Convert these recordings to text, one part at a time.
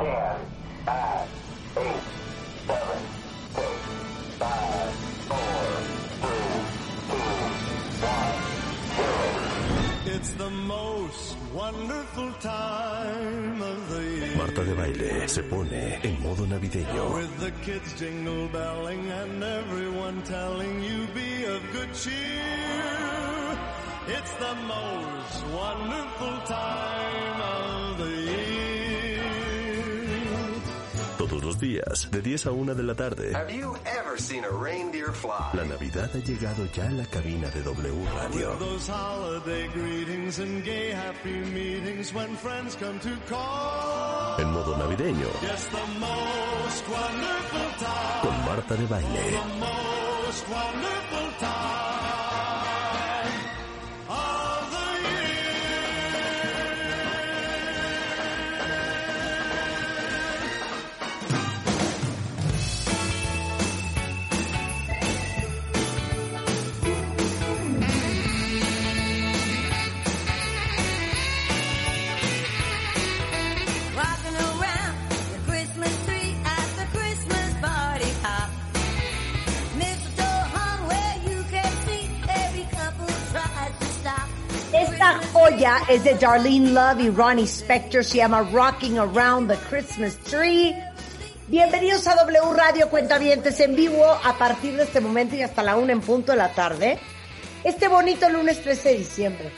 It's the most wonderful time of the year. Marta de Baile se pone en modo navideño. With the kids jingle belling and everyone telling you be of good cheer. It's the most wonderful time of los días, de 10 a 1 de la tarde. Have you ever seen a reindeer fly? La Navidad ha llegado ya a la cabina de W Radio. Those holiday greetings and gay happy meetings when friends come to call. En modo navideño, Yes, the most wonderful time. con Marta de baile. Joya es de Darlene Love y Ronnie Spector, se llama Rocking Around the Christmas Tree. Bienvenidos a W Radio Cuentavientes en vivo a partir de este momento y hasta la una en punto de la tarde. Este bonito lunes 13 de diciembre.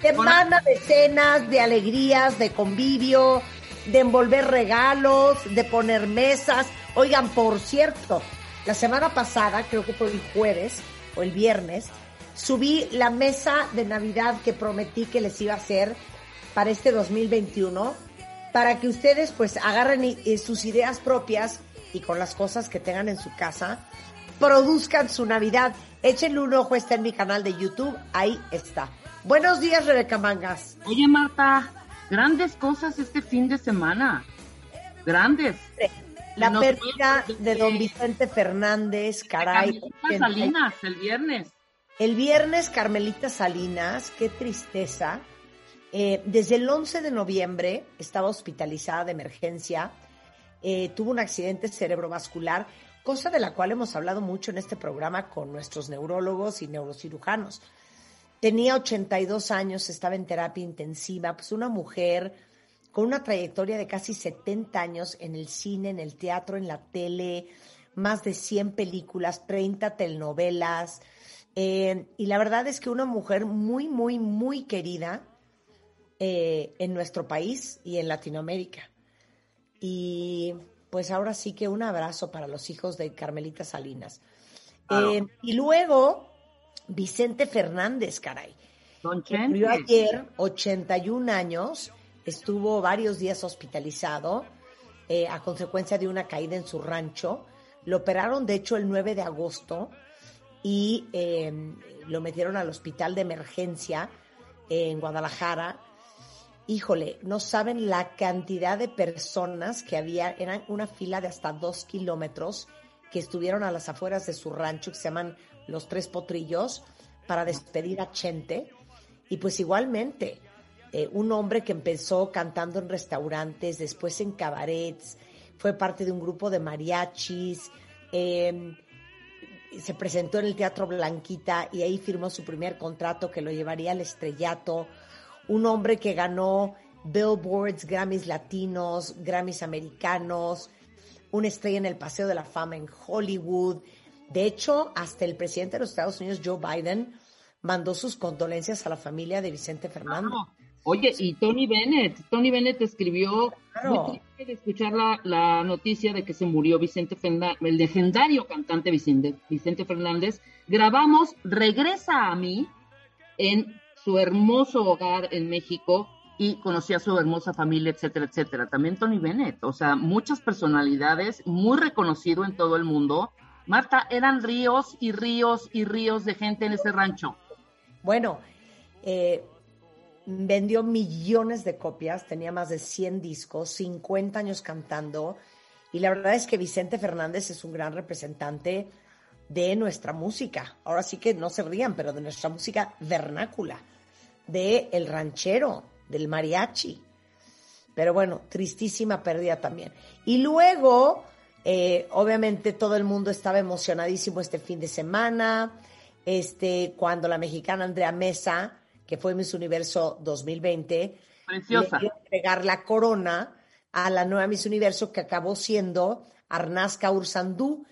Semana de cenas, de alegrías, de convivio, de envolver regalos, de poner mesas. Oigan, por cierto, la semana pasada, creo que fue el jueves o el viernes, subí la mesa de Navidad que prometí que les iba a hacer para este 2021, para que ustedes pues agarren sus ideas propias y con las cosas que tengan en su casa, produzcan su Navidad. Échenle un ojo, está en mi canal de YouTube, ahí está. Buenos días, Rebeca Mangas. Oye, Marta, grandes cosas este fin de semana. Grandes. La pérdida de don Vicente Fernández, caray. Salinas, el viernes. El viernes, Carmelita Salinas, qué tristeza. Eh, desde el 11 de noviembre estaba hospitalizada de emergencia, eh, tuvo un accidente cerebrovascular, cosa de la cual hemos hablado mucho en este programa con nuestros neurólogos y neurocirujanos. Tenía 82 años, estaba en terapia intensiva, pues una mujer con una trayectoria de casi 70 años en el cine, en el teatro, en la tele, más de 100 películas, 30 telenovelas. Eh, y la verdad es que una mujer muy, muy, muy querida eh, en nuestro país y en Latinoamérica. Y pues ahora sí que un abrazo para los hijos de Carmelita Salinas. Eh, y luego, Vicente Fernández, caray. Murió ayer, 81 años, estuvo varios días hospitalizado eh, a consecuencia de una caída en su rancho. Lo operaron, de hecho, el 9 de agosto y eh, lo metieron al hospital de emergencia en Guadalajara. Híjole, no saben la cantidad de personas que había, eran una fila de hasta dos kilómetros que estuvieron a las afueras de su rancho, que se llaman Los Tres Potrillos, para despedir a Chente. Y pues igualmente, eh, un hombre que empezó cantando en restaurantes, después en cabarets, fue parte de un grupo de mariachis, eh, se presentó en el Teatro Blanquita y ahí firmó su primer contrato que lo llevaría al estrellato. Un hombre que ganó Billboards, Grammys latinos, Grammys americanos, una estrella en el Paseo de la Fama en Hollywood. De hecho, hasta el presidente de los Estados Unidos, Joe Biden, mandó sus condolencias a la familia de Vicente Fernández. Oye, y Tony Bennett, Tony Bennett escribió Claro. muy triste de escuchar la, la noticia de que se murió Vicente Fernández, el legendario cantante Vicente, Vicente Fernández. Grabamos Regresa a mí en su hermoso hogar en México y conocí a su hermosa familia, etcétera, etcétera. También Tony Bennett, o sea, muchas personalidades, muy reconocido en todo el mundo. Marta, eran ríos y ríos y ríos de gente en ese rancho. Bueno, eh, vendió millones de copias, tenía más de 100 discos, 50 años cantando, y la verdad es que Vicente Fernández es un gran representante de nuestra música. Ahora sí que no se rían, pero de nuestra música vernácula, de el ranchero, del mariachi. Pero bueno, tristísima pérdida también. Y luego, eh, obviamente todo el mundo estaba emocionadísimo este fin de semana, este, cuando la mexicana Andrea Mesa, que fue Miss Universo 2020, Preciosa. le entregar la corona a la nueva Miss Universo que acabó siendo Arnaz Kaur Sandhu,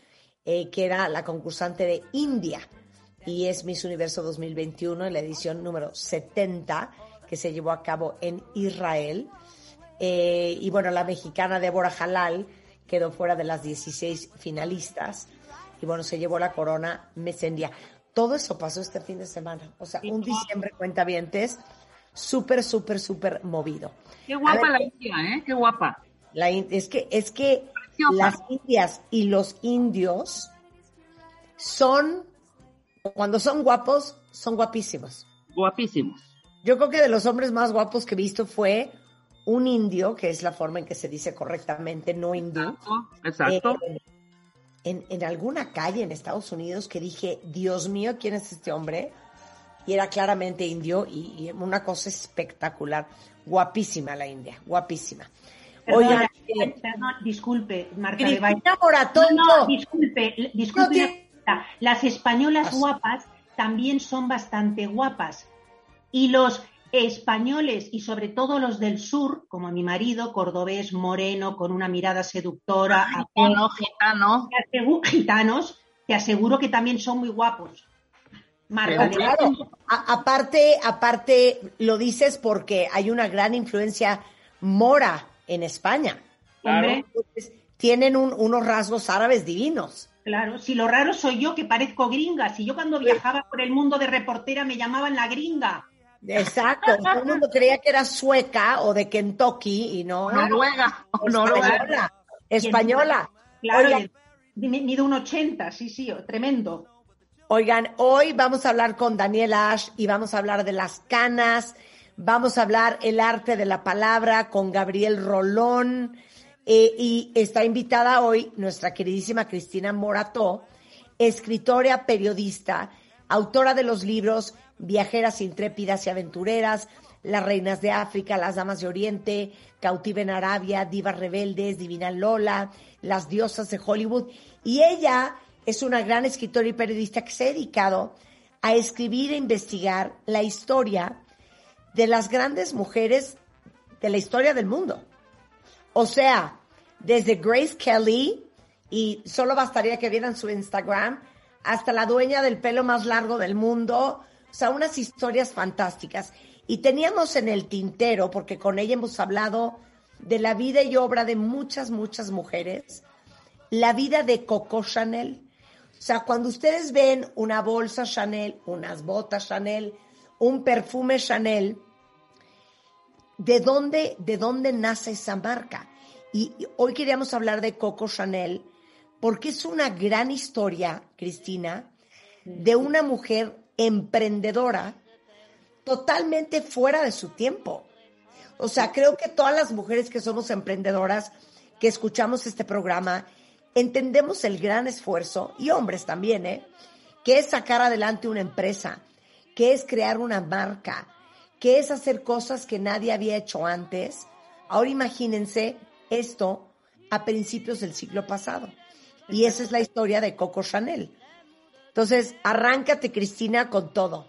eh, que era la concursante de India y es Miss Universo 2021 en la edición número 70 que se llevó a cabo en Israel. Eh, y bueno, la mexicana Débora Halal quedó fuera de las 16 finalistas y bueno, se llevó la corona Mesendia. Todo eso pasó este fin de semana. O sea, un diciembre cuentavientes súper, súper, súper movido. Qué guapa ver, la India, ¿eh? Qué guapa. La es que, es que Preciosa. las indias y los indios son, cuando son guapos, son guapísimos. Guapísimos. Yo creo que de los hombres más guapos que he visto fue un indio, que es la forma en que se dice correctamente, no hindú, Exacto. eh, en, en alguna calle en Estados Unidos que dije, Dios mío, ¿quién es este hombre? Y era claramente indio y, y una cosa espectacular. Guapísima la India, guapísima. Perdona, Oigan, eh, perdón, disculpe, Marta de Moratón, No, no, disculpe, disculpe. No tiene-. Las españolas As- guapas también son bastante guapas. Y los españoles, y sobre todo los del sur, como mi marido, cordobés, moreno, con una mirada seductora, Gitano, gitano. te asegu- gitanos, te aseguro que también son muy guapos. Marta de Claro, Baile. A- aparte, aparte, lo dices porque hay una gran influencia mora en España. Entonces, tienen un- unos rasgos árabes divinos. claro, si lo raro soy yo que parezco gringa, si yo cuando viajaba por el mundo de reportera me llamaban la gringa. Exacto. Todo el mundo creía que era sueca o de Kentucky y no. Noruega. o Noruega. Española. Española. Claro, Oigan, mido un 80, sí, sí, tremendo. Oigan, hoy vamos a hablar con Daniel Ash y vamos a hablar de las canas, vamos a hablar el arte de la palabra con Gabriel Rolón eh, y está invitada hoy nuestra queridísima Cristina Morató, escritora, periodista, autora de los libros Viajeras intrépidas y aventureras, Las reinas de África, Las damas de Oriente, Cautiva en Arabia, Divas rebeldes, Divina Lola, Las diosas de Hollywood. Y ella es una gran escritora y periodista que se ha dedicado a escribir e investigar la historia de las grandes mujeres de la historia del mundo. O sea, desde Grace Kelly, y solo bastaría que vieran su Instagram, hasta la dueña del pelo más largo del mundo. O sea, unas historias fantásticas. Y teníamos en el tintero, porque con ella hemos hablado de la vida y obra de muchas, muchas mujeres, la vida de Coco Chanel. O sea, cuando ustedes ven una bolsa Chanel, unas botas Chanel, un perfume Chanel, ¿de dónde, de dónde nace esa marca? Y y hoy queríamos hablar de Coco Chanel porque es una gran historia, Cristina, de una mujer emprendedora totalmente fuera de su tiempo. O sea, creo que todas las mujeres que somos emprendedoras, que escuchamos este programa, entendemos el gran esfuerzo, y hombres también, ¿eh? Que es sacar adelante una empresa, que es crear una marca, que es hacer cosas que nadie había hecho antes. Ahora imagínense esto a principios del siglo pasado. Y esa es la historia de Coco Chanel. Entonces, arráncate, Cristina, con todo.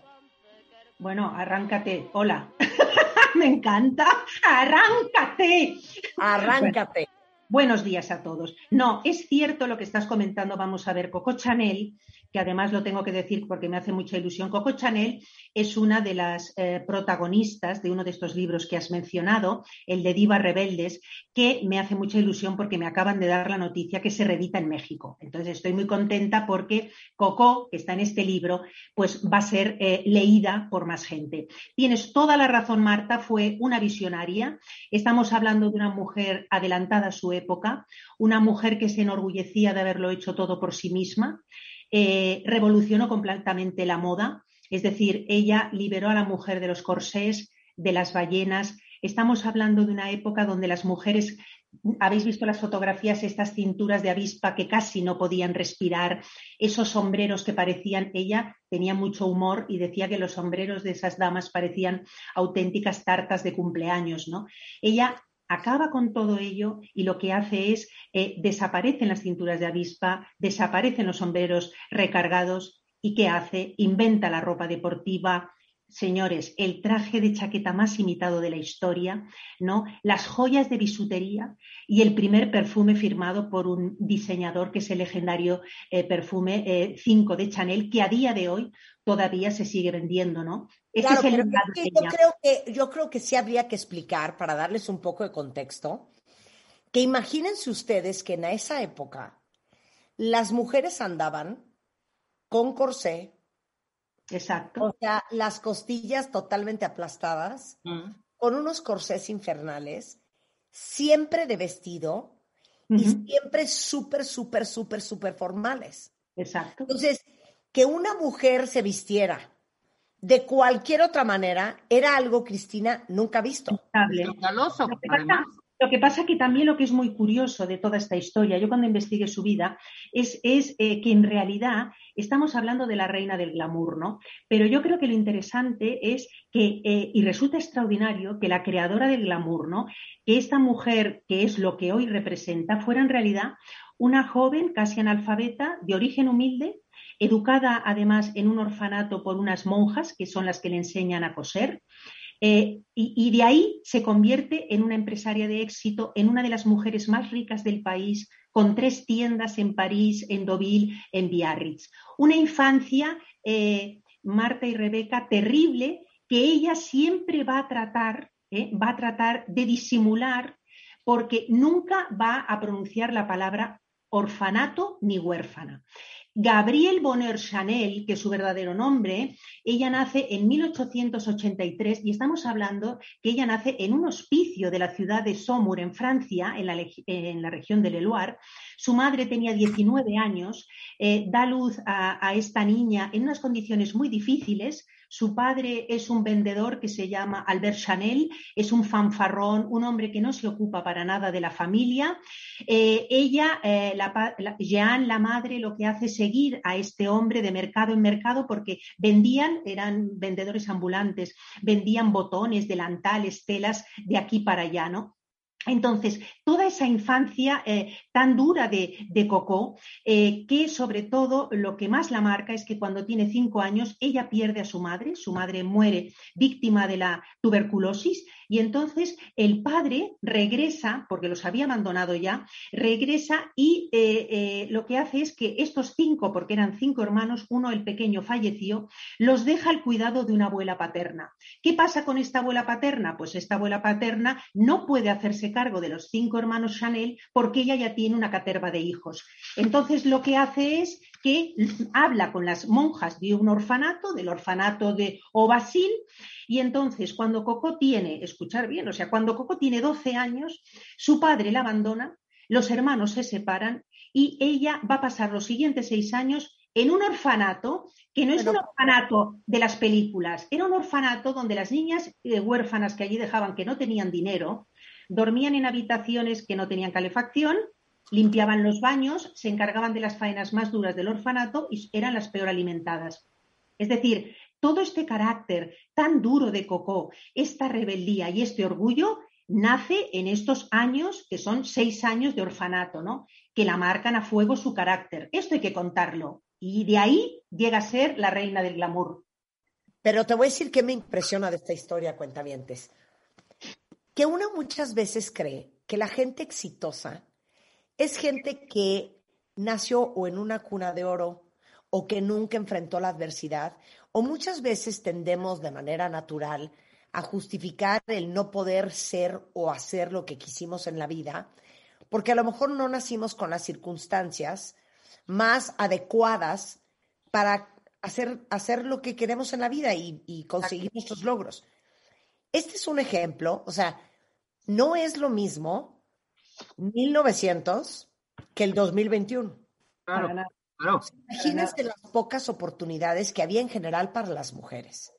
Bueno, arráncate. Hola. Me encanta. Arráncate. Arráncate. Buenos días a todos. No, es cierto lo que estás comentando. Vamos a ver, Coco Chanel, que además lo tengo que decir porque me hace mucha ilusión. Coco Chanel es una de las eh, protagonistas de uno de estos libros que has mencionado, el de Divas Rebeldes, que me hace mucha ilusión porque me acaban de dar la noticia que se reedita en México. Entonces estoy muy contenta porque Coco, que está en este libro, pues va a ser eh, leída por más gente. Tienes toda la razón, Marta, fue una visionaria. Estamos hablando de una mujer adelantada a su época, una mujer que se enorgullecía de haberlo hecho todo por sí misma, eh, revolucionó completamente la moda, es decir, ella liberó a la mujer de los corsés, de las ballenas. Estamos hablando de una época donde las mujeres, habéis visto las fotografías, estas cinturas de avispa que casi no podían respirar, esos sombreros que parecían, ella tenía mucho humor y decía que los sombreros de esas damas parecían auténticas tartas de cumpleaños, ¿no? Ella acaba con todo ello y lo que hace es eh, desaparecen las cinturas de avispa, desaparecen los sombreros recargados y ¿qué hace? Inventa la ropa deportiva, señores, el traje de chaqueta más imitado de la historia, ¿no? Las joyas de bisutería y el primer perfume firmado por un diseñador que es el legendario eh, perfume 5 de Chanel, que a día de hoy todavía se sigue vendiendo, ¿no? Ese Claro, es el pero legado es que de yo, creo que, yo creo que sí habría que explicar, para darles un poco de contexto, que imagínense ustedes que en esa época las mujeres andaban con corsé, Exacto. o sea, las costillas totalmente aplastadas, Mm. con unos corsés infernales, siempre de vestido y siempre súper, súper, súper, súper formales. Exacto. Entonces, que una mujer se vistiera de cualquier otra manera era algo, Cristina, nunca visto. Estable. Escandaloso, además. Lo que pasa que también lo que es muy curioso de toda esta historia, yo cuando investigué su vida, es, es, eh, que en realidad estamos hablando de la reina del glamour, ¿no? Pero yo creo que lo interesante es que, eh, y resulta extraordinario, que la creadora del glamour, ¿no? Que esta mujer, que es lo que hoy representa, fuera en realidad una joven casi analfabeta, de origen humilde, educada además en un orfanato por unas monjas, que son las que le enseñan a coser, eh, y, de ahí se convierte en una empresaria de éxito, en una de las mujeres más ricas del país, con tres tiendas en París, en Deauville, en Biarritz. Una infancia, eh, Marta y Rebeca, terrible, que ella siempre va a tratar, eh, va a tratar de disimular, porque nunca va a pronunciar la palabra orfanato ni huérfana. Gabrielle Bonheur Chanel, que es su verdadero nombre, ella nace en 1883 y estamos hablando que ella nace en un hospicio de la ciudad de Saumur, en Francia, en la, región del Eloire. Su madre tenía 19 años, eh, da luz a esta niña en unas condiciones muy difíciles. Su padre es un vendedor que se llama Albert Chanel, es un fanfarrón, un hombre que no se ocupa para nada de la familia. Eh, ella, eh, la, la madre, lo que hace es seguir a este hombre de mercado en mercado porque vendían, eran vendedores ambulantes, vendían botones, delantales, telas de aquí para allá, ¿no? Entonces, toda esa infancia eh, tan dura de, de Coco, eh, que sobre todo lo que más la marca es que cuando tiene cinco años ella pierde a su madre, su madre muere víctima de la tuberculosis y entonces el padre regresa, porque los había abandonado ya, regresa y eh, lo que hace es que estos cinco, porque eran cinco hermanos, uno el pequeño falleció, los deja al cuidado de una abuela paterna. ¿Qué pasa con esta abuela paterna? Pues esta abuela paterna no puede hacerse cargo de los cinco hermanos Chanel porque ella ya tiene una caterva de hijos. Entonces lo que hace es que habla con las monjas de un orfanato, del orfanato de Obasil, y entonces cuando Coco tiene, escuchar bien, o sea, cuando Coco tiene 12 años, su padre la abandona, los hermanos se separan y ella va a pasar los siguientes seis años en un orfanato que no es un orfanato de las películas, era un orfanato donde las niñas eh, huérfanas que allí dejaban que no tenían dinero, dormían en habitaciones que no tenían calefacción, limpiaban los baños, se encargaban de las faenas más duras del orfanato y eran las peor alimentadas. Es decir, todo este carácter tan duro de Coco, esta rebeldía y este orgullo, nace en estos años, que son seis años de orfanato, ¿no? Que la marcan a fuego su carácter. Esto hay que contarlo. Y de ahí llega a ser la reina del glamour. Pero te voy a decir qué me impresiona de esta historia, cuentavientes. Que uno muchas veces cree que la gente exitosa es gente que nació o en una cuna de oro o que nunca enfrentó la adversidad, o muchas veces tendemos de manera natural a justificar el no poder ser o hacer lo que quisimos en la vida, porque a lo mejor no nacimos con las circunstancias más adecuadas para hacer, hacer lo que queremos en la vida y, y conseguir nuestros logros. Este es un ejemplo, o sea, no es lo mismo 1900 que el 2021. Para Claro, claro. Imagínense las pocas oportunidades que había en general para las mujeres.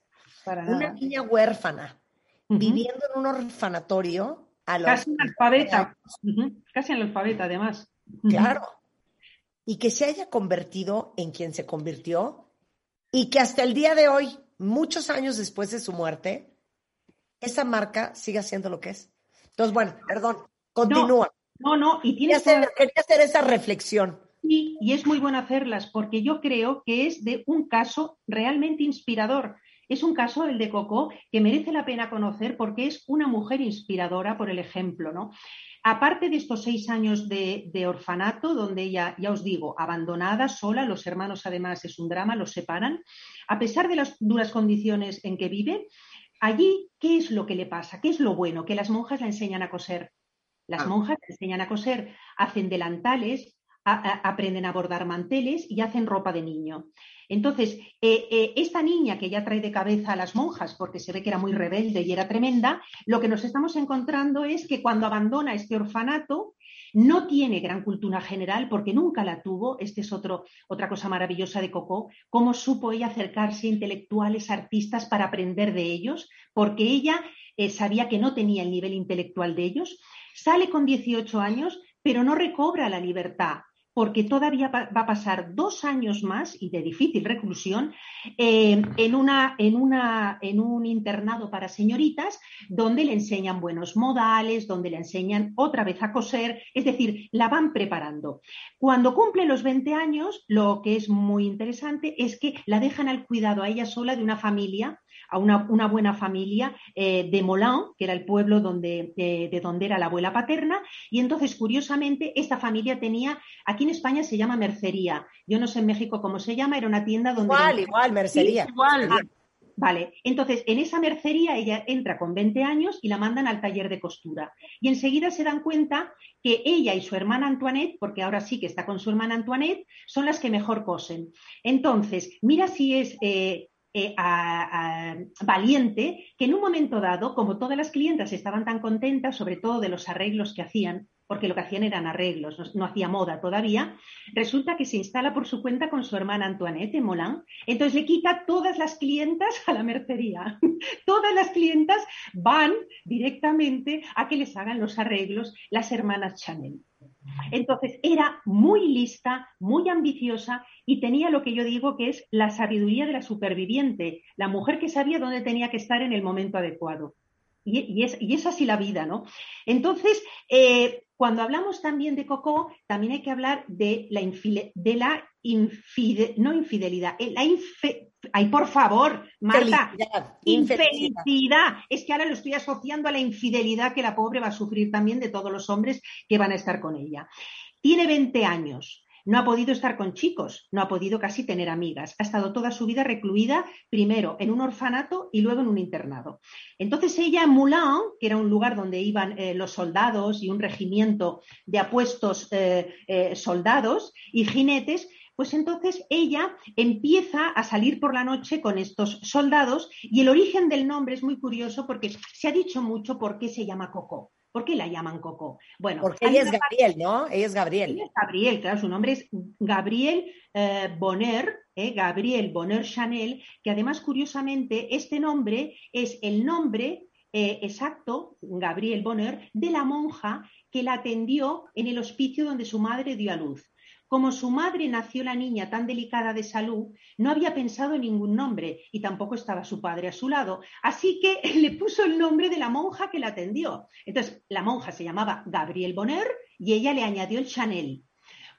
Para Una nada. niña huérfana viviendo en un orfanatorio a los Casi analfabeta. Ujú. Casi analfabeta, además. Ujú. Claro. Y que se haya convertido en quien se convirtió y que hasta el día de hoy, muchos años después de su muerte, esa marca siga siendo lo que es. Entonces, bueno, perdón, continúa. No, no, y Quería tienes hacer, toda- quería hacer esa reflexión. Sí, y es muy bueno hacerlas porque yo creo que es de un caso realmente inspirador. Es un caso, el de Coco, que merece la pena conocer porque es una mujer inspiradora por el ejemplo, ¿no? Aparte de estos seis años de, de orfanato, donde ella, ya os digo, abandonada, sola, los hermanos además es un drama, los separan, a pesar de las duras condiciones en que vive, allí, ¿qué es lo que le pasa? ¿Qué es lo bueno? Que las monjas la enseñan a coser. Las Ah. monjas la enseñan a coser, hacen delantales, a- a- aprenden a bordar manteles y hacen ropa de niño. Entonces, eh, eh, esta niña que ya trae de cabeza a las monjas, porque se ve que era muy rebelde y era tremenda, lo que nos estamos encontrando es que cuando abandona este orfanato, no tiene gran cultura general porque nunca la tuvo. Esta es otro, otra cosa maravillosa de Coco, cómo supo ella acercarse a intelectuales, artistas para aprender de ellos, porque ella eh, sabía que no tenía el nivel intelectual de ellos. Sale con 18 años, pero no recobra la libertad porque todavía va a pasar dos años más y de difícil reclusión eh, en, una, en, una, en un internado para señoritas donde le enseñan buenos modales, donde le enseñan otra vez a coser, es decir, la van preparando. Cuando cumple los 20 años, lo que es muy interesante es que la dejan al cuidado a ella sola de una familia, a una, una buena familia eh, de Molán, que era el pueblo donde, de, de donde era la abuela paterna, y entonces, curiosamente, esta familia tenía, aquí en España se llama mercería, yo no sé en México cómo se llama, era una tienda donde... Igual, igual, mercería. Igual. Vale, entonces en esa mercería ella entra con 20 años y la mandan al taller de costura. Y enseguida se dan cuenta que ella y su hermana Antoinette, porque ahora sí que está con su hermana Antoinette, son las que mejor cosen. Entonces, mira si es eh, eh, valiente que en un momento dado, como todas las clientas estaban tan contentas, sobre todo de los arreglos que hacían, porque lo que hacían eran arreglos, no, hacía moda todavía, resulta que se instala por su cuenta con su hermana Antoinette en Molán. Entonces le quita todas las clientas a la mercería. todas las clientas van directamente a que les hagan los arreglos las hermanas Chanel. Entonces era muy lista, muy ambiciosa y tenía lo que yo digo que es la sabiduría de la superviviente, la mujer que sabía dónde tenía que estar en el momento adecuado. Y, es, y es así la vida, ¿no? Entonces, eh, cuando hablamos también de Coco, también hay que hablar de la, infile- de la infide- no infidelidad, eh, la infe- Ay, por favor, Marta, Felicidad, infelicidad. infelicidad. Es que ahora lo estoy asociando a la infidelidad que la pobre va a sufrir también de todos los hombres que van a estar con ella. Tiene 20 años. No ha podido estar con chicos, no ha podido casi tener amigas. Ha estado toda su vida recluida, primero en un orfanato y luego en un internado. Entonces ella en Moulin, que era un lugar donde iban eh, los soldados y un regimiento de apuestos eh, eh, soldados y jinetes, pues entonces ella empieza a salir por la noche con estos soldados y el origen del nombre es muy curioso porque se ha dicho mucho por qué se llama Coco. ¿Por qué la llaman Coco? Bueno, Porque ella es Gabriel, ¿no? Ella es Gabriel. es Gabriel, claro, su nombre es Gabriel eh, Bonner, eh, Gabriel Bonner Chanel, que además, curiosamente, este nombre es el nombre eh, exacto, Gabriel Bonner, de la monja que la atendió en el hospicio donde su madre dio a luz. Como su madre nació la niña tan delicada de salud, no había pensado en ningún nombre y tampoco estaba su padre a su lado. Así que le puso el nombre de la monja que la atendió. Entonces, la monja se llamaba Gabriel Bonner y ella le añadió el Chanel.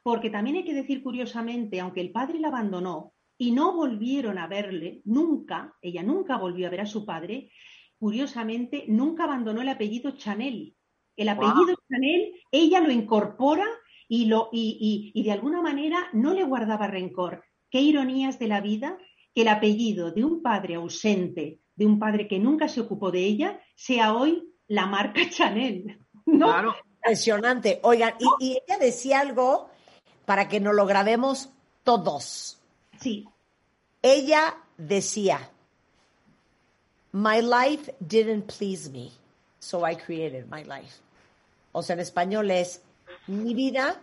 Porque también hay que decir curiosamente, aunque el padre la abandonó y no volvieron a verle, nunca, ella nunca volvió a ver a su padre, curiosamente, nunca abandonó el apellido Chanel. El apellido Chanel, ella lo incorpora y, lo, y, y, y de alguna manera no le guardaba rencor. Qué ironías de la vida que el apellido de un padre ausente, de un padre que nunca se ocupó de ella, sea hoy la marca Chanel. ¿no? Claro. Impresionante. Oigan, y, y ella decía algo para que nos lo grabemos todos. Sí, Ella decía, My life didn't please me, so I created my life. O sea, en español es, mi vida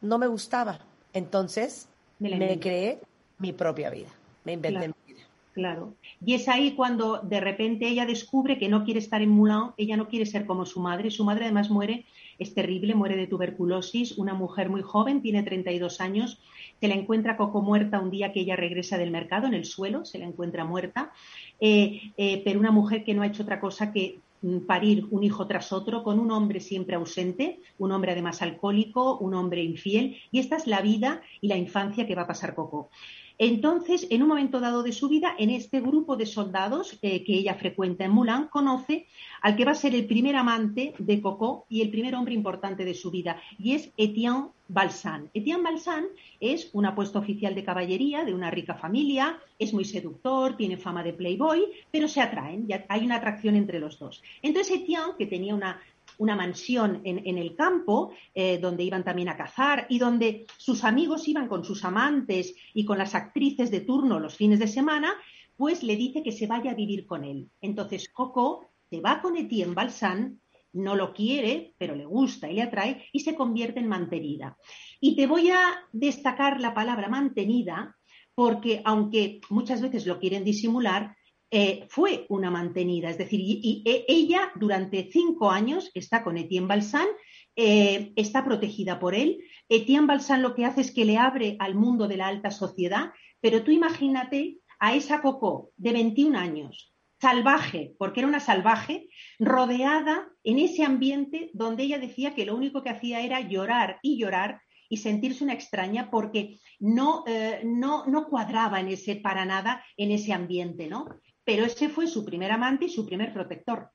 no me gustaba, entonces Me creé mi propia vida, me inventé Claro. mi vida. Claro. Y es ahí cuando de repente ella descubre que no quiere estar en Moulin, ella no quiere ser como su madre. Su madre además muere, es terrible, muere de tuberculosis, una mujer muy joven, tiene 32 años, se la encuentra Coco muerta un día que ella regresa del mercado, en el suelo, se la encuentra muerta, eh, eh, pero una mujer que no ha hecho otra cosa que parir un hijo tras otro con un hombre siempre ausente, un hombre además alcohólico, un hombre infiel, y esta es la vida y la infancia que va a pasar Coco. Entonces, en un momento dado de su vida, en este grupo de soldados eh, que ella frecuenta en Moulin, conoce al que va a ser el primer amante de Coco y el primer hombre importante de su vida, y es Etienne Balsan. Etienne Balsan es un apuesto oficial de caballería de una rica familia, es muy seductor, tiene fama de playboy, pero se atraen, ya hay una atracción entre los dos. Entonces Etienne, que tenía una una mansión en, el campo, eh, donde iban también a cazar y donde sus amigos iban con sus amantes y con las actrices de turno los fines de semana, pues le dice que se vaya a vivir con él. Entonces Coco se va con Etienne Balsan, no lo quiere, pero le gusta y le atrae, y se convierte en mantenida. Y te voy a destacar la palabra mantenida, porque aunque muchas veces lo quieren disimular, eh, fue una mantenida, es decir, y, e, ella durante cinco años está con Etienne Balsan, eh, está protegida por él. Etienne Balsan lo que hace es que le abre al mundo de la alta sociedad, pero tú imagínate a esa Coco de 21 años, salvaje, porque era una salvaje, rodeada en ese ambiente donde ella decía que lo único que hacía era llorar y llorar y sentirse una extraña porque no, eh, no, no cuadraba en ese para nada en ese ambiente, ¿no? Pero ese fue su primer amante y su primer protector.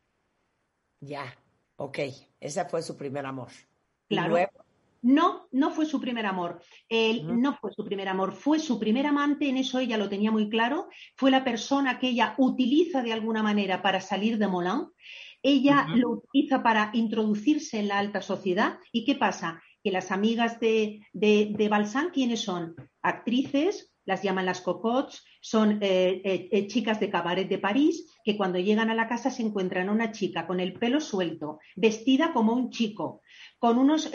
Ya, ok, ese fue su primer amor. Claro. No, no fue su primer amor. Él no fue su primer amor, fue su primer amante, en eso ella lo tenía muy claro. Fue la persona que ella utiliza de alguna manera para salir de Molán. Ella lo utiliza para introducirse en la alta sociedad. ¿Y qué pasa? Que las amigas de, de, de Balsán, ¿quiénes son? Actrices, las llaman las cocottes, son eh, eh, eh, chicas de cabaret de París que cuando llegan a la casa se encuentran a una chica con el pelo suelto, vestida como un chico, con unos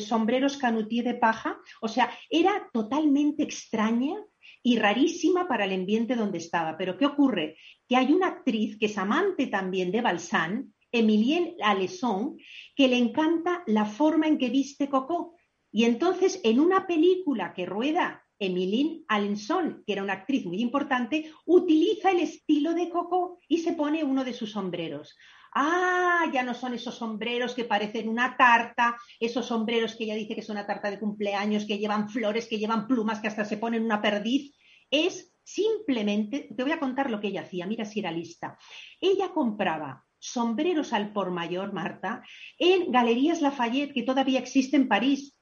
sombreros canutier de paja, o sea, era totalmente extraña y rarísima para el ambiente donde estaba. Pero ¿qué ocurre? Que hay una actriz que es amante también de Balsán, Emilie Alesson, que le encanta la forma en que viste Coco. Y entonces, en una película que rueda Emmeline Alenson, que era una actriz muy importante, utiliza el estilo de Coco y se pone uno de sus sombreros. Ah, ya no son esos sombreros que parecen una tarta, esos sombreros que ella dice que son una tarta de cumpleaños, que llevan flores, que llevan plumas, que hasta se ponen una perdiz. Es simplemente, te voy a contar lo que ella hacía, mira si era lista. Ella compraba sombreros al por mayor, Marta, en Galerías Lafayette, que todavía existe en París,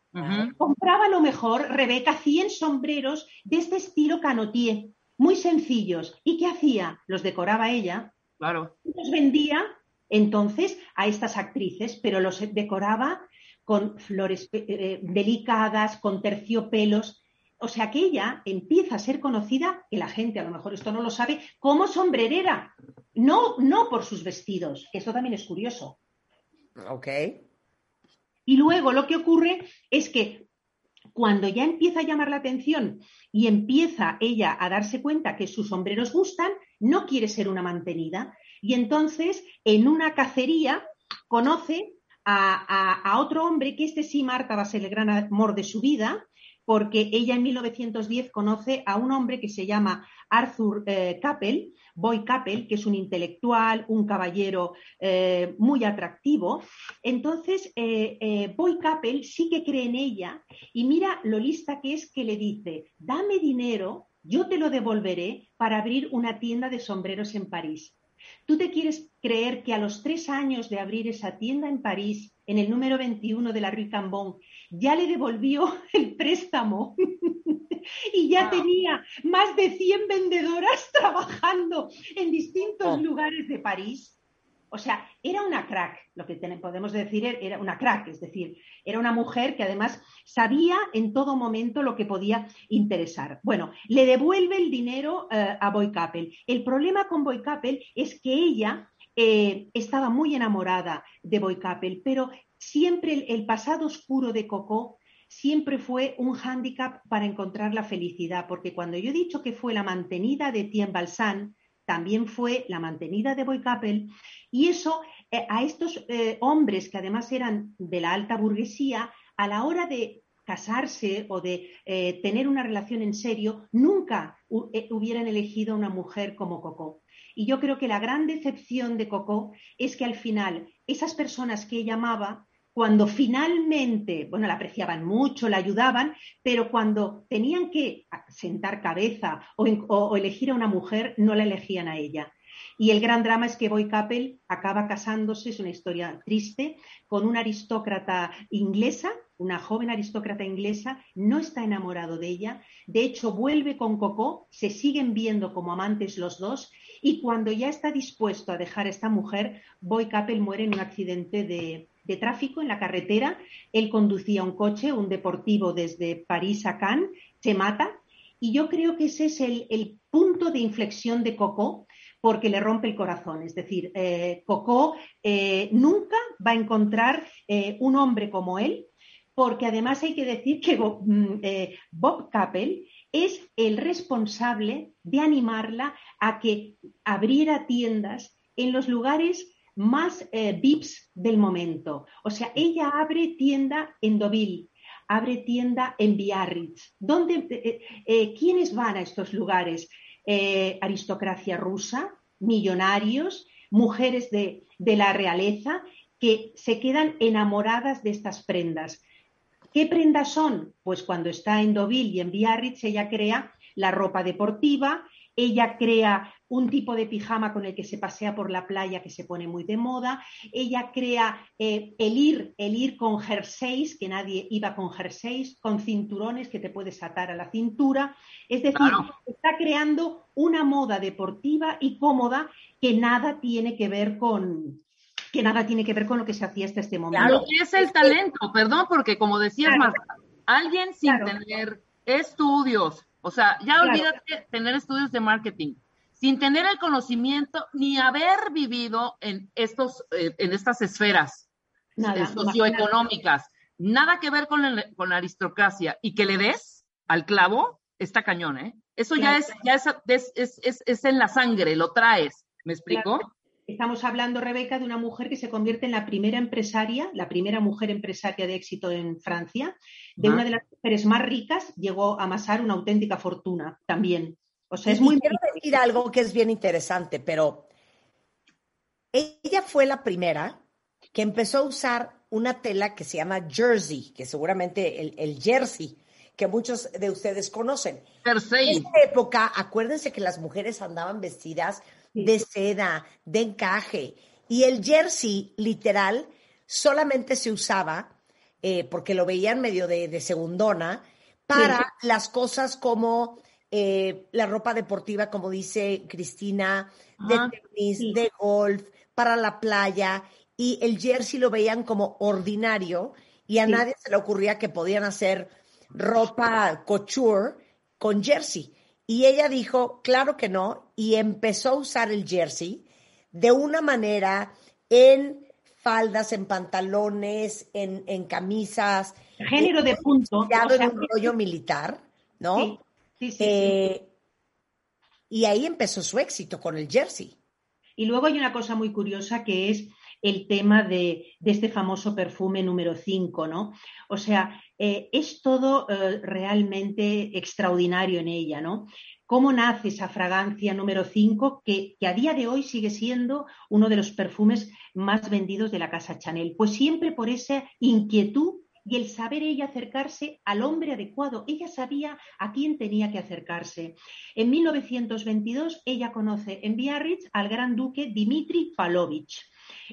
Compraba lo mejor, Rebeca, 100 sombreros de este estilo canotier, muy sencillos. ¿Y qué hacía? Los decoraba ella. Claro. Los vendía entonces a estas actrices, pero los decoraba con flores eh, eh, delicadas, con terciopelos. O sea que ella empieza a ser conocida, que la gente a lo mejor esto no lo sabe, como sombrerera. No, no por sus vestidos, que esto también es curioso. Ok. Y luego lo que ocurre es que cuando ya empieza a llamar la atención y empieza ella a darse cuenta que sus sombreros gustan, no quiere ser una mantenida. Y entonces, en una cacería, conoce a, otro hombre, que este sí, Marta, va a ser el gran amor de su vida, porque ella en 1910 conoce a un hombre que se llama Arthur eh, Capel, Boy Capel, que es un intelectual, un caballero eh, muy atractivo. Entonces, eh, eh, Boy Capel sí que cree en ella y mira lo lista que es que le dice, dame dinero, yo te lo devolveré para abrir una tienda de sombreros en París. ¿Tú te quieres creer que a los tres años de abrir esa tienda en París, en el número 21 de la Rue Cambon, ya le devolvió el préstamo y ya tenía más de 100 vendedoras trabajando en distintos oh. lugares de París. O sea, era una crack, lo que podemos decir era una crack, es decir, era una mujer que además sabía en todo momento lo que podía interesar. Bueno, le devuelve el dinero eh, a Boy Capel. El problema con Boy Capel es que ella eh, estaba muy enamorada de Boy Capel, pero siempre el, pasado oscuro de Coco siempre fue un hándicap para encontrar la felicidad, porque cuando yo he dicho que fue la mantenida de Tien Balsan, también fue la mantenida de Boy Capel, y eso eh, a estos eh, hombres que además eran de la alta burguesía, a la hora de casarse o de eh, tener una relación en serio, nunca hubieran elegido a una mujer como Coco. Y yo creo que la gran decepción de Coco es que al final esas personas que ella amaba, cuando finalmente, bueno, la apreciaban mucho, la ayudaban, pero cuando tenían que sentar cabeza o, o elegir a una mujer, no la elegían a ella. Y el gran drama es que Boy Capel acaba casándose, es una historia triste, con una aristócrata inglesa, una joven aristócrata inglesa, no está enamorado de ella, de hecho vuelve con Coco, se siguen viendo como amantes los dos, y cuando ya está dispuesto a dejar a esta mujer, Boy Capel muere en un accidente de, de tráfico en la carretera, él conducía un coche, un deportivo desde París a Cannes, se mata, y yo creo que ese es el, el punto de inflexión de Coco, porque le rompe el corazón. Es decir, eh, Coco eh, nunca va a encontrar eh, un hombre como él, porque además hay que decir que Bob, mm, eh, Bob Capel es el responsable de animarla a que abriera tiendas en los lugares más eh, VIPs del momento. O sea, ella abre tienda en Deauville, abre tienda en Biarritz. ¿Dónde, eh, eh, ¿Quiénes van a estos lugares? Eh, aristocracia rusa, millonarios, mujeres de, de la realeza que se quedan enamoradas de estas prendas. ¿Qué prendas son? Pues cuando está en Deauville y en Biarritz, ella crea la ropa deportiva, ella crea un tipo de pijama con el que se pasea por la playa que se pone muy de moda, ella crea eh, el ir, el ir con jerseys, que nadie iba con jerseys, con cinturones que te puedes atar a la cintura, es decir, Claro. está creando una moda deportiva y cómoda que nada tiene que ver con que nada tiene que ver con lo que se hacía hasta este momento. Lo que es el talento, perdón, porque como decías, Claro. Marta, alguien sin Claro. tener estudios, o sea, ya Claro. olvídate tener estudios de marketing, sin tener el conocimiento ni haber vivido en estos, eh, en estas esferas Nada, eh, socioeconómicas, nada que ver con, el- con la aristocracia, y que le des al clavo, está cañón, ¿eh? Eso ya es, ya es, es, es, es- es en la sangre, lo traes, ¿me explico? Estamos hablando, Rebeca, de una mujer que se convierte en la primera empresaria, la primera mujer empresaria de éxito en Francia, de una de las mujeres más ricas, llegó a amasar una auténtica fortuna también. O sea, Y- es muy... y quiero decir algo que es bien interesante, pero ella fue la primera que empezó a usar una tela que se llama jersey, que seguramente el, el jersey, que muchos de ustedes conocen. En esa época, acuérdense que las mujeres andaban vestidas de seda, de encaje, y el jersey, literal, solamente se usaba, eh, porque lo veían medio de, de segundona, para las cosas como eh, la ropa deportiva, como dice Cristina, de Ajá. tenis, Sí. de golf, para la playa, y el jersey lo veían como ordinario, y a Sí. nadie se le ocurría que podían hacer ropa couture con jersey. Y ella dijo, claro que no, y empezó a usar el jersey de una manera en faldas, en pantalones, en, en camisas. Género de punto. o sea, en un rollo militar, ¿no? sí, sí, sí, sí. Eh, Y ahí empezó su éxito con el jersey. Y luego hay una cosa muy curiosa que es el tema de, de este famoso perfume número 5, ¿no? O sea, eh, es todo eh, realmente extraordinario en ella, ¿no? ¿Cómo nace esa fragancia número 5 que, a día de hoy sigue siendo uno de los perfumes más vendidos de la casa Chanel? Pues siempre por esa inquietud y el saber ella acercarse al hombre adecuado. Ella sabía a quién tenía que acercarse. En 1922 ella conoce en Biarritz al gran duque Dimitri Palovich.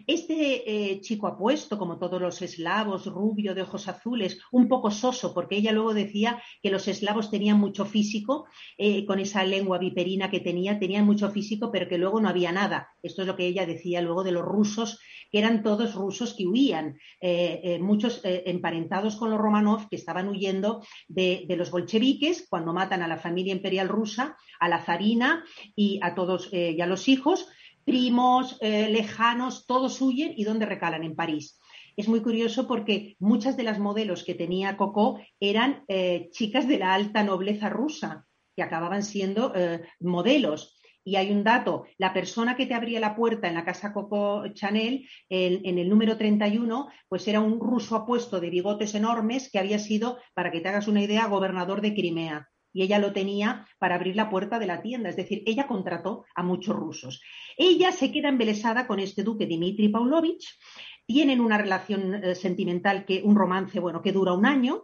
Este eh, chico apuesto, como todos los eslavos, rubio, de ojos azules, un poco soso, porque ella luego decía que los eslavos tenían mucho físico, eh, con esa lengua viperina que tenía, tenían mucho físico, pero que luego no había nada. Esto es lo que ella decía luego de los rusos, que eran todos rusos que huían, eh, muchos emparentados con los Romanov, que estaban huyendo de, de los bolcheviques cuando matan a la familia imperial rusa, a la zarina y a todos y a los hijos primos, eh, lejanos, todos huyen y ¿dónde recalan? En París. Es muy curioso porque muchas de las modelos que tenía Coco eran eh, chicas de la alta nobleza rusa, que acababan siendo eh, modelos. Y hay un dato, la persona que te abría la puerta en la casa Coco Chanel, en, en el número 31, pues era un ruso apuesto de bigotes enormes que había sido, para que te hagas una idea, gobernador de Crimea. Y ella lo tenía para abrir la puerta de la tienda, es decir, ella contrató a muchos rusos. Ella se queda embelesada con este duque Dmitri Pavlovich, tienen una relación eh, sentimental que un romance, bueno, que dura un año.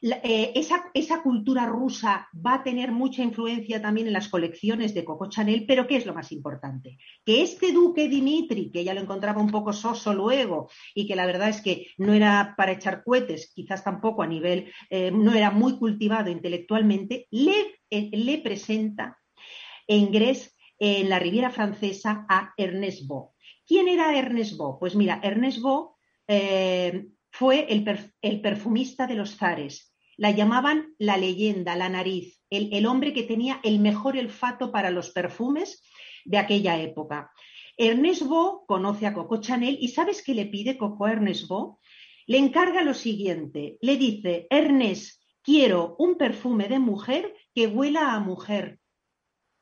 Eh, esa, esa cultura rusa va a tener mucha influencia también en las colecciones de Coco Chanel, pero ¿qué es lo más importante? Que este duque Dimitri, que ella lo encontraba un poco soso luego y que la verdad es que no era para echar cohetes, quizás tampoco a nivel, eh, no era muy cultivado intelectualmente, le, eh, le presenta en Grèce, en la Riviera Francesa, a Ernest Beau. ¿Quién era Ernest Beau? Pues mira, Ernest Beau fue el, perf- el perfumista de los zares. La llamaban la leyenda, la nariz, el, hombre que tenía el mejor olfato para los perfumes de aquella época. Ernest Beau conoce a Coco Chanel y ¿sabes qué le pide Coco Ernest Beau? Le encarga lo siguiente, le dice, Ernest, quiero un perfume de mujer que huela a mujer.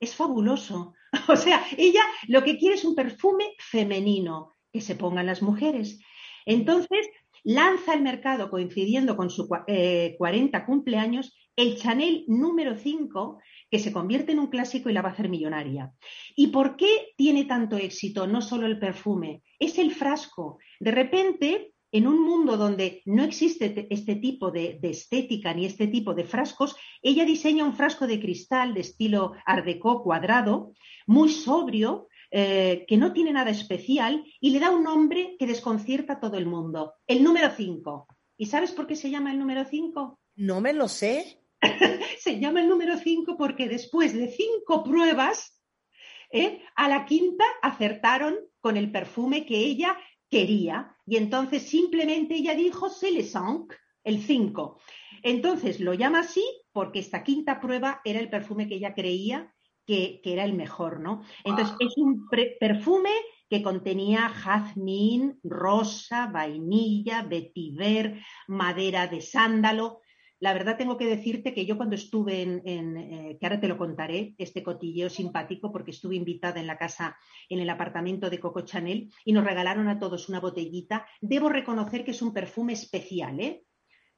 Es fabuloso. O sea, ella lo que quiere es un perfume femenino que se pongan las mujeres. Entonces, lanza al mercado, coincidiendo con su eh, 40 cumpleaños, el Chanel número 5, que se convierte en un clásico y la va a hacer millonaria. ¿Y por qué tiene tanto éxito? No solo el perfume, es el frasco. De repente, en un mundo donde no existe te- este tipo de, de estética ni este tipo de frascos, ella diseña un frasco de cristal de estilo Art Deco cuadrado, muy sobrio, eh, que no tiene nada especial y le da un nombre que desconcierta a todo el mundo. El número 5. ¿Y sabes por qué se llama el número 5? No me lo sé. Se llama el número 5 porque después de cinco pruebas, ¿eh? a la quinta acertaron con el perfume que ella quería. Y entonces simplemente ella dijo, c'est le 5, el 5. Entonces lo llama así porque esta quinta prueba era el perfume que ella creía que, que era el mejor, ¿no? Entonces es un pre- perfume que contenía jazmín, rosa, vainilla, vetiver, madera de sándalo. La verdad tengo que decirte que yo cuando estuve en, en, eh, que ahora te lo contaré, este cotilleo simpático, porque estuve invitada en la casa, en el apartamento de Coco Chanel, y nos regalaron a todos una botellita. Debo reconocer que es un perfume especial, ¿eh?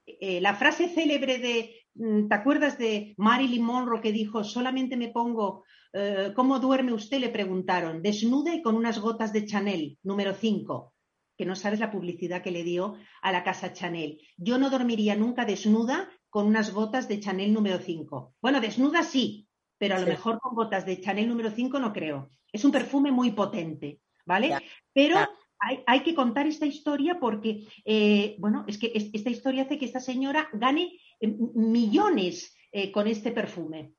Eh, la frase célebre de, ¿te acuerdas de Marilyn Monroe que dijo, solamente me pongo, eh, ¿cómo duerme usted? Le preguntaron, desnuda y con unas gotas de Chanel, número 5, que no sabes la publicidad que le dio a la casa Chanel. Yo no dormiría nunca desnuda con unas gotas de Chanel número 5. Bueno, desnuda sí, pero a lo mejor con gotas de Chanel número 5 no creo. Es un perfume muy potente, ¿vale? Ya. Pero Ya. hay, hay que contar esta historia porque, eh, bueno, es que es- esta historia hace que esta señora gane millones eh, con este perfume.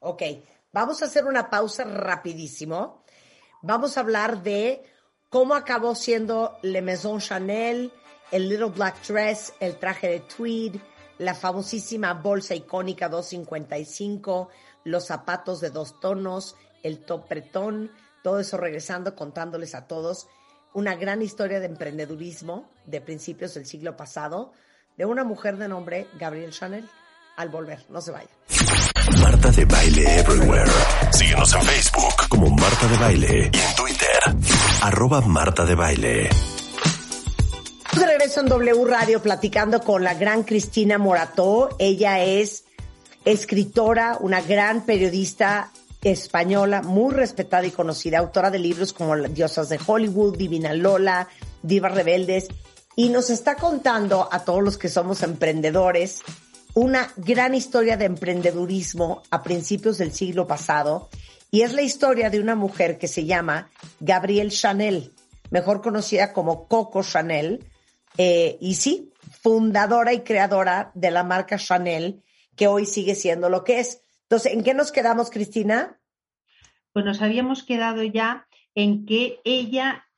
Ok, vamos a hacer una pausa rapidísimo. Vamos a hablar de cómo acabó siendo Le Maison Chanel, el Little Black Dress, el traje de tweed, la famosísima bolsa icónica 255, los zapatos de dos tonos, el topretón, todo eso regresando, contándoles a todos una gran historia de emprendedurismo de principios del siglo pasado de una mujer de nombre Gabrielle Chanel. Al volver, no se vayan. Marta de Baile Everywhere. Síguenos en Facebook como Marta de Baile y en Twitter, arroba Marta de Baile. De regreso en W Radio platicando con la gran Cristina Morató. Ella es escritora, una gran periodista española, muy respetada y conocida, autora de libros como Diosas de Hollywood, Divina Lola, Divas Rebeldes, y nos está contando a todos los que somos emprendedores una gran historia de emprendedurismo a principios del siglo pasado, y es la historia de una mujer que se llama Gabrielle Chanel, mejor conocida como Coco Chanel, eh, y sí, fundadora y creadora de la marca Chanel, que hoy sigue siendo lo que es. Entonces, ¿en qué nos quedamos, Cristina? Pues nos habíamos quedado ya en que ella,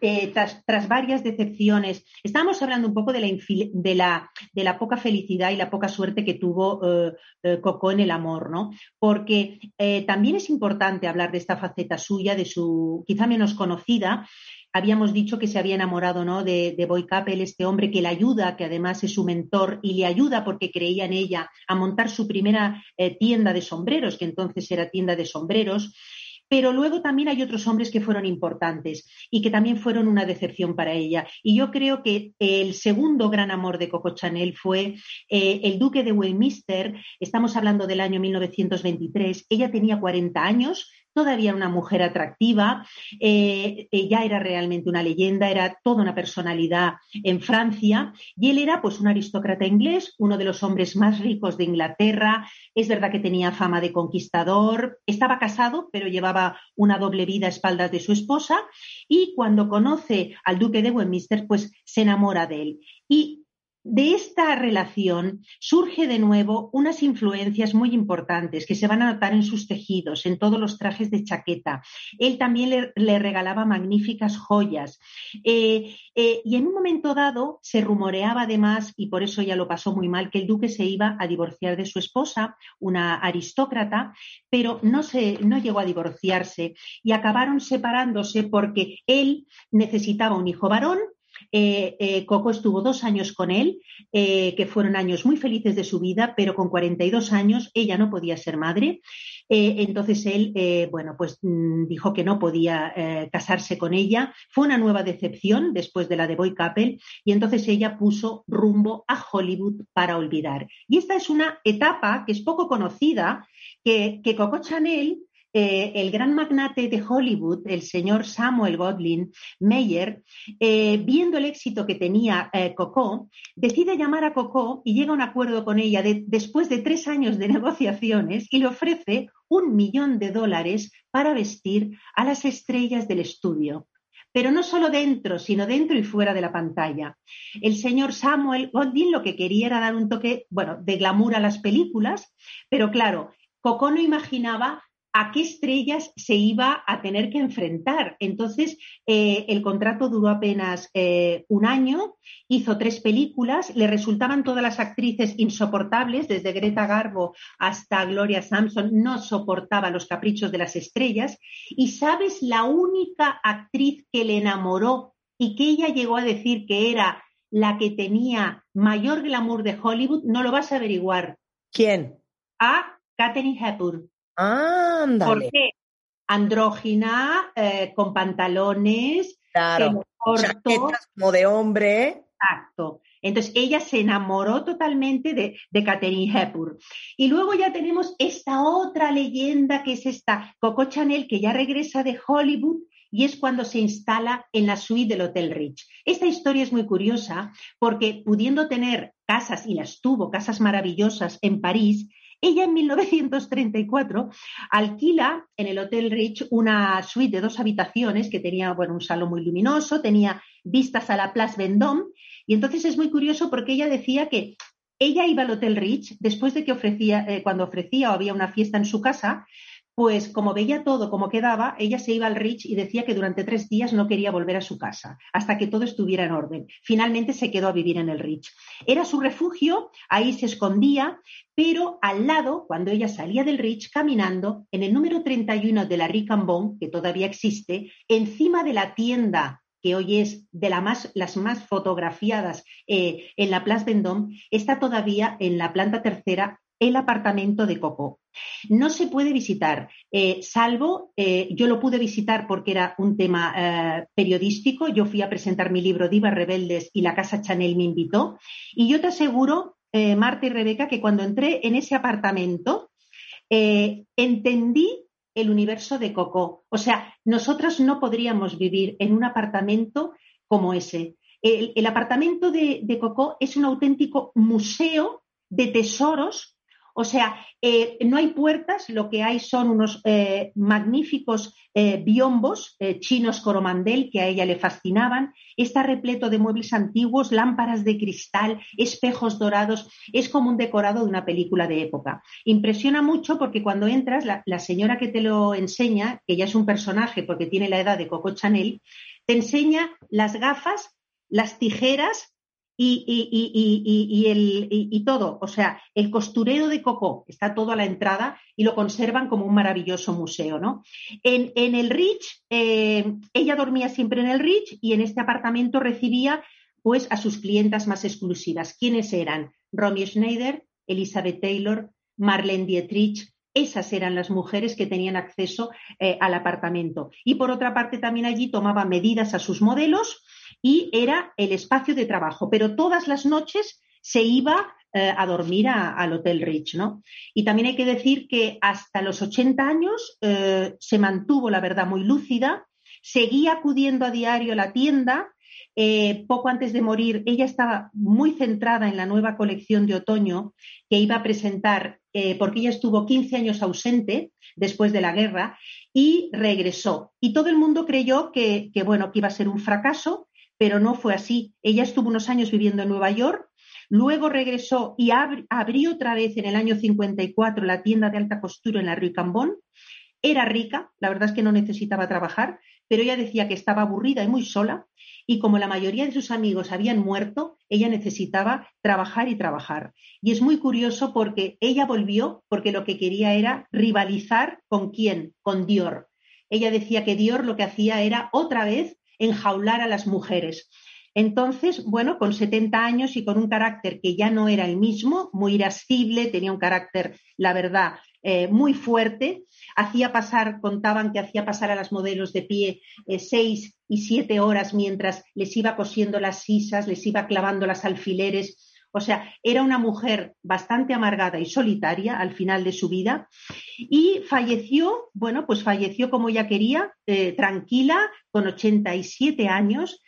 eh, tras, tras varias decepciones, estábamos hablando un poco de la, de la, poca felicidad y la poca suerte que tuvo eh, eh, Coco en el amor, ¿no? Porque también es importante hablar de esta faceta suya, de su quizá menos conocida. Habíamos dicho que se había enamorado ¿no? de, de Boy Capel, este hombre que le ayuda, que además es su mentor y le ayuda porque creía en ella a montar su primera tienda de sombreros, que entonces era tienda de sombreros. Pero luego también hay otros hombres que fueron importantes y que también fueron una decepción para ella. Y yo creo que el segundo gran amor de Coco Chanel fue eh, el duque de Westminster. Estamos hablando del año 1923. Ella tenía 40 años, todavía una mujer atractiva, eh, ella era realmente una leyenda, era toda una personalidad en Francia y él era pues un aristócrata inglés, uno de los hombres más ricos de Inglaterra, es verdad que tenía fama de conquistador, estaba casado pero llevaba una doble vida a espaldas de su esposa y cuando conoce al duque de Westminster pues se enamora de él. Y de esta relación surge de nuevo unas influencias muy importantes que se van a notar en sus tejidos, en todos los trajes de chaqueta. Él también le, regalaba magníficas joyas. Eh, eh, y en un momento dado se rumoreaba además, y por eso ya lo pasó muy mal, que el duque se iba a divorciar de su esposa, una aristócrata, pero no, se, no llegó a divorciarse y acabaron separándose porque él necesitaba un hijo varón eh, eh, Coco estuvo dos años con él, eh, que fueron años muy felices de su vida, pero con 42 años ella no podía ser madre. entonces él, bueno, pues mm, dijo que no podía casarse con ella. Fue una nueva decepción después de la de Boy Couple y entonces ella puso rumbo a Hollywood para olvidar. Y esta es una etapa que es poco conocida, que Coco Chanel eh, el gran magnate de Hollywood, el señor Samuel Godlin Meyer, eh, viendo el éxito que tenía eh, Coco, decide llamar a Coco y llega a un acuerdo con ella después de tres años de negociaciones y le ofrece un millón de dólares para vestir a las estrellas del estudio pero no solo dentro, sino dentro y fuera de la pantalla. El señor Samuel Godlin lo que quería era dar un toque, bueno, de glamour a las películas, pero claro, Coco no imaginaba a qué estrellas se iba a tener que enfrentar. Entonces, eh, el contrato duró apenas eh, un año, hizo tres películas, le resultaban todas las actrices insoportables, desde Greta Garbo hasta Gloria Sampson, no soportaba los caprichos de las estrellas. Y sabes, la única actriz que le enamoró y que ella llegó a decir que era la que tenía mayor glamour de Hollywood, no lo vas a averiguar. ¿Quién? A Katherine Hepburn. Ándale. ¿Por qué? Andrógina, eh, con pantalones, claro. Chaquetas como de hombre. Exacto. Entonces ella se enamoró totalmente de, de Catherine Hepburn. Y luego ya tenemos esta otra leyenda que es esta Coco Chanel que ya regresa de Hollywood y es cuando se instala en la suite del Hotel Rich. Esta historia es muy curiosa porque pudiendo tener casas, y las tuvo, casas maravillosas en París, ella en 1934 alquila en el Hotel Rich una suite de dos habitaciones que tenía bueno, un salón muy luminoso, tenía vistas a la Place Vendôme y entonces es muy curioso porque ella decía que ella iba al Hotel Rich después de que ofrecía, eh, cuando ofrecía o había una fiesta en su casa, pues como veía todo como quedaba, ella se iba al Rich y decía que durante tres días no quería volver a su casa, hasta que todo estuviera en orden. Finalmente se quedó a vivir en el Rich. Era su refugio, ahí se escondía, pero al lado, cuando ella salía del Rich caminando, en el número 31 de la Ricambon, que todavía existe, encima de la tienda que hoy es de las más fotografiadas eh, en la Place Vendôme, está todavía en la planta tercera el apartamento de Coco. No se puede visitar, eh, salvo, eh, yo lo pude visitar porque era un tema eh, periodístico, yo fui a presentar mi libro Divas Rebeldes y la Casa Chanel me invitó, y yo te aseguro, Marta y Rebeca, que cuando entré en ese apartamento, entendí el universo de Coco. O sea, nosotras no podríamos vivir en un apartamento como ese. El, apartamento de, de Coco es un auténtico museo de tesoros o sea, eh, no hay puertas, lo que hay son unos eh, magníficos eh, biombos chinos coromandel que a ella le fascinaban. Está repleto de muebles antiguos, lámparas de cristal, espejos dorados. Es como un decorado de una película de época. Impresiona mucho porque cuando entras, la, la señora que te lo enseña, que ya es un personaje porque tiene la edad de Coco Chanel, te enseña las gafas, las tijeras y, el, y, todo, o sea, el costurero de Coco está todo a la entrada y lo conservan como un maravilloso museo, ¿no? En, el Rich, eh, ella dormía siempre en el Rich y en este apartamento recibía pues a sus clientas más exclusivas. ¿Quiénes eran? Romy Schneider, Elizabeth Taylor, Marlene Dietrich, esas eran las mujeres que tenían acceso eh, al apartamento. Y por otra parte, también allí tomaba medidas a sus modelos y era el espacio de trabajo. Pero todas las noches se iba eh, a dormir al Hotel Rich, ¿no? Y también hay que decir que hasta los 80 años eh, se mantuvo, la verdad, muy lúcida, seguía acudiendo a diario a la tienda. poco antes de morir, ella estaba muy centrada en la nueva colección de otoño que iba a presentar eh, porque ella estuvo 15 años ausente después de la guerra y regresó. Y todo el mundo creyó que, bueno, que iba a ser un fracaso, pero no fue así. Ella estuvo unos años viviendo en Nueva York, luego regresó y abrió otra vez en el año 54 la tienda de alta costura en la Rue Cambón. Era rica, la verdad es que no necesitaba trabajar, pero ella decía que estaba aburrida y muy sola y como la mayoría de sus amigos habían muerto, ella necesitaba trabajar y trabajar. Y es muy curioso porque ella volvió porque lo que quería era rivalizar con quién, con Dior. Ella decía que Dior lo que hacía era otra vez enjaular a las mujeres. Entonces, bueno, con 70 años y con un carácter que ya no era el mismo, muy irascible, tenía un carácter, la verdad, eh, muy fuerte, hacía pasar, contaban que hacía pasar a las modelos de pie eh, seis y siete horas mientras les iba cosiendo las sisas, les iba clavando las alfileres. O sea, era una mujer bastante amargada y solitaria al final de su vida y falleció, bueno, pues falleció como ella quería, eh, tranquila, con 87 años.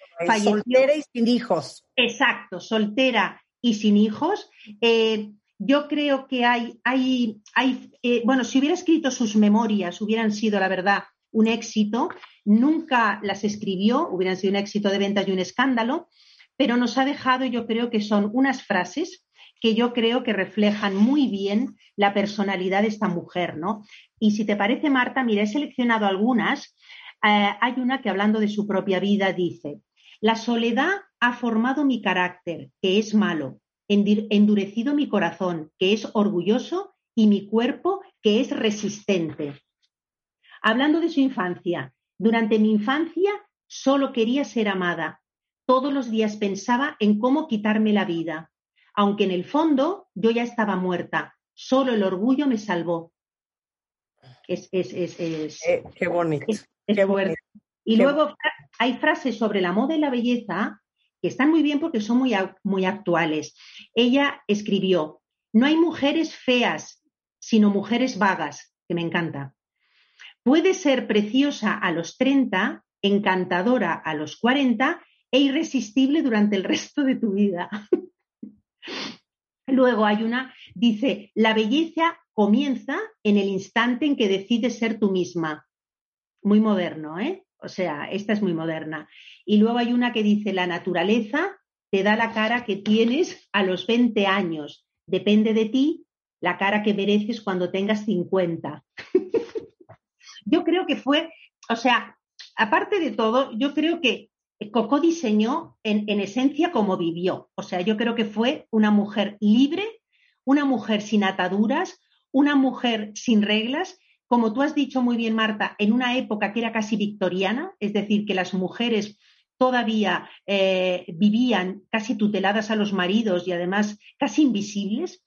Soltera y sin hijos. Exacto, soltera y sin hijos. Eh, yo creo que hay, hay, hay eh, bueno, si hubiera escrito sus memorias, hubieran sido, la verdad, un éxito. Nunca las escribió, hubieran sido un éxito de ventas y un escándalo, pero nos ha dejado, yo creo que son unas frases que yo creo que reflejan muy bien la personalidad de esta mujer, ¿no? Y si te parece, Marta, mira, he seleccionado algunas. Eh, hay una que hablando de su propia vida dice, la soledad ha formado mi carácter, que es malo, endurecido mi corazón, que es orgulloso, y mi cuerpo, que es resistente. Hablando de su infancia, durante mi infancia solo quería ser amada. Todos los días pensaba en cómo quitarme la vida, aunque en el fondo yo ya estaba muerta. Solo el orgullo me salvó. Es, es, es, eh, qué bonito. Y luego hay frases sobre la moda y la belleza que están muy bien porque son muy, muy actuales. Ella escribió, no hay mujeres feas, sino mujeres vagas, que me encanta. Puede ser preciosa a los 30, encantadora a los 40 e irresistible durante el resto de tu vida. Luego hay una, dice, la belleza comienza en el instante en que decides ser tú misma. Muy moderno, ¿eh? O sea, esta es muy moderna. Y luego hay una que dice, la naturaleza te da la cara que tienes a los 20 años. Depende de ti la cara que mereces cuando tengas 50. yo creo que fue, o sea, aparte de todo, yo creo que Coco diseñó en, en esencia como vivió. O sea, yo creo que fue una mujer libre, una mujer sin ataduras, una mujer sin reglas como tú has dicho muy bien, Marta, en una época que era casi victoriana, es decir, que las mujeres todavía eh, vivían casi tuteladas a los maridos y además casi invisibles.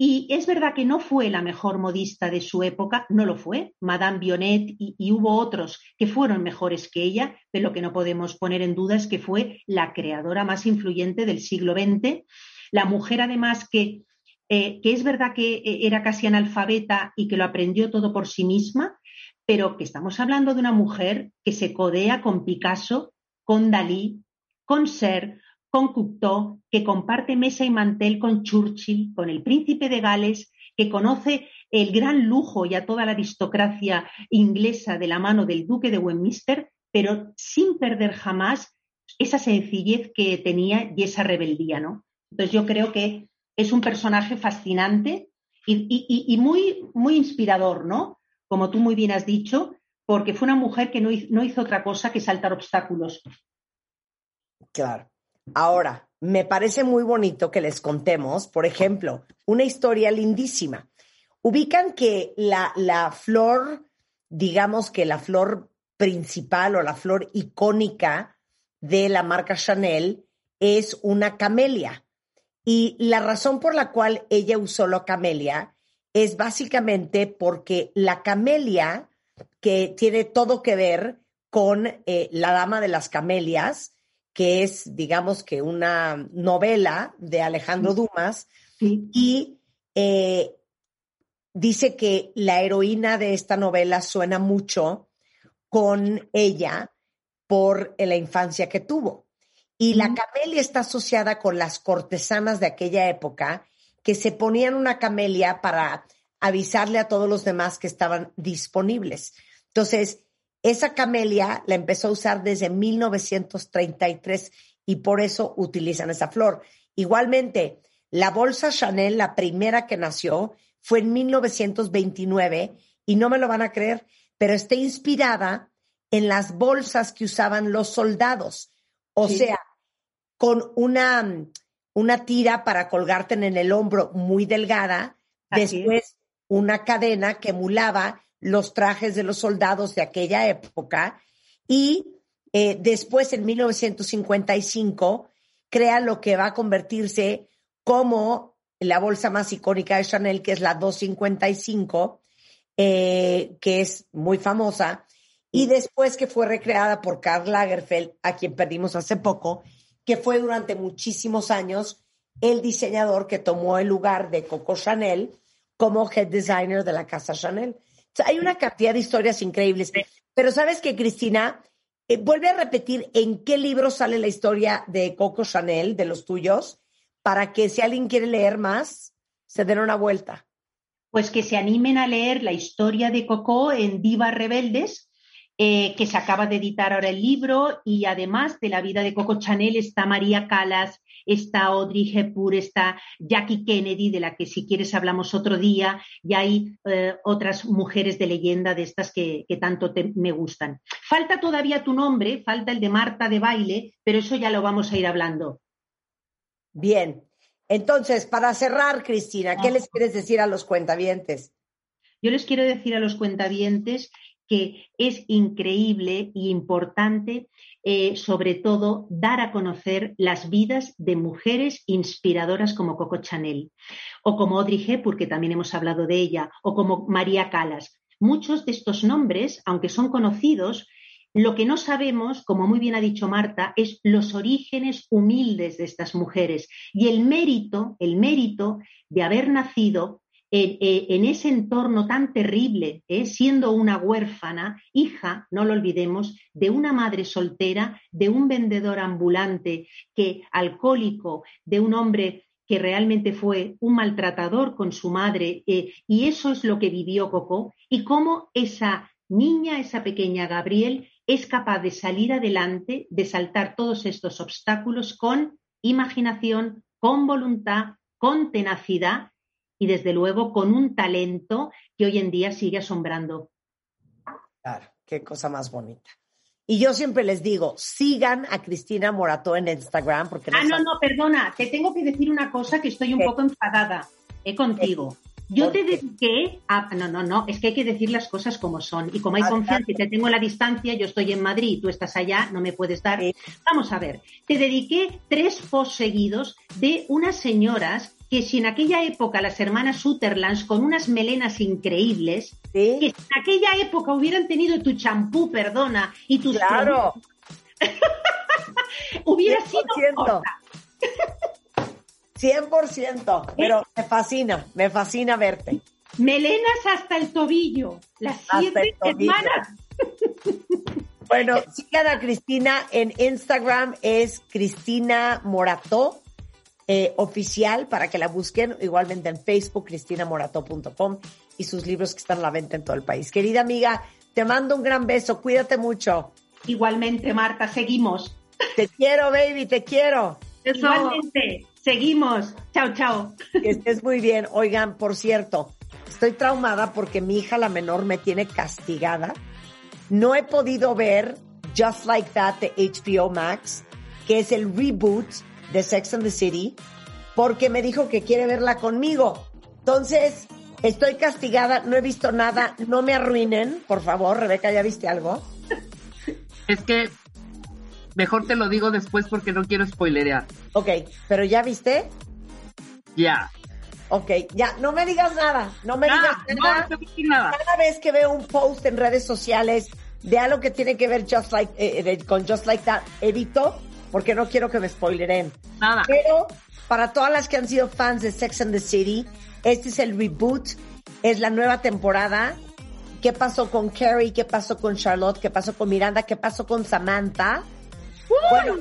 Y es verdad que no fue la mejor modista de su época, no lo fue, Madame Bionnet y, y, hubo otros que fueron mejores que ella, pero lo que no podemos poner en duda es que fue la creadora más influyente del siglo XX, la mujer además que, eh, que es verdad que eh, era casi analfabeta y que lo aprendió todo por sí misma, pero que estamos hablando de una mujer que se codea con Picasso, con Dalí, con Ser, con Cocteau, que comparte mesa y mantel con Churchill, con el príncipe de Gales, que conoce el gran lujo y a toda la aristocracia inglesa de la mano del duque de Westminster, pero sin perder jamás esa sencillez que tenía y esa rebeldía, ¿no? Entonces yo creo que es un personaje fascinante y, muy, muy inspirador, ¿no? Como tú muy bien has dicho, porque fue una mujer que no hizo, otra cosa que saltar obstáculos. Claro. Ahora, me parece muy bonito que les contemos, por ejemplo, una historia lindísima. Ubican que la, la flor, digamos que la flor principal o la flor icónica de la marca Chanel es una camelia. Y la razón por la cual ella usó la camelia es básicamente porque la camelia, que tiene todo que ver con eh, La Dama de las Camelias, que es, digamos que una novela de Alejandro Dumas, Sí. y eh, dice que la heroína de esta novela suena mucho con ella por eh, la infancia que tuvo. Y la camelia está asociada con las cortesanas de aquella época que se ponían una camelia para avisarle a todos los demás que estaban disponibles. Entonces, esa camelia la empezó a usar desde 1933 y por eso utilizan esa flor. Igualmente, la bolsa Chanel, la primera que nació, fue en 1929 y no me lo van a creer, pero está inspirada en las bolsas que usaban los soldados. O Sí. sea, con una, una tira para colgarte en el hombro muy delgada, Así es. después una cadena que emulaba los trajes de los soldados de aquella época y eh, después en 1955 crea lo que va a convertirse como la bolsa más icónica de Chanel, que es la 255, eh, que es muy famosa, y después que fue recreada por Karl Lagerfeld, a quien perdimos hace poco, que fue durante muchísimos años el diseñador que tomó el lugar de Coco Chanel como head designer de la casa Chanel. Sea, hay una cantidad de historias increíbles. Pero sabes que, Cristina, Eh, vuelve a repetir en qué libro sale la historia de Coco Chanel, de los tuyos, para que si alguien quiere leer más, se den una vuelta. Pues que se animen a leer la historia de Coco en Divas Rebeldes, eh, que se acaba de editar ahora el libro, y además de la vida de Coco Chanel está María Calas, está Audrey Hepburn, está Jackie Kennedy, de la que si quieres hablamos otro día, y hay eh, otras mujeres de leyenda de estas que, que tanto te- me gustan. Falta todavía tu nombre, falta el de Marta de baile, pero eso ya lo vamos a ir hablando. Bien. Entonces, para cerrar, Cristina, ¿qué les quieres decir a los cuentavientes? Yo les quiero decir a los cuentavientes que es increíble y importante, eh, sobre todo, dar a conocer las vidas de mujeres inspiradoras como Coco Chanel o como Audrey Hepburn, que también hemos hablado de ella, o como María Calas. Muchos de estos nombres, aunque son conocidos, lo que no sabemos, como muy bien ha dicho Marta, es los orígenes humildes de estas mujeres y el mérito, el mérito de haber nacido en, eh, en ese entorno tan terrible, eh, siendo una huérfana, hija, no lo olvidemos, de una madre soltera, de un vendedor ambulante que alcohólico, de un hombre que realmente fue un maltratador con su madre, eh, y eso es lo que vivió Coco, y cómo esa niña, esa pequeña Gabriel, es capaz de salir adelante, de saltar todos estos obstáculos con imaginación, con voluntad, con tenacidad y desde luego con un talento que hoy en día sigue asombrando. Claro, qué cosa más bonita. Y yo siempre les digo, sigan a Cristina Morató en Instagram porque Ah, no, no, perdona, te tengo que decir una cosa que estoy un ¿Qué? poco enfadada eh, contigo. Yo ¿Por te qué? dediqué a... No, no, no, es que hay que decir las cosas como son. Y como hay Ah, confianza y te tengo la distancia, yo estoy en Madrid y tú estás allá, no me puedes dar... Sí. Vamos a ver, te dediqué tres posts seguidos de unas señoras que si en aquella época las hermanas Sutherlands con unas melenas increíbles, ¿Sí? que si en aquella época hubieran tenido tu champú, perdona, y tus Claro, hubiera sido 100%. otra. 100%, pero me fascina, me fascina verte. Melenas hasta el tobillo. Las siete tobillo. hermanas. Bueno, sigan a Cristina en Instagram, es Cristina Morató eh, oficial para que la busquen, igualmente en Facebook, cristinamorató.com y sus libros que están a la venta en todo el país. Querida amiga, te mando un gran beso, cuídate mucho. Igualmente, Marta, seguimos. Te quiero, baby, te quiero. Eso. Igualmente, seguimos. Chao, chao. Que estés muy bien. Oigan, por cierto, estoy traumada porque mi hija, la menor, me tiene castigada. No he podido ver Just Like That de HBO Max, que es el reboot de Sex and the City, porque me dijo que quiere verla conmigo. Entonces, estoy castigada, no he visto nada, no me arruinen, por favor. Rebeca, ¿ya viste algo? Es que mejor te lo digo después porque no quiero spoilerear. Ok, pero ¿ya viste? Ya. Ok, ya, no me digas nada, no me digas nada. no. Cada vez que veo un post en redes sociales de algo que tiene que ver just like, eh, de- con Just Like That, evito porque no quiero que me spoileren. Nada. Pero para todas las que han sido fans de Sex and the City, este es el reboot, es la nueva temporada. ¿Qué pasó con Carrie? ¿Qué pasó con Charlotte? ¿Qué pasó con Miranda? ¿Qué pasó con Samantha? Bueno,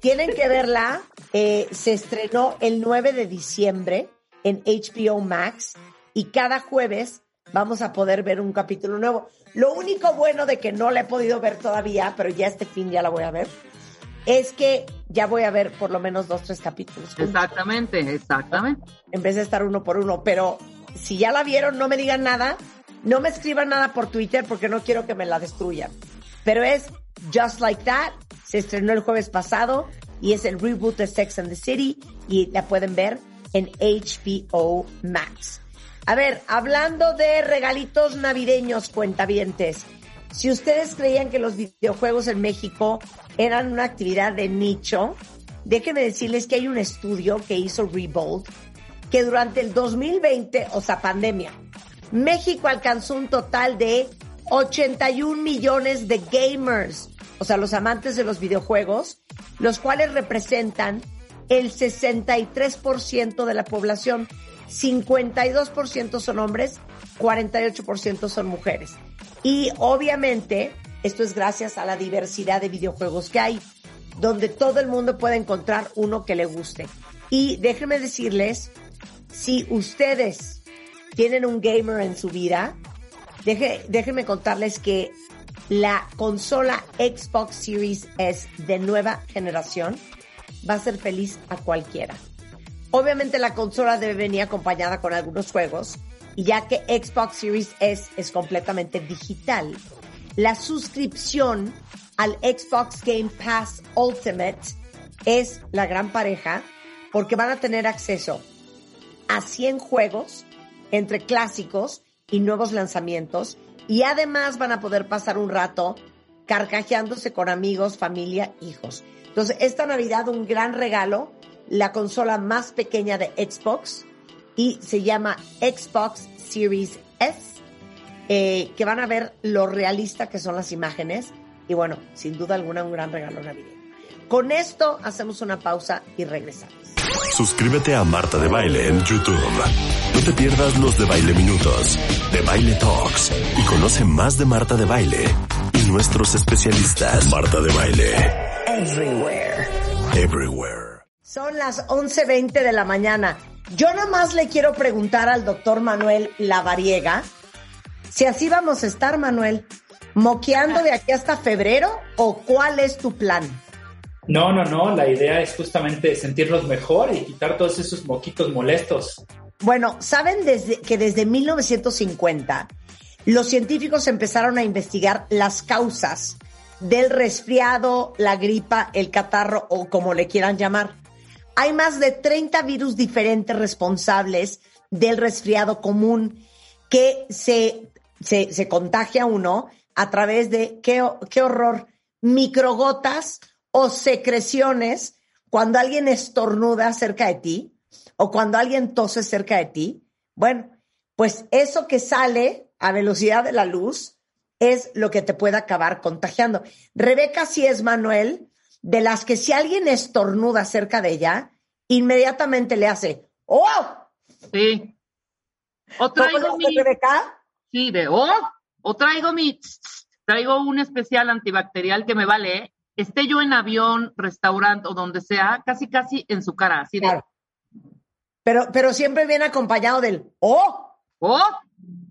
tienen que verla. Eh, se estrenó el 9 de diciembre en HBO Max y cada jueves vamos a poder ver un capítulo nuevo. Lo único bueno de que no la he podido ver todavía, pero ya este fin ya la voy a ver, es que ya voy a ver por lo menos dos, tres capítulos. Exactamente, exactamente. En vez de estar uno por uno. Pero si ya la vieron, no me digan nada. No me escriban nada por Twitter porque no quiero que me la destruyan. Pero es Just Like That. Se estrenó el jueves pasado y es el reboot de Sex and the City y la pueden ver en HBO Max. A ver, hablando de regalitos navideños, cuentavientes. Si ustedes creían que los videojuegos en México eran una actividad de nicho, déjenme decirles que hay un estudio que hizo Revolt que durante el 2020, o sea, pandemia, México alcanzó un total de 81 millones de gamers, o sea, los amantes de los videojuegos, los cuales representan el 63% de la población. 52% son hombres, 48% son mujeres. Y obviamente, esto es gracias a la diversidad de videojuegos que hay, donde todo el mundo puede encontrar uno que le guste. Y déjenme decirles, si ustedes tienen un gamer en su vida, deje- déjenme contarles que la consola Xbox Series S de nueva generación va a ser feliz a cualquiera. Obviamente la consola debe venir acompañada con algunos juegos y ya que Xbox Series S es completamente digital, la suscripción al Xbox Game Pass Ultimate es la gran pareja porque van a tener acceso a 100 juegos entre clásicos y nuevos lanzamientos y además van a poder pasar un rato carcajeándose con amigos, familia, hijos. Entonces, esta Navidad un gran regalo, la consola más pequeña de Xbox y se llama Xbox Series S, eh, que van a ver lo realista que son las imágenes y bueno, sin duda alguna un gran regalo navideño. Con esto hacemos una pausa y regresamos. Suscríbete a Marta de Baile en YouTube. No te pierdas los de Baile Minutos, de Baile Talks y conoce más de Marta de Baile y nuestros especialistas. Marta de Baile. Everywhere. Everywhere. Son las 11.20 de la mañana. Yo nada más le quiero preguntar al doctor Manuel Lavariega si así vamos a estar, Manuel, moqueando de aquí hasta febrero o cuál es tu plan. No, no, no, la idea es justamente sentirnos mejor y quitar todos esos moquitos molestos. Bueno, saben desde, que desde 1950 los científicos empezaron a investigar las causas del resfriado, la gripa, el catarro o como le quieran llamar. Hay más de 30 virus diferentes responsables del resfriado común que se, se, se contagia uno a través de, qué, qué horror, microgotas o secreciones cuando alguien estornuda cerca de ti o cuando alguien tose cerca de ti. Bueno, pues eso que sale a velocidad de la luz es lo que te puede acabar contagiando. Rebeca sí es Manuel, de las que si alguien estornuda cerca de ella, inmediatamente le hace, ¡oh! Sí. O ¿Cómo traigo mi, Rebeca? sí, de, o, o traigo mi, traigo un especial antibacterial que me vale, ¿eh? esté yo en avión, restaurante o donde sea, casi casi en su cara, así de, Claro. Pero, pero siempre viene acompañado del, ¡oh! oh,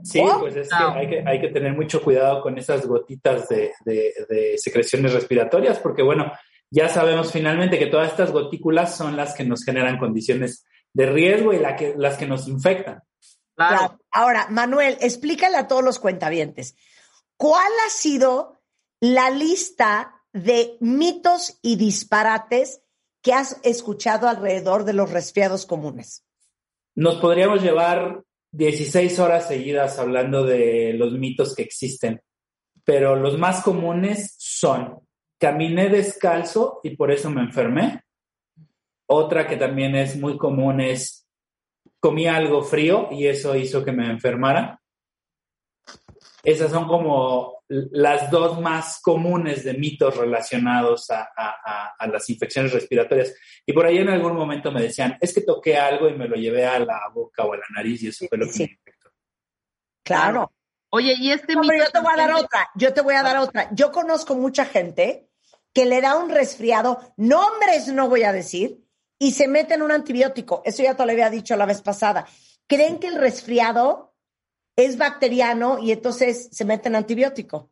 Sí, Oh, pues es no. que hay, que hay que tener mucho cuidado con esas gotitas de, de- de secreciones respiratorias, porque bueno, ya sabemos finalmente que todas estas gotículas son las que nos generan condiciones de riesgo y la que, las que nos infectan. claro. Claro. Ahora, Manuel, explícale a todos los cuentavientes, ¿cuál ha sido la lista de mitos y disparates que has escuchado alrededor de los resfriados comunes? Nos podríamos llevar 16 horas seguidas hablando de los mitos que existen, pero los más comunes son, caminé descalzo y por eso me enfermé. Otra que también es muy común es, comí algo frío y eso hizo que me enfermara. Esas son como las dos más comunes de mitos relacionados a, a- a las infecciones respiratorias. Y por ahí en algún momento me decían, es que toqué algo y me lo llevé a la boca o a la nariz y eso fue lo que Sí. me infectó. Claro. Oye, y este No, pero mito yo te voy a dar otra, yo te voy a dar otra. Yo conozco mucha gente que le da un resfriado, nombres no voy a decir, y se meten un antibiótico. Eso ya te lo había dicho la vez pasada. Creen que el resfriado es bacteriano y entonces se meten antibiótico.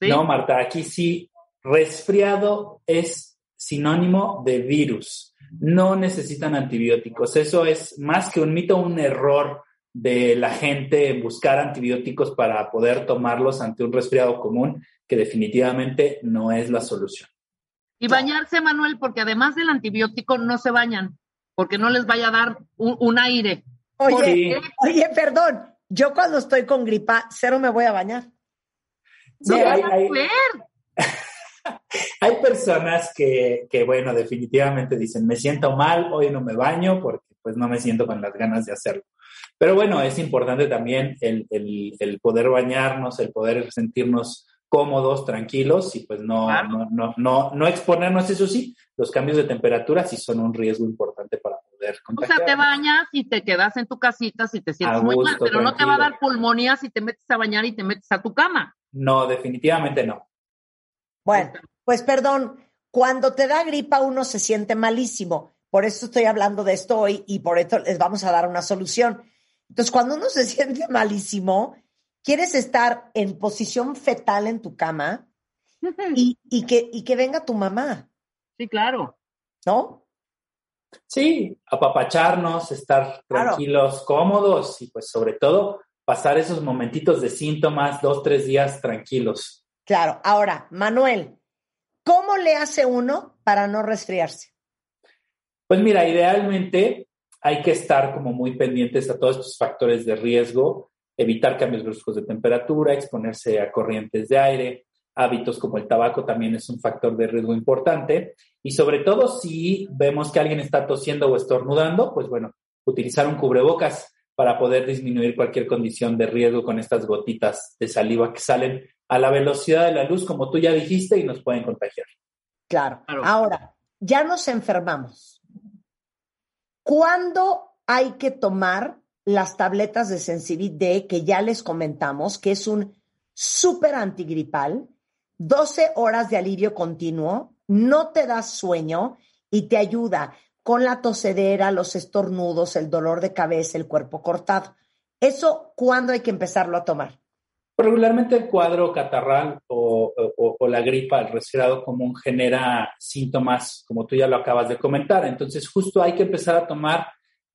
¿sí? No, Marta, aquí sí, resfriado es sinónimo de virus. No necesitan antibióticos. Eso es más que un mito, un error de la gente en buscar antibióticos para poder tomarlos ante un resfriado común, que definitivamente no es la solución. Y bañarse, Manuel, porque además del antibiótico no se bañan, porque no les vaya a dar un, un aire. Oye, Sí. oye, perdón, yo cuando estoy con gripa, cero me voy a bañar. Sí, hay, van a hay- hay personas que, que, bueno, definitivamente dicen, me siento mal, hoy no me baño porque pues no me siento con las ganas de hacerlo. Pero bueno, es importante también el, el- el poder bañarnos, el poder sentirnos cómodos, tranquilos y pues no, Claro. no, no, no, no exponernos, eso sí, los cambios de temperatura sí son un riesgo importante para poder o sea, contagiar. te bañas y te quedas en tu casita si te sientes muy mal, pero no te va a dar pulmonía si te metes a bañar y te metes a tu cama. No, definitivamente no. Bueno, pues perdón, cuando te da gripa uno se siente malísimo. Por eso estoy hablando de esto hoy y por eso les vamos a dar una solución. Entonces, cuando uno se siente malísimo, quieres estar en posición fetal en tu cama y, y que, y que venga tu mamá, Sí, claro. ¿no? Sí, apapacharnos, estar Claro. tranquilos, cómodos y pues sobre todo pasar esos momentitos de síntomas, dos, tres días tranquilos. Claro. Ahora, Manuel, ¿cómo le hace uno para no resfriarse? Pues mira, idealmente hay que estar como muy pendientes a todos estos factores de riesgo, evitar cambios bruscos de temperatura, exponerse a corrientes de aire, hábitos como el tabaco también es un factor de riesgo importante y sobre todo si vemos que alguien está tosiendo o estornudando, pues bueno, utilizar un cubrebocas para poder disminuir cualquier condición de riesgo con estas gotitas de saliva que salen a la velocidad de la luz, como tú ya dijiste, y nos pueden contagiar. Claro. Claro. Ahora, ya nos enfermamos. ¿Cuándo hay que tomar las tabletas de Sensibit D que ya les comentamos, que es un súper antigripal, 12 horas de alivio continuo, no te da sueño y te ayuda con la tosedera, los estornudos, el dolor de cabeza, el cuerpo cortado? ¿Eso cuándo hay que empezarlo a tomar? Regularmente el cuadro catarral o, o- o la gripa, el resfriado común genera síntomas, como tú ya lo acabas de comentar. Entonces, justo hay que empezar a tomar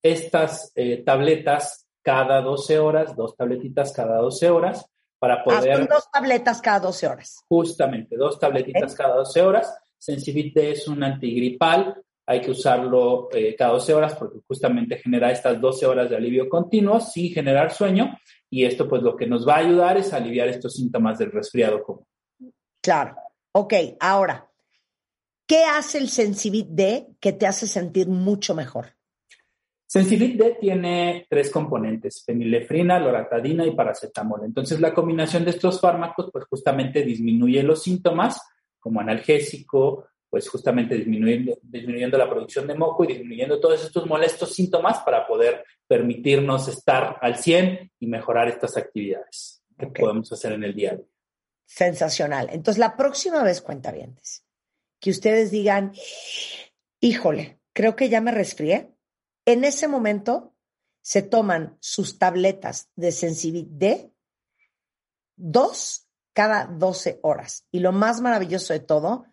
estas eh, tabletas cada 12 horas, dos tabletitas cada 12 horas, para Ah, poder, son dos tabletas cada 12 horas. justamente, dos tabletitas cada 12 horas. Sensibite es un antigripal, hay que usarlo eh, cada 12 horas porque justamente genera estas 12 horas de alivio continuo sin generar sueño y esto pues lo que nos va a ayudar es aliviar estos síntomas del resfriado común. Claro. Ok, ahora, ¿qué hace el Sensibit D que te hace sentir mucho mejor? Sensibit D tiene tres componentes, fenilefrina, loratadina y paracetamol. Entonces la combinación de estos fármacos pues justamente disminuye los síntomas como analgésico, pues justamente disminuyendo, disminuyendo la producción de moco y disminuyendo todos estos molestos síntomas para poder permitirnos estar al 100 y mejorar estas actividades que Ok. podemos hacer en el día a día. Sensacional. Entonces, la próxima vez, cuentavientes, que ustedes digan, híjole, creo que ya me resfrié, en ese momento se toman sus tabletas de Sensibit D, dos cada 12 horas. Y lo más maravilloso de todo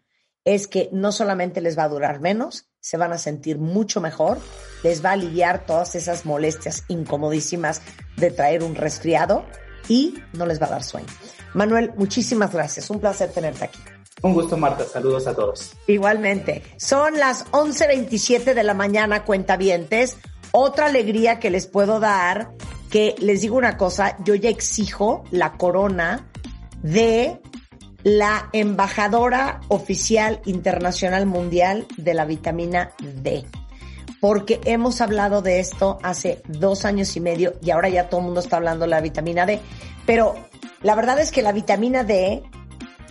es que no solamente les va a durar menos, se van a sentir mucho mejor, les va a aliviar todas esas molestias incomodísimas de traer un resfriado y no les va a dar sueño. Manuel, muchísimas gracias. Un placer tenerte aquí. Un gusto, Marta. Saludos a todos. Igualmente. Son las 11.27 de la mañana, cuentavientes. Otra alegría que les puedo dar, que les digo una cosa, yo ya exijo la corona de la embajadora oficial internacional mundial de la vitamina D. porque hemos hablado de esto hace dos años y medio y ahora ya todo el mundo está hablando de la vitamina D. Pero la verdad es que la vitamina D,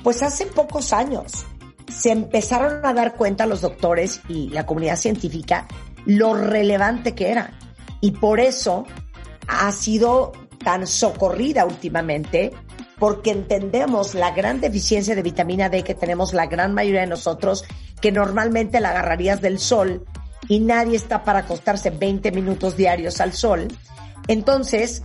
pues hace pocos años se empezaron a dar cuenta los doctores y la comunidad científica lo relevante que era. Y por eso ha sido tan socorrida últimamente, porque entendemos la gran deficiencia de vitamina D que tenemos la gran mayoría de nosotros, que normalmente la agarrarías del sol y nadie está para acostarse 20 minutos diarios al sol. Entonces,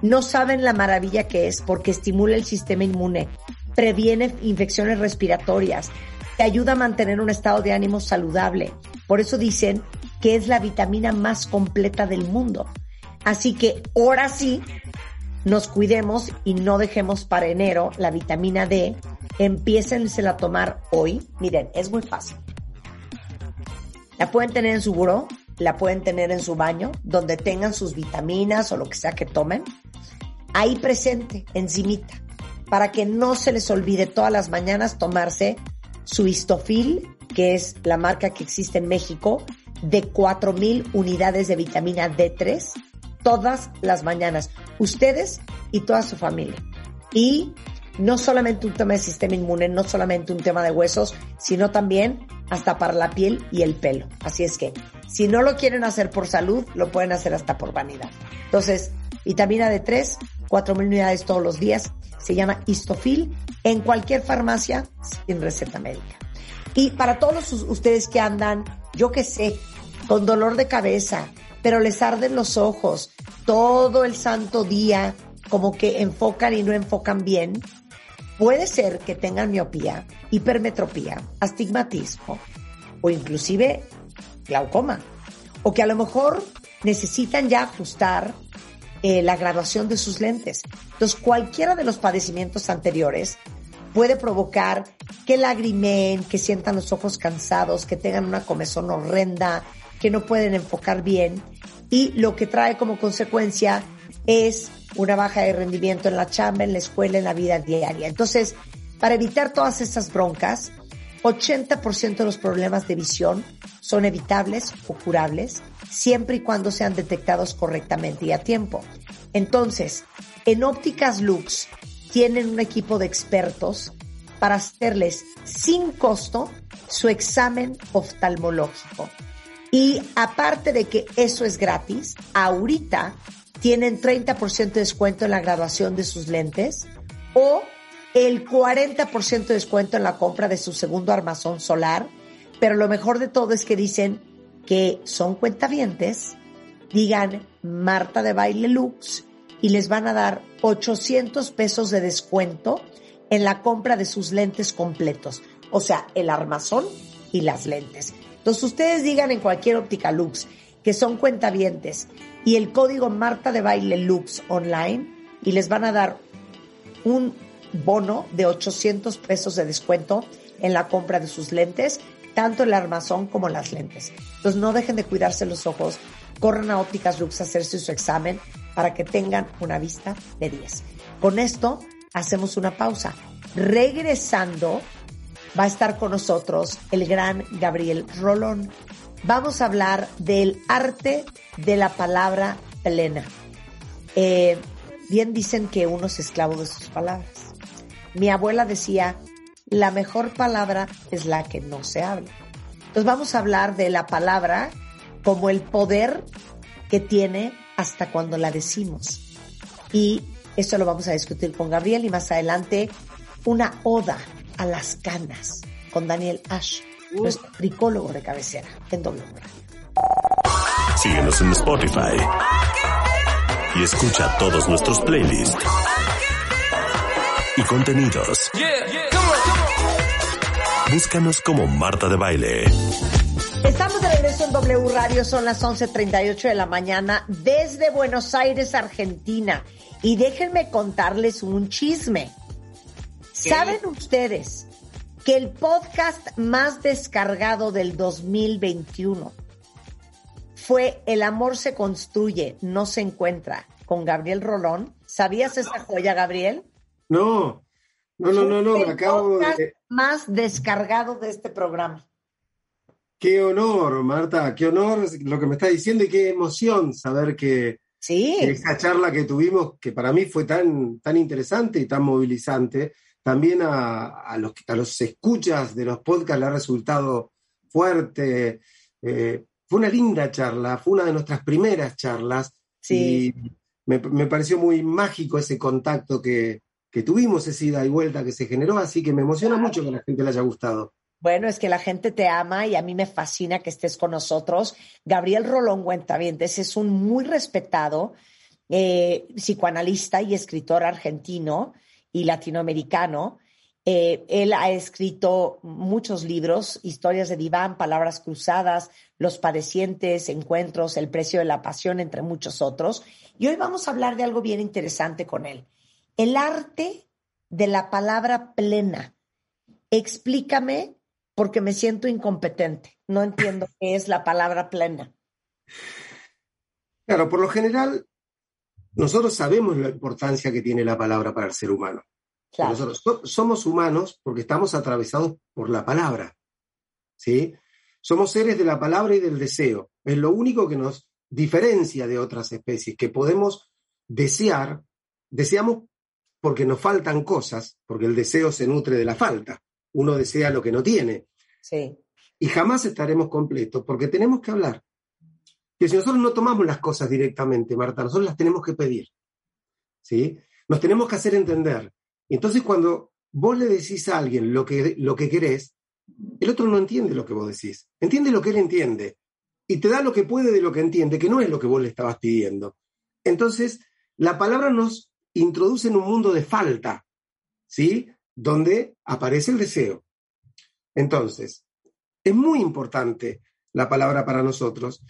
no saben la maravilla que es porque estimula el sistema inmune, previene infecciones respiratorias, te ayuda a mantener un estado de ánimo saludable. Por eso dicen que es la vitamina más completa del mundo. Así que ahora sí, nos cuidemos y no dejemos para enero la vitamina D. Empiécense a tomar hoy. Miren, es muy fácil. La pueden tener en su buró, la pueden tener en su baño, donde tengan sus vitaminas o lo que sea que tomen. Ahí presente, encimita, para que no se les olvide todas las mañanas tomarse su histofil, que es la marca que existe en México, de 4.000 unidades de vitamina D3 todas las mañanas. Ustedes y toda su familia. Y no solamente un tema de sistema inmune, no solamente un tema de huesos, sino también hasta para la piel y el pelo. Así es que, si no lo quieren hacer por salud, lo pueden hacer hasta por vanidad. Entonces, vitamina D3, 4.000 unidades todos los días, se llama Histofil, en cualquier farmacia sin receta médica. Y para todos ustedes que andan, yo que sé, con dolor de cabeza, pero les arden los ojos todo el santo día, como que enfocan y no enfocan bien, puede ser que tengan miopía, hipermetropía, astigmatismo o inclusive glaucoma. O que a lo mejor necesitan ya ajustar eh, la graduación de sus lentes. Entonces, cualquiera de los padecimientos anteriores puede provocar que lagrimen, que sientan los ojos cansados, que tengan una comezón horrenda, que no pueden enfocar bien y lo que trae como consecuencia es una baja de rendimiento en la chamba, en la escuela, en la vida diaria. Entonces, para evitar todas estas broncas, 80% de los problemas de visión son evitables o curables siempre y cuando sean detectados correctamente y a tiempo. Entonces, en Ópticas Lux tienen un equipo de expertos para hacerles sin costo su examen oftalmológico. Y aparte de que eso es gratis, ahorita tienen 30% de descuento en la graduación de sus lentes o el 40% de descuento en la compra de su segundo armazón solar. Pero lo mejor de todo es que dicen que son cuentavientes, digan Marta de Baile Lux y les van a dar 800 pesos de descuento en la compra de sus lentes completos. O sea, el armazón y las lentes. Entonces ustedes digan en cualquier óptica Lux que son cuentavientes y el código Marta de Baile Lux online y les van a dar un bono de 800 pesos de descuento en la compra de sus lentes, tanto el armazón como las lentes. Entonces no dejen de cuidarse los ojos, corran a Ópticas Lux a hacerse su examen para que tengan una vista de 10. Con esto hacemos una pausa. Regresando, va a estar con nosotros el gran Gabriel Rolón. Vamos a hablar del arte de la palabra plena. Eh, bien dicen que uno es esclavo de sus palabras. Mi abuela decía, la mejor palabra es la que no se habla. Entonces vamos a hablar de la palabra como el poder que tiene hasta cuando la decimos. Y esto lo vamos a discutir con Gabriel y más adelante una oda a las canas con Daniel Ash, nuestro tricólogo de cabecera en W Síguenos en Spotify y escucha todos nuestros playlists y contenidos. Búscanos como Marta de Baile. Estamos de regreso en W Radio, son las 11.38 de la mañana desde Buenos Aires, Argentina. Y déjenme contarles un chisme. ¿Saben ustedes que el podcast más descargado del 2021 fue El amor se construye, no se encuentra, con Gabriel Rolón? ¿Sabías esa joya, Gabriel? No, no, no, no, no, me El acabo podcast de... más descargado de este programa. Qué honor, Marta, qué honor lo que me está diciendo y qué emoción saber que, Sí, que esa charla que tuvimos, que para mí fue tan, tan interesante y tan movilizante, también a, a los, a los escuchas de los podcasts le ha resultado fuerte. Eh, fue una linda charla, fue una de nuestras primeras charlas Sí. y me, me pareció muy mágico ese contacto que, que tuvimos, esa ida y vuelta que se generó, así que me emociona mucho que a la gente le haya gustado. Bueno, es que la gente te ama y a mí me fascina que estés con nosotros. Gabriel Rolón Cuentavientes es un muy respetado eh, psicoanalista y escritor argentino y latinoamericano. Eh, él ha escrito muchos libros, historias de diván, palabras cruzadas, Los padecientes, Encuentros, El precio de la pasión, entre muchos otros. Y hoy vamos a hablar de algo bien interesante con él. El arte de la palabra plena. Explícame porque me siento incompetente. No entiendo qué es la palabra plena. Claro, por lo general, nosotros sabemos la importancia que tiene la palabra para el ser humano. Claro. Nosotros so- somos humanos porque estamos atravesados por la palabra. ¿sí? Somos seres de la palabra y del deseo. Es lo único que nos diferencia de otras especies, que podemos desear, deseamos porque nos faltan cosas, porque el deseo se nutre de la falta. Uno desea lo que no tiene. Sí, Y jamás estaremos completos porque tenemos que hablar. Que si nosotros no tomamos las cosas directamente, Marta, nosotros las tenemos que pedir. ¿Sí? Nos tenemos que hacer entender. Entonces, cuando vos le decís a alguien lo que, lo que querés, el otro no entiende lo que vos decís. Entiende lo que él entiende. Y te da lo que puede de lo que entiende, que no es lo que vos le estabas pidiendo. Entonces, la palabra nos introduce en un mundo de falta, ¿sí? Donde aparece el deseo. Entonces, es muy importante la palabra para nosotros,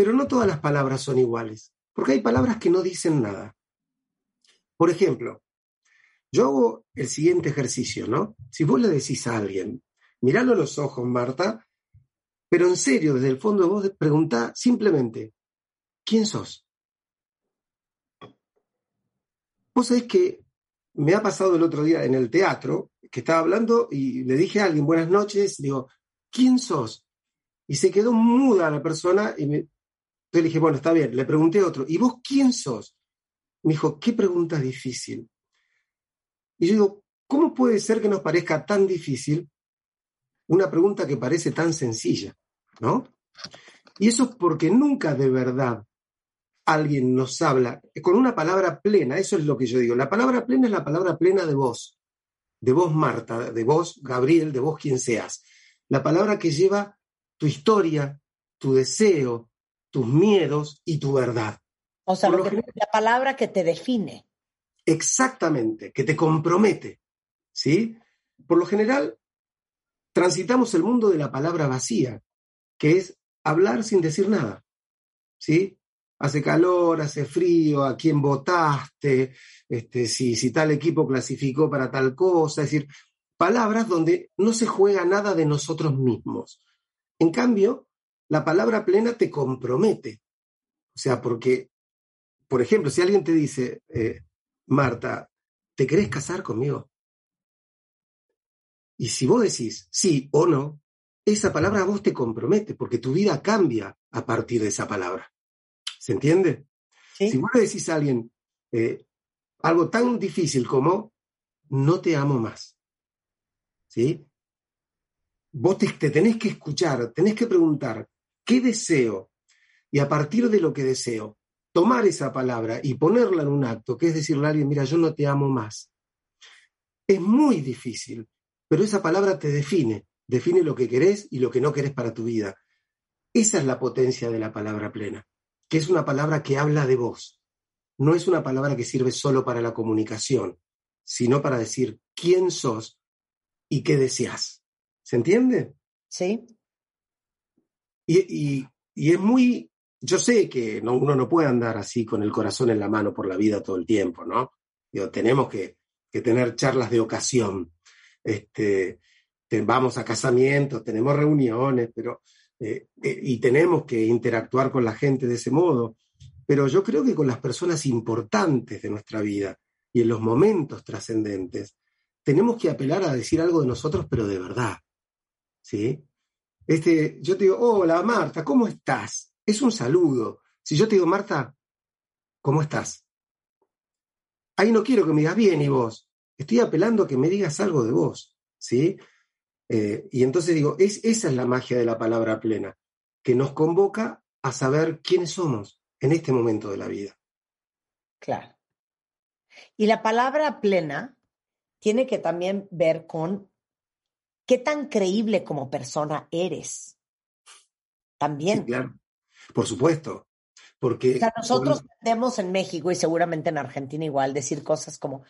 pero no todas las palabras son iguales, porque hay palabras que no dicen nada. Por ejemplo, yo hago el siguiente ejercicio, ¿no? Si vos le decís a alguien, miralo a los ojos, Marta, pero en serio, desde el fondo de vos preguntá simplemente, ¿quién sos? Vos sabés que me ha pasado el otro día en el teatro, que estaba hablando y le dije a alguien buenas noches, digo, ¿quién sos? Y se quedó muda la persona y me... Entonces le dije, bueno, está bien, le pregunté a otro, ¿y vos quién sos? Me dijo, qué pregunta difícil. Y yo digo, ¿cómo puede ser que nos parezca tan difícil una pregunta que parece tan sencilla? ¿No? Y eso es porque nunca de verdad alguien nos habla con una palabra plena, eso es lo que yo digo. La palabra plena es la palabra plena de vos, de vos Marta, de vos Gabriel, de vos quien seas. La palabra que lleva tu historia, tu deseo, tus miedos y tu verdad. o sea, Por lo lo que- general- la palabra que te define. Exactamente, que te compromete. ¿Sí? Por lo general, transitamos el mundo de la palabra vacía, que es hablar sin decir nada. ¿Sí? Hace calor, hace frío, a quién votaste, este, si, si tal equipo clasificó para tal cosa, es decir, palabras donde no se juega nada de nosotros mismos. En cambio, la palabra plena te compromete. O sea, porque, por ejemplo, si alguien te dice, eh, Marta, ¿te querés casar conmigo? Y si vos decís sí o no, esa palabra a vos te compromete, porque tu vida cambia a partir de esa palabra. ¿Se entiende? ¿sí? Si vos le decís a alguien eh, algo tan difícil como no te amo más, ¿sí? Vos te, te tenés que escuchar, tenés que preguntar, ¿qué deseo? Y a partir de lo que deseo, tomar esa palabra y ponerla en un acto, que es decirle a alguien, mira, yo no te amo más. Es muy difícil, pero esa palabra te define, define lo que querés y lo que no querés para tu vida. Esa es la potencia de la palabra plena, que es una palabra que habla de vos. No es una palabra que sirve solo para la comunicación, sino para decir quién sos y qué deseas. ¿Se entiende? Sí, Y, es muy, yo sé que no- uno no puede andar así con el corazón en la mano por la vida todo el tiempo, ¿no? Tenemos que, tener charlas de ocasión. Este, te- vamos a casamientos, tenemos reuniones, pero, eh, eh, y tenemos que interactuar con la gente de ese modo. Pero yo creo que con las personas importantes de nuestra vida y en los momentos trascendentes, tenemos que apelar a decir algo de nosotros, pero de verdad. ¿Sí? Este, yo te digo, hola Marta, ¿cómo estás? Es un saludo. Si yo te digo, Marta, ¿cómo estás? Ahí no quiero que me digas bien y vos. Estoy apelando a que me digas algo de vos, ¿sí? Eh, y entonces digo, es, esa es la magia de la palabra plena, que nos convoca a saber quiénes somos en este momento de la vida. Claro. Y la palabra plena tiene que también ver con qué tan creíble como persona eres. También. Sí, claro. Por supuesto. Porque O sea, nosotros tendemos en México y seguramente en Argentina igual decir cosas como,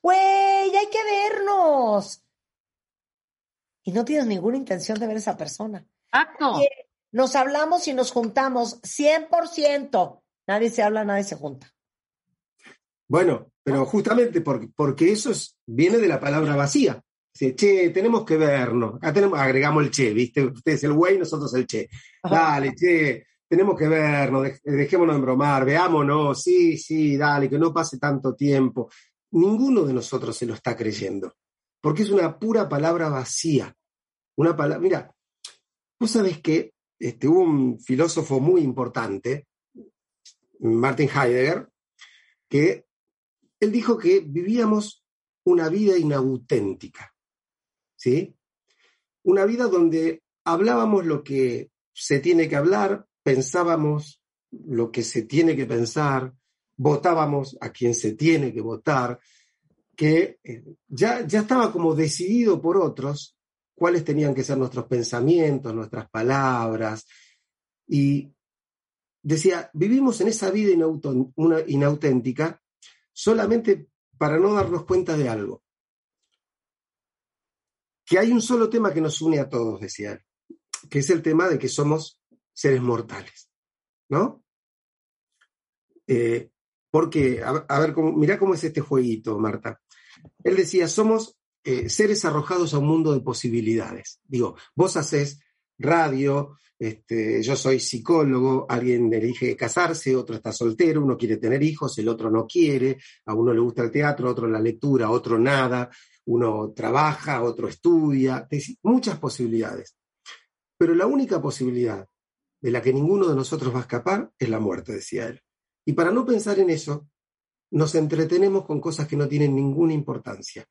güey, hay que vernos. Y no tienes ninguna intención de ver a esa persona. Acto. Nos hablamos y nos juntamos 100%. Nadie se habla, nadie se junta. Bueno, pero justamente porque, porque eso es- viene de la palabra vacía. Dice, che, tenemos que vernos. Acá tenemos, agregamos el che, ¿viste? Ustedes el güey, nosotros el che. Dale, che, tenemos que vernos, dej- dejémonos de bromar, veámonos, sí, sí, dale, que no pase tanto tiempo. Ninguno de nosotros se lo está creyendo, porque es una pura palabra vacía. Una palabra, mira, vos sabés que este, hubo un filósofo muy importante, Martin Heidegger, que él dijo que vivíamos una vida inauténtica, ¿sí? Una vida donde hablábamos lo que se tiene que hablar, pensábamos lo que se tiene que pensar, votábamos a quien se tiene que votar, que eh, ya, ya estaba como decidido por otros cuáles tenían que ser nuestros pensamientos, nuestras palabras, y decía, vivimos en esa vida inauténtica solamente para no darnos cuenta de algo. Que hay un solo tema que nos une a todos, decía él, que es el tema de que somos seres mortales, ¿no? Eh, porque, a, ver, cómo, mirá cómo es este jueguito, Marta. Él decía, somos eh, seres arrojados a un mundo de posibilidades. Digo, vos haces radio, este, yo soy psicólogo, alguien elige casarse, otro está soltero, uno quiere tener hijos, el otro no quiere, a uno le gusta el teatro, a otro la lectura, a otro nada, uno trabaja, otro estudia, muchas posibilidades. Pero la única posibilidad de la que ninguno de nosotros va a escapar es la muerte, decía él. Y para no pensar en eso, nos entretenemos con cosas que no tienen ninguna importancia.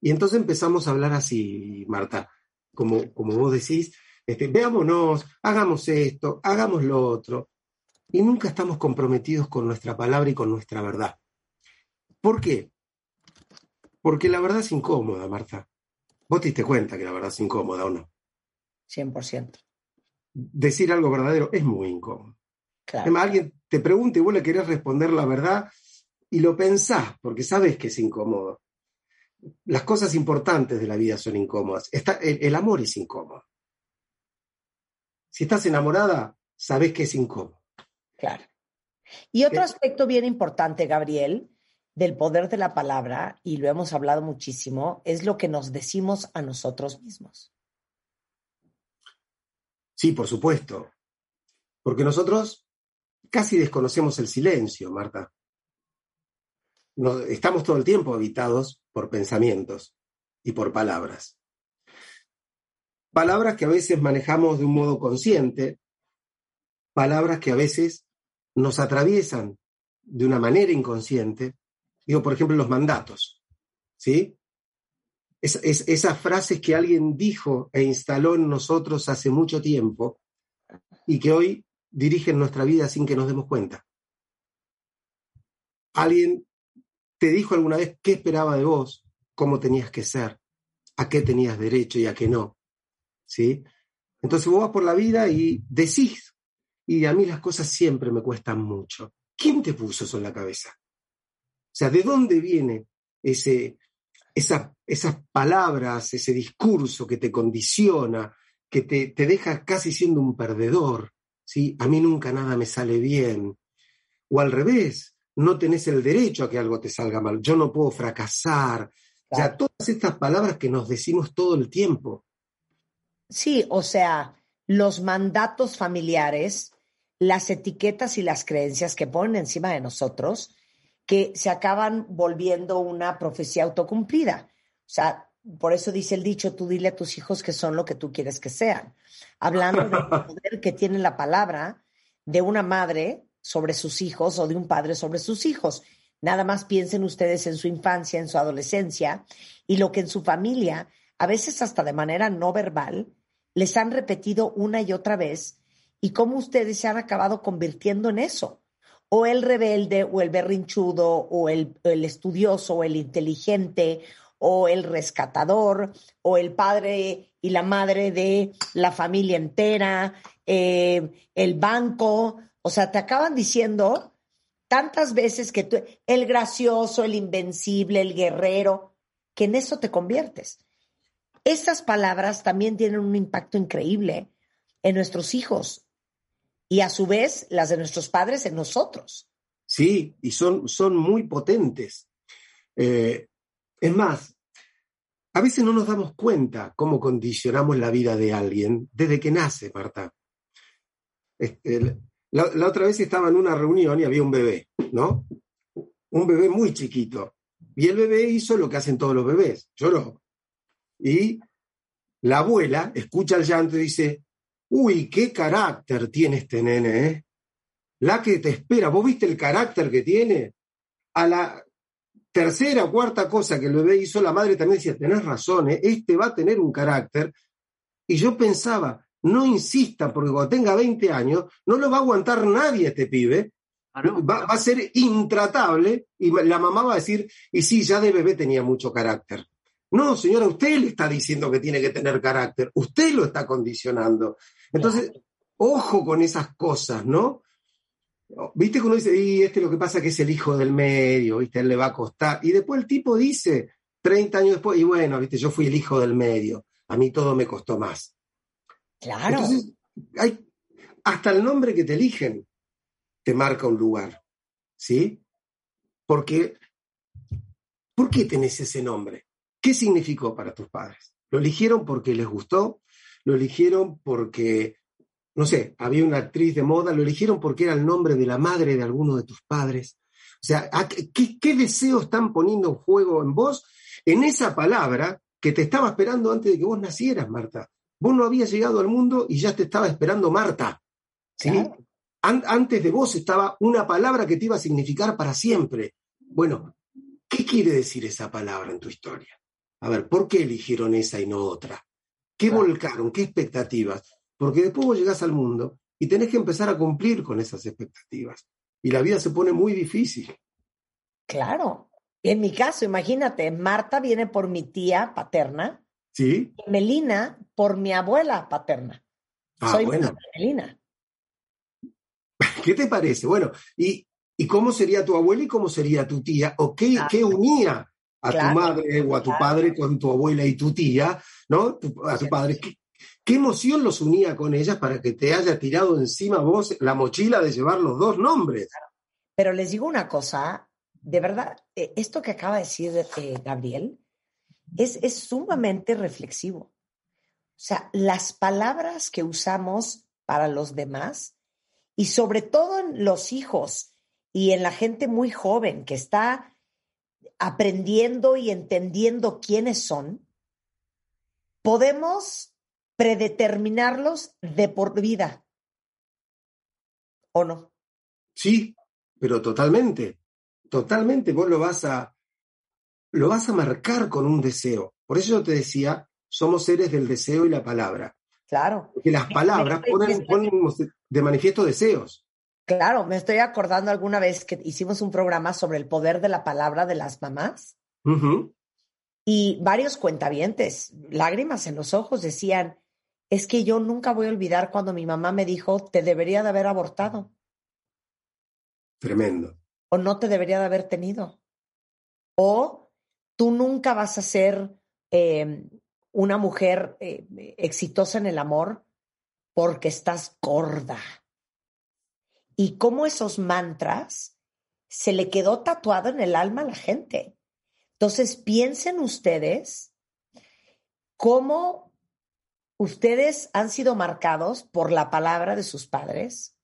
Y entonces empezamos a hablar así, Marta, como, como vos decís, este, veámonos, hagamos esto, hagamos lo otro. Y nunca estamos comprometidos con nuestra palabra y con nuestra verdad. ¿Por qué? Porque la verdad es incómoda, Marta. Vos te diste cuenta que la verdad es incómoda o no. 100%. Decir algo verdadero es muy incómodo. Claro. Además, alguien te pregunta y vos le querés responder la verdad y lo pensás porque sabes que es incómodo. Las cosas importantes de la vida son incómodas. Está, el, el amor es incómodo. Si estás enamorada, sabes que es incómodo. Claro. Y otro ¿Qué? aspecto bien importante, Gabriel, del poder de la palabra, y lo hemos hablado muchísimo, es lo que nos decimos a nosotros mismos. Sí, por supuesto. Porque nosotros casi desconocemos el silencio, Marta. No- estamos todo el tiempo habitados por pensamientos y por palabras. Palabras que a veces manejamos de un modo consciente, palabras que a veces nos atraviesan de una manera inconsciente. Digo, por ejemplo, los mandatos. ¿Sí? Es, es- esas frases que alguien dijo e instaló en nosotros hace mucho tiempo y que hoy dirigen nuestra vida sin que nos demos cuenta. Alguien te dijo alguna vez qué esperaba de vos, cómo tenías que ser, a qué tenías derecho y a qué no. ¿Sí? Entonces vos vas por la vida y decís, y a mí las cosas siempre me cuestan mucho. ¿Quién te puso eso en la cabeza? O sea, ¿de dónde viene ese, esa- esas palabras, ese discurso que te condiciona, que te, te deja casi siendo un perdedor? ¿sí? A mí nunca nada me sale bien. O al revés, no tenés el derecho a que algo te salga mal. Yo no puedo fracasar. O sea, todas estas palabras que nos decimos todo el tiempo. Sí, o sea, los mandatos familiares, las etiquetas y las creencias que ponen encima de nosotros, que se acaban volviendo una profecía autocumplida. O sea, por eso dice el dicho, tú dile a tus hijos que son lo que tú quieres que sean. Hablando del poder que tiene la palabra de una madre sobre sus hijos o de un padre sobre sus hijos. Nada más piensen ustedes en su infancia, en su adolescencia y lo que en su familia, a veces hasta de manera no verbal, les han repetido una y otra vez y cómo ustedes se han acabado convirtiendo en eso. O el rebelde, o el berrinchudo, o el, el estudioso, o el inteligente, o el rescatador, o el padre y la madre de la familia entera, eh, el banco. O sea, te acaban diciendo tantas veces que tú, el gracioso, el invencible, el guerrero, que en eso te conviertes. Estas palabras también tienen un impacto increíble en nuestros hijos y a su vez las de nuestros padres en nosotros. Sí, y son, son muy potentes. Eh, es más, a veces no nos damos cuenta cómo condicionamos la vida de alguien desde que nace, Marta. Este, la, la otra vez estaba en una reunión y había un bebé, ¿no? Un bebé muy chiquito. Y el bebé hizo lo que hacen todos los bebés, lloró. Y la abuela escucha el llanto y dice, uy, qué carácter tiene este nene, ¿eh? La que te espera, ¿vos viste el carácter que tiene? A la tercera o cuarta cosa que el bebé hizo, la madre también decía, tenés razón, ¿eh? este va a tener un carácter. Y yo pensaba, no insista, porque cuando tenga 20 años, no lo va a aguantar nadie este pibe, va, va a ser intratable, y la mamá va a decir, y sí, ya de bebé tenía mucho carácter. No, señora, usted le está diciendo que tiene que tener carácter, usted lo está condicionando. Entonces, ojo con esas cosas, ¿no? Viste que uno dice, y este lo que pasa que es el hijo del medio, ¿viste? Él le va a costar. Y después el tipo dice, 30 años después, y bueno, ¿viste? Yo fui el hijo del medio, a mí todo me costó más. Claro. Entonces, hay, hasta el nombre que te eligen te marca un lugar, ¿sí? Porque, ¿por qué tenés ese nombre? ¿Qué significó para tus padres? ¿Lo eligieron porque les gustó? ¿Lo eligieron porque, no sé, había una actriz de moda? ¿Lo eligieron porque era el nombre de la madre de alguno de tus padres? O sea, ¿a qué, qué, qué deseo están poniendo en juego en vos en esa palabra que te estaba esperando antes de que vos nacieras, Marta? Vos no habías llegado al mundo y ya te estaba esperando Marta. ¿sí? Claro. An- antes de vos estaba una palabra que te iba a significar para siempre. Bueno, ¿qué quiere decir esa palabra en tu historia? A ver, ¿por qué eligieron esa y no otra? ¿Qué Claro. volcaron? ¿Qué expectativas? Porque después vos llegás al mundo y tenés que empezar a cumplir con esas expectativas. Y la vida se pone muy difícil. Claro. En mi caso, imagínate, Marta viene por mi tía paterna ¿Sí? y Melina por mi abuela paterna. Ah, Soy bueno. Melina. ¿Qué te parece? Bueno, ¿y, y cómo sería tu abuela y cómo sería tu tía? ¿O qué, Claro. qué unía a Claro, tu madre o a tu claro. padre con tu abuela y tu tía, ¿no? A tu padre. ¿Qué, qué emoción los unía con ellas para que te haya tirado encima vos la mochila de llevar los dos nombres? Pero les digo una cosa, de verdad, eh, esto que acaba de decir eh, Gabriel es, es sumamente reflexivo. O sea, las palabras que usamos para los demás y sobre todo en los hijos y en la gente muy joven que está aprendiendo y entendiendo quiénes son, podemos predeterminarlos de por vida. ¿O no? Sí, pero totalmente, totalmente. Vos lo vas a, lo vas a marcar con un deseo. Por eso yo te decía, somos seres del deseo y la palabra. Claro. Porque las palabras ponen, ponen de manifiesto deseos. Claro, me estoy acordando alguna vez que hicimos un programa sobre el poder de la palabra de las mamás Ujú. Y varios cuentavientes, lágrimas en los ojos, decían, es que yo nunca voy a olvidar cuando mi mamá me dijo, te debería de haber abortado Tremendo. o no te debería de haber tenido. O tú nunca vas a ser eh, una mujer eh, exitosa en el amor porque estás gorda. Y cómo esos mantras se le quedó tatuado en el alma a la gente. Entonces piensen ustedes cómo ustedes han sido marcados por la palabra de sus padres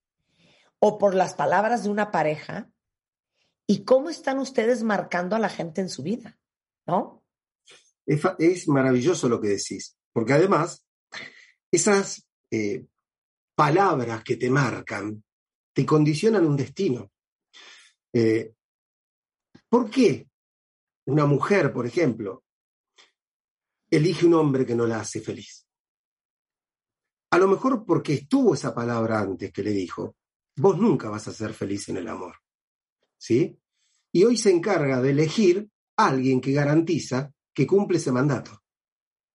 o por las palabras de una pareja y cómo están ustedes marcando a la gente en su vida, ¿no? es, es maravilloso lo que decís, porque además esas eh, palabras que te marcan te condicionan un destino. Eh, ¿Por qué una mujer, por ejemplo, elige un hombre que no la hace feliz? A lo mejor porque estuvo esa palabra antes que le dijo, vos nunca vas a ser feliz en el amor. ¿Sí? Y hoy se encarga de elegir a alguien que garantiza que cumple ese mandato.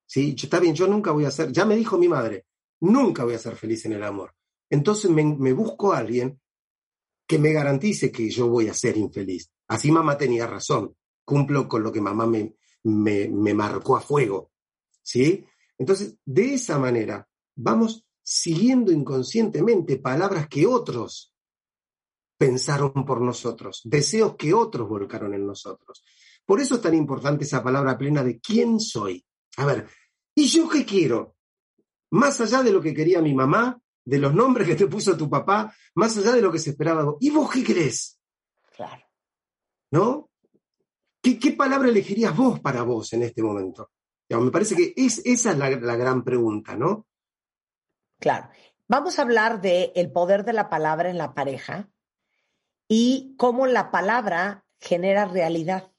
¿Sí? Está bien, yo nunca voy a ser, ya me dijo mi madre, nunca voy a ser feliz en el amor. Entonces me, busco alguien que me garantice que yo voy a ser infeliz. Así mamá tenía razón. Cumplo con lo que mamá me, me, me marcó a fuego. ¿Sí? Entonces, de esa manera, vamos siguiendo inconscientemente palabras que otros pensaron por nosotros, deseos que otros volcaron en nosotros. Por eso es tan importante esa palabra plena de quién soy. A ver, ¿y yo qué quiero? Más allá de lo que quería mi mamá, de los nombres que te puso tu papá, más allá de lo que se esperaba. ¿Y vos qué crees? Claro. ¿No? ¿Qué, qué palabra elegirías vos para vos en este momento? Digamos, me parece que es, esa es la, la gran pregunta, ¿no? Claro. Vamos a hablar de el poder de la palabra en la pareja y cómo la palabra genera realidad.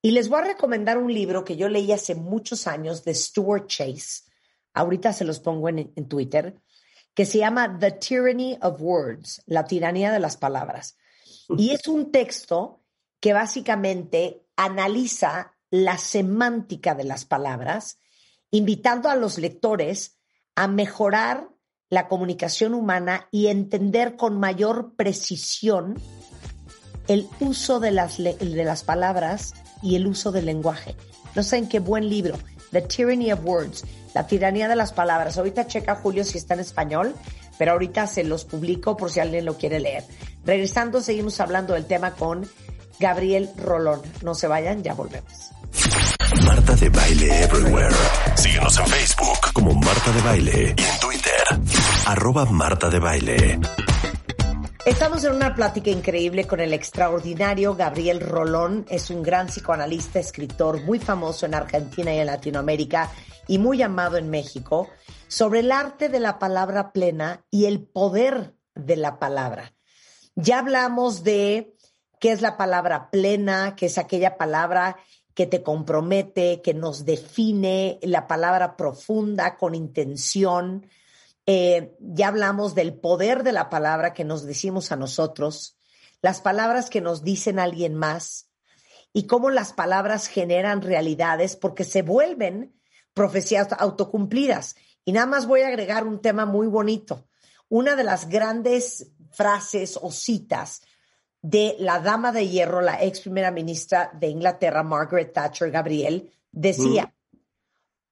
Y les voy a recomendar un libro que yo leí hace muchos años de Stuart Chase. Ahorita se los pongo en, en Twitter, que se llama The Tyranny of Words, la tiranía de las palabras. Y es un texto que básicamente analiza la semántica de las palabras, invitando a los lectores a mejorar la comunicación humana y entender con mayor precisión el uso de las, de las palabras y el uso del lenguaje. No saben qué buen libro, The Tyranny of Words, la tiranía de las palabras. Ahorita checa Julio si está en español, pero ahorita se los publico por si alguien lo quiere leer. Regresando, seguimos hablando del tema con Gabriel Rolón. No se vayan, ya volvemos. Marta de Baile Everywhere. Síguenos en Facebook como Marta de Baile y en Twitter, arroba Marta de Baile. Estamos en una plática increíble con el extraordinario Gabriel Rolón. Es un gran psicoanalista, escritor muy famoso en Argentina y en Latinoamérica y muy amado en México, sobre el arte de la palabra plena y el poder de la palabra. Ya hablamos de qué es la palabra plena, que es aquella palabra que te compromete, que nos define, la palabra profunda, con intención. Eh, ya hablamos del poder de la palabra que nos decimos a nosotros, las palabras que nos dicen alguien más y cómo las palabras generan realidades porque se vuelven profecías autocumplidas. Y nada más voy a agregar un tema muy bonito. Una de las grandes frases o citas de la dama de hierro, la ex primera ministra de Inglaterra, Margaret Thatcher Gabriel, decía,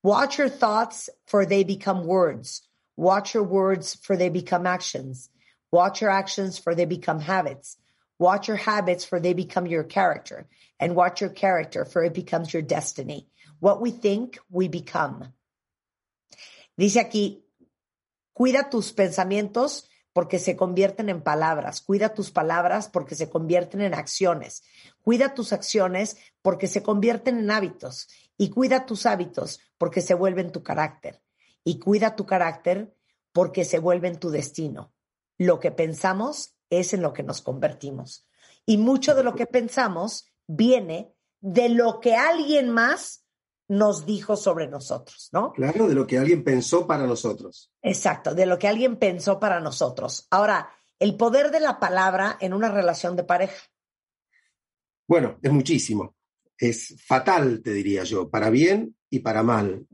Watch your thoughts for they become words. Watch your words for they become actions. Watch your actions for they become habits. Watch your habits for they become your character. And watch your character for it becomes your destiny. What we think, we become. Dice aquí, cuida tus pensamientos porque se convierten en palabras. Cuida tus palabras porque se convierten en acciones. Cuida tus acciones porque se convierten en hábitos. Y cuida tus hábitos porque se vuelven tu carácter. Y cuida tu carácter porque se vuelven tu destino. Lo que pensamos es en lo que nos convertimos. Y mucho de lo que pensamos viene de lo que alguien más nos dijo sobre nosotros, ¿no? Claro, de lo que alguien pensó para nosotros. Exacto, de lo que alguien pensó para nosotros. Ahora, el poder de la palabra en una relación de pareja. Bueno, es muchísimo. Es fatal, te diría yo, para bien y para mal.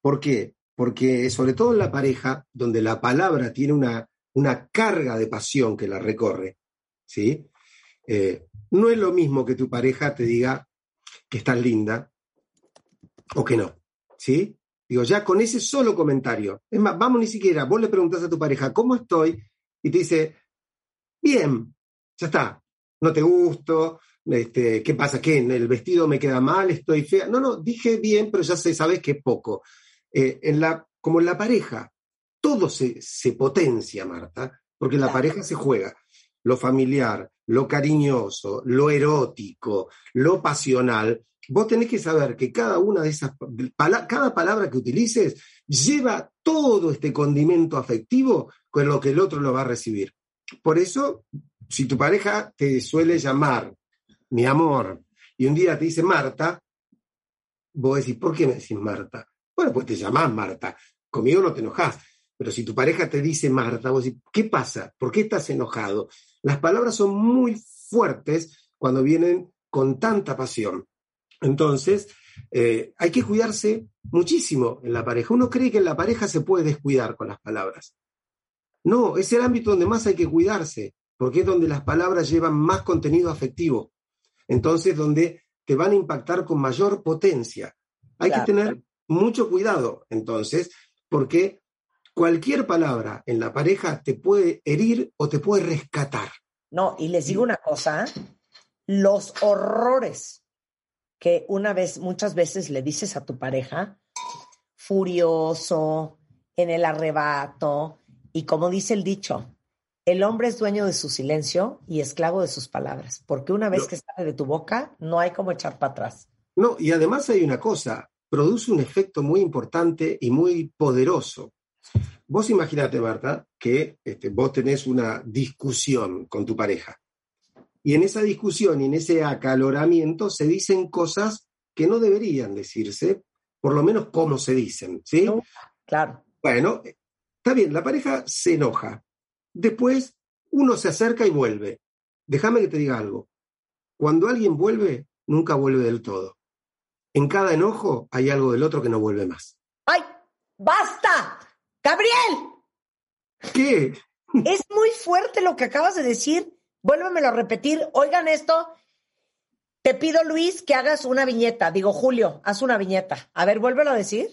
¿Por qué? Porque sobre todo en la pareja, donde la palabra tiene una, una carga de pasión que la recorre, ¿sí? Eh, no es lo mismo que tu pareja te diga que estás linda o que no, ¿sí? Digo, ya con ese solo comentario, es más, vamos ni siquiera, vos le preguntás a tu pareja, ¿cómo estoy? Y te dice, bien, ya está, no te gusto, este, ¿qué pasa? ¿Qué? ¿El vestido me queda mal? ¿Estoy fea? No, no, dije bien, pero ya sé, sabes que es poco. Eh, en la, como en la pareja, todo se, se potencia, Marta, porque en la pareja se juega lo familiar, lo cariñoso, lo erótico, lo pasional, vos tenés que saber que cada una de esas, cada palabra que utilices lleva todo este condimento afectivo con lo que el otro lo va a recibir. Por eso, si tu pareja te suele llamar mi amor y un día te dice Marta, vos decís, ¿por qué me decís Marta? Bueno, pues te llamás Marta, conmigo no te enojás. Pero si tu pareja te dice Marta, vos decís, ¿qué pasa? ¿Por qué estás enojado? Las palabras son muy fuertes cuando vienen con tanta pasión. Entonces, eh, hay que cuidarse muchísimo en la pareja. Uno cree que en la pareja se puede descuidar con las palabras. No, es el ámbito donde más hay que cuidarse, porque es donde las palabras llevan más contenido afectivo. Entonces, donde te van a impactar con mayor potencia. Hay Claro. que tener mucho cuidado, entonces, porque cualquier palabra en la pareja te puede herir o te puede rescatar. No, y les digo una cosa, los horrores que una vez, muchas veces le dices a tu pareja, furioso, en el arrebato, y como dice el dicho, el hombre es dueño de su silencio y esclavo de sus palabras, porque una vez No. que sale de tu boca, no hay como echar para atrás. No, y además hay una cosa, produce un efecto muy importante y muy poderoso. Vos imaginate, Marta, que este, vos tenés una discusión con tu pareja. Y en esa discusión y en ese acaloramiento se dicen cosas que no deberían decirse, por lo menos como se dicen, ¿sí? No. Claro, Bueno, está bien, la pareja se enoja. Después uno se acerca y vuelve. Déjame que te diga algo. Cuando alguien vuelve, nunca vuelve del todo. En cada enojo hay algo del otro que no vuelve más. ¡ay! ¡Basta! ¡Gabriel! ¿Qué? Es muy fuerte lo que acabas de decir. Vuélvemelo a repetir. Oigan esto. Te pido, Luis, que hagas una viñeta. Digo, Julio, haz una viñeta. A ver, vuélvelo a decir.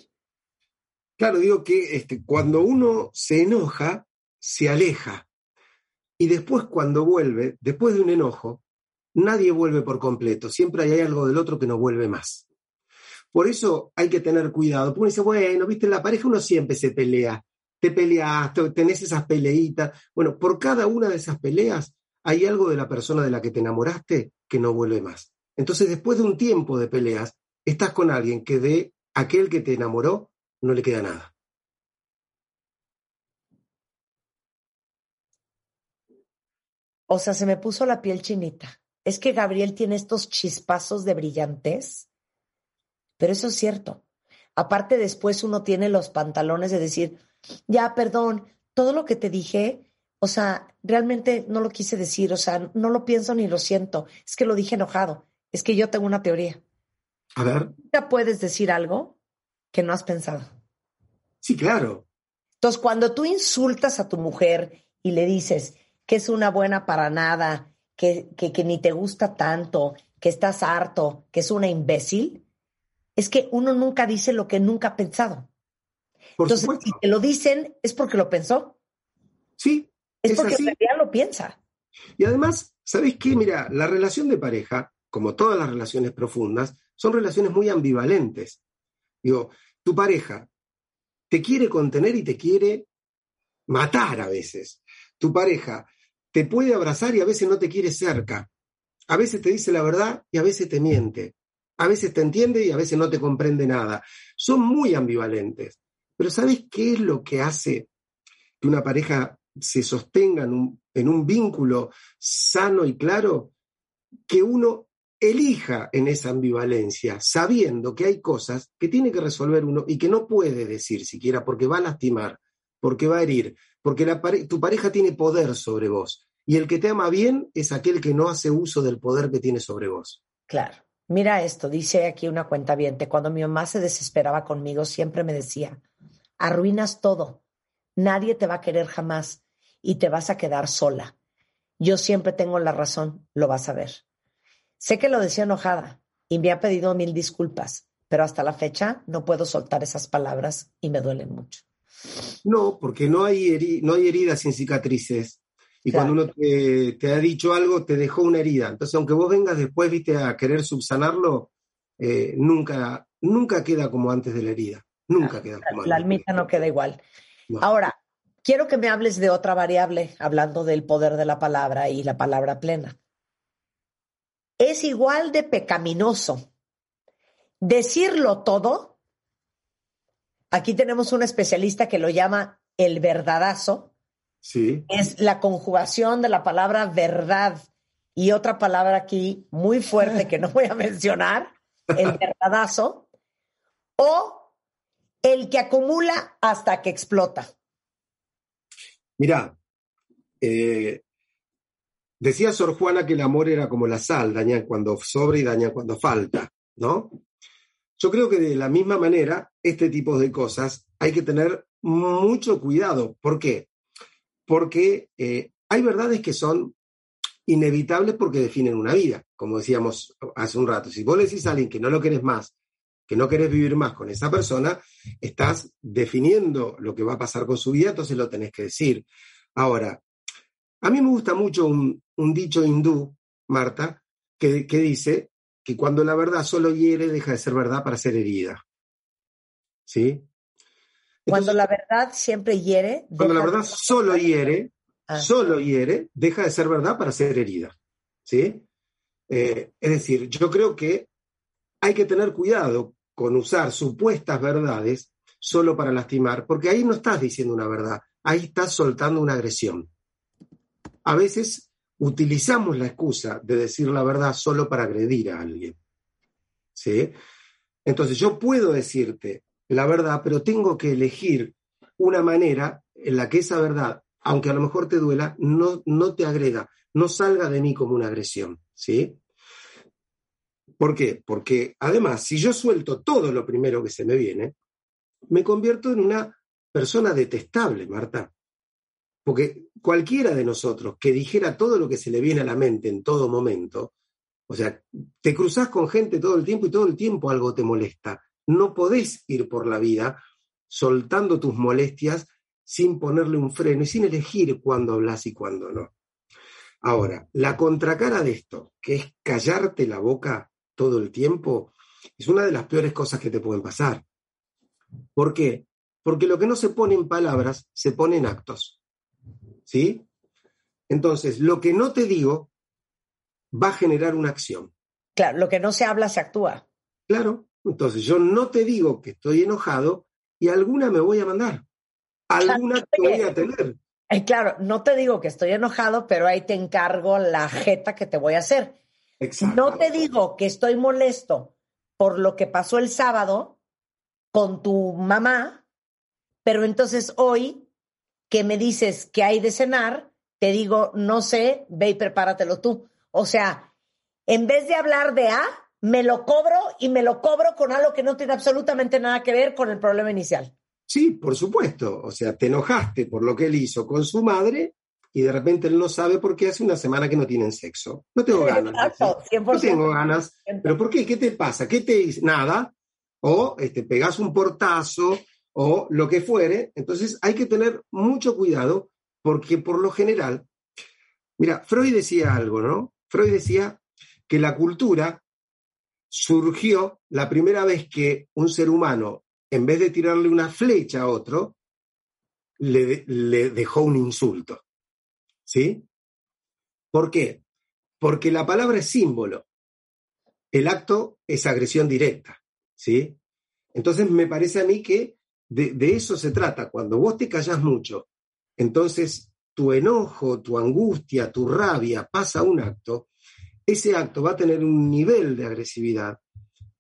Claro, digo que este, cuando uno se enoja, se aleja. Y después cuando vuelve, después de un enojo, nadie vuelve por completo. Siempre hay algo del otro que no vuelve más. Por eso hay que tener cuidado. Uno dice, bueno, viste, en la pareja uno siempre se pelea. Te peleas, te- tenés esas peleitas. Bueno, por cada una de esas peleas hay algo de la persona de la que te enamoraste que no vuelve más. Entonces, después de un tiempo de peleas, estás con alguien que de aquel que te enamoró no le queda nada. O sea, se me puso la piel chinita. Es que Gabriel tiene estos chispazos de brillantez, pero eso es cierto. Aparte, después uno tiene los pantalones de decir, ya, perdón, todo lo que te dije, o sea, realmente no lo quise decir, o sea, no lo pienso ni lo siento, es que lo dije enojado, es que yo tengo una teoría. A ver, Nunca puedes decir algo que no has pensado. sí, claro. Entonces, cuando tú insultas a tu mujer y le dices que es una buena para nada, que, que, que ni te gusta tanto, que estás harto, que es una imbécil, es que uno nunca dice lo que nunca ha pensado. Por Entonces, supuesto. si te lo dicen, es porque lo pensó, Sí, es, Es porque así. en realidad lo piensa. Y además, ¿sabés qué? Mira, la relación de pareja, como todas las relaciones profundas, son relaciones muy ambivalentes. Digo, tu pareja te quiere contener y te quiere matar a veces. Tu pareja te puede abrazar y a veces no te quiere cerca. A veces te dice la verdad y a veces te miente. A veces te entiende y a veces no te comprende nada. Son muy ambivalentes. Pero ¿sabes qué es lo que hace que una pareja se sostenga en un, vínculo sano y claro? Que uno elija en esa ambivalencia, sabiendo que hay cosas que tiene que resolver uno y que no puede decir siquiera porque va a lastimar, porque va a herir, porque tu pareja tiene poder sobre vos. Y el que te ama bien es aquel que no hace uso del poder que tiene sobre vos. Claro. Mira esto, dice aquí una cuenta Cuando mi mamá se desesperaba conmigo, siempre me decía, arruinas todo, nadie te va a querer jamás y te vas a quedar sola. Yo siempre tengo la razón, lo vas a ver. Sé que lo decía enojada y me ha pedido mil disculpas, pero hasta la fecha no puedo soltar esas palabras y me duelen mucho. No, porque no hay, no hay heridas sin cicatrices. Y Claro. cuando uno te, te ha dicho algo, te dejó una herida. Entonces, aunque vos vengas después, viste, a querer subsanarlo, eh, nunca, nunca queda como antes de la herida. Nunca queda como La antes. almita no queda igual. Ahora, quiero que me hables de otra variable, hablando del poder de la palabra y la palabra plena. Es igual de pecaminoso decirlo todo. Aquí tenemos un especialista que lo llama el verdadazo. Sí. Es la conjugación de la palabra verdad y otra palabra aquí muy fuerte que no voy a mencionar, el verdadazo. O el que acumula hasta que explota. Mirá, eh, decía Sor Juana que el amor era como la sal, daña cuando sobra y daña cuando falta, ¿no? Yo creo que de la misma manera, este tipo de cosas hay que tener mucho cuidado. ¿Por qué? Porque eh, hay verdades que son inevitables porque definen una vida, como decíamos hace un rato. Si vos le decís a alguien que no lo querés más, que no querés vivir más con esa persona, estás definiendo lo que va a pasar con su vida, entonces lo tenés que decir. Ahora, a mí me gusta mucho un, un dicho hindú, Marta, que, que dice que cuando la verdad solo hiere, deja de ser verdad para ser herida. ¿Sí? Cuando la verdad siempre hiere. cuando la verdad solo hiere, Ah. solo hiere, deja de ser verdad para ser herida. ¿Sí? Eh, es decir, yo creo que hay que tener cuidado con usar supuestas verdades solo para lastimar, porque ahí no estás diciendo una verdad, ahí estás soltando una agresión. A veces utilizamos la excusa de decir la verdad solo para agredir a alguien. ¿Sí? Entonces yo puedo decirte la verdad, pero tengo que elegir una manera en la que esa verdad, aunque a lo mejor te duela, no, no te agreda, no salga de mí como una agresión. ¿Sí? ¿Por qué? Porque además, si yo suelto todo lo primero que se me viene, me convierto en una persona detestable, Marta. Porque cualquiera de nosotros que dijera todo lo que se le viene a la mente en todo momento, o sea, te cruzás con gente todo el tiempo y todo el tiempo algo te molesta. No podés ir por la vida soltando tus molestias sin ponerle un freno y sin elegir cuándo hablas y cuándo no. Ahora, la contracara de esto, que es callarte la boca todo el tiempo, es una de las peores cosas que te pueden pasar. ¿Por qué? Porque lo que no se pone en palabras, se pone en actos. ¿Sí? Entonces, lo que no te digo va a generar una acción. Claro, lo que no se habla se actúa. Claro. Entonces, yo no te digo que estoy enojado y alguna me voy a mandar. Alguna te voy a tener. Eh, claro, no te digo que estoy enojado, pero ahí te encargo la jeta que te voy a hacer. Exacto. No te digo que estoy molesto por lo que pasó el sábado con tu mamá, pero entonces hoy que me dices que hay de cenar, te digo, no sé, ve y prepáratelo tú. O sea, en vez de hablar de A, me lo cobro y me lo cobro con algo que no tiene absolutamente nada que ver con el problema inicial. Sí, por supuesto. O sea, te enojaste por lo que él hizo con su madre y de repente él no sabe por qué hace una semana que no tienen sexo. No tengo ganas. Exacto, dice. 100%. No tengo ganas. ¿Pero por qué? ¿Qué te pasa? ¿Qué te dice? Nada. O este, pegas un portazo o lo que fuere. Entonces hay que tener mucho cuidado porque por lo general, mira, Freud decía algo, ¿no? Freud decía que la cultura surgió la primera vez que un ser humano, en vez de tirarle una flecha a otro, le, le dejó un insulto. ¿Sí? ¿Por qué? Porque la palabra es símbolo. El acto es agresión directa. ¿Sí? Entonces me parece a mí que de, de eso se trata. Cuando vos te callas mucho, entonces tu enojo, tu angustia, tu rabia pasa a un acto, ese acto va a tener un nivel de agresividad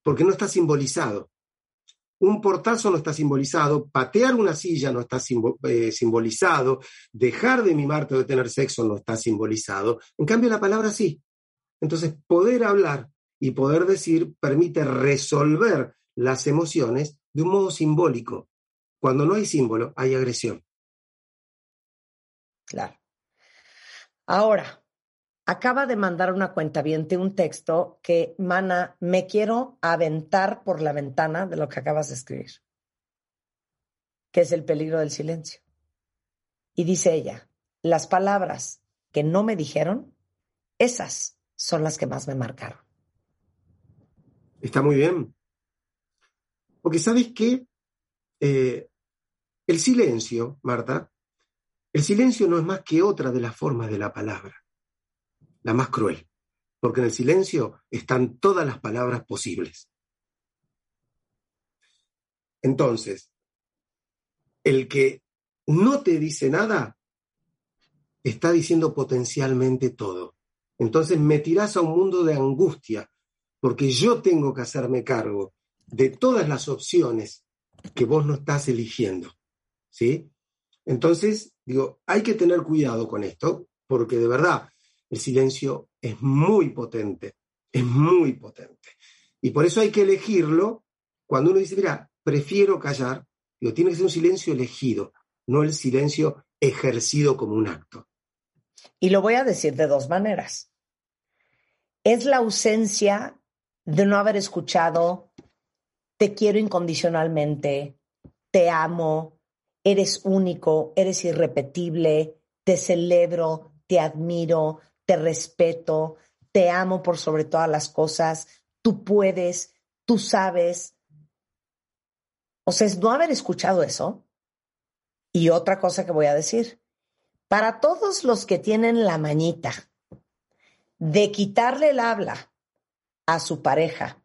porque no está simbolizado. Un portazo no está simbolizado, patear una silla no está eh, simbolizado, dejar de mimarte o de tener sexo no está simbolizado. En cambio, la palabra sí. Entonces, poder hablar y poder decir permite resolver las emociones de un modo simbólico. Cuando no hay símbolo, hay agresión. Claro. Ahora, acaba de mandar una cuenta un texto que, mana, me quiero aventar por la ventana de lo que acabas de escribir, que es el peligro del silencio. Y dice ella, las palabras que no me dijeron, esas son las que más me marcaron. Está muy bien. Porque sabes qué? Eh, el silencio, Marta, el silencio no es más que otra de las formas de la palabra, la más cruel, porque en el silencio están todas las palabras posibles. Entonces, el que no te dice nada, está diciendo potencialmente todo. Entonces me tirás a un mundo de angustia, porque yo tengo que hacerme cargo de todas las opciones que vos no estás eligiendo. ¿Sí? Entonces, digo, hay que tener cuidado con esto, porque de verdad el silencio es muy potente, es muy potente. Y por eso hay que elegirlo cuando uno dice, mira, prefiero callar, digo, tiene que ser un silencio elegido, no el silencio ejercido como un acto. Y lo voy a decir de dos maneras. Es la ausencia de no haber escuchado, te quiero incondicionalmente, te amo, eres único, eres irrepetible, te celebro, te admiro, te respeto, te amo por sobre todas las cosas, tú puedes, tú sabes. O sea, es no haber escuchado eso. Y otra cosa que voy a decir, para todos los que tienen la mañita de quitarle el habla a su pareja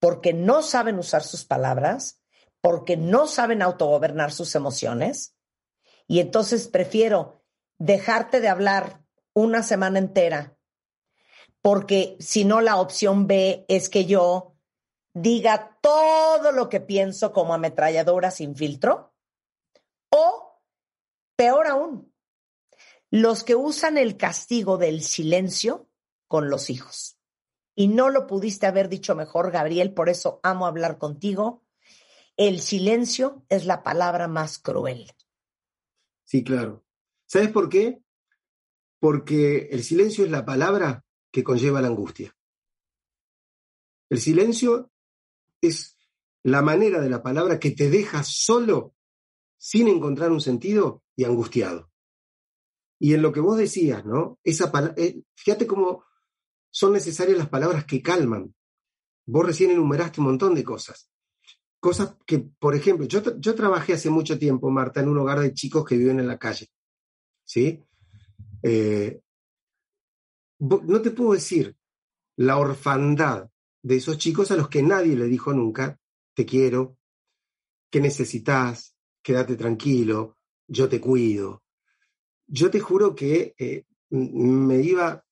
porque no saben usar sus palabras, porque no saben autogobernar sus emociones, y entonces prefiero dejarte de hablar una semana entera, porque si no la opción B es que yo diga todo lo que pienso como ametralladora sin filtro, o peor aún, los que usan el castigo del silencio con los hijos. Y no lo pudiste haber dicho mejor, Gabriel, por eso amo hablar contigo. El silencio es la palabra más cruel. Sí, claro. ¿Sabes por qué? Porque el silencio es la palabra que conlleva la angustia. El silencio es la manera de la palabra que te deja solo, sin encontrar un sentido y angustiado. Y en lo que vos decías, ¿no? Esa eh, fíjate cómo son necesarias las palabras que calman. Vos recién enumeraste un montón de cosas. Cosas que, por ejemplo, yo, yo trabajé hace mucho tiempo, Marta, en un hogar de chicos que viven en la calle. ¿Sí? Eh, no te puedo decir la orfandad de esos chicos a los que nadie le dijo nunca, te quiero, que necesitas, quédate tranquilo, yo te cuido. Yo te juro que eh, me iba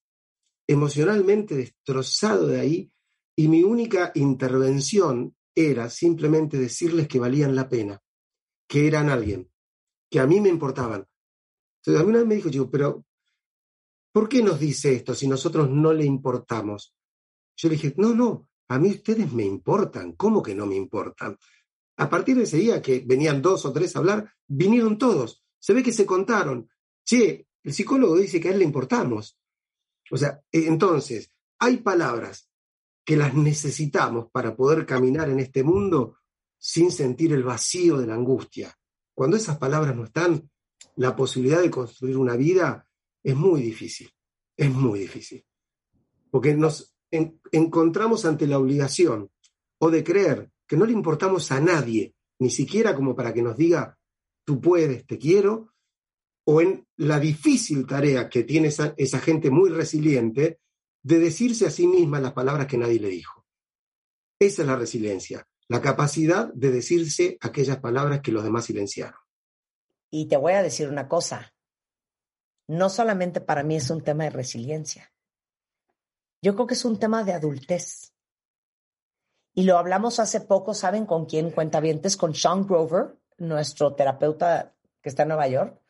emocionalmente destrozado de ahí y mi única intervención era simplemente decirles que valían la pena, que eran alguien, que a mí me importaban. Entonces a mí una vez me dijo, chico, pero ¿por qué nos dice esto si nosotros no le importamos? Yo le dije, no, no, a mí ustedes me importan, ¿cómo que no me importan? A partir de ese día que venían dos o tres a hablar, vinieron todos. Se ve que se contaron. Che, el psicólogo dice que a él le importamos. O sea, e, entonces, hay palabras que las necesitamos para poder caminar en este mundo sin sentir el vacío de la angustia. Cuando esas palabras no están, la posibilidad de construir una vida es muy difícil, es muy difícil. Porque nos encontramos ante la obligación o de creer que no le importamos a nadie, ni siquiera como para que nos diga, tú puedes, te quiero, o en la difícil tarea que tiene esa, esa gente muy resiliente de decirse a sí misma las palabras que nadie le dijo. Esa es la resiliencia, la capacidad de decirse aquellas palabras que los demás silenciaron. Y te voy a decir una cosa, no solamente para mí es un tema de resiliencia, yo creo que es un tema de adultez. Y lo hablamos hace poco, ¿saben con quién cuenta vientes? Con Sean Grover, nuestro terapeuta que está en Nueva York.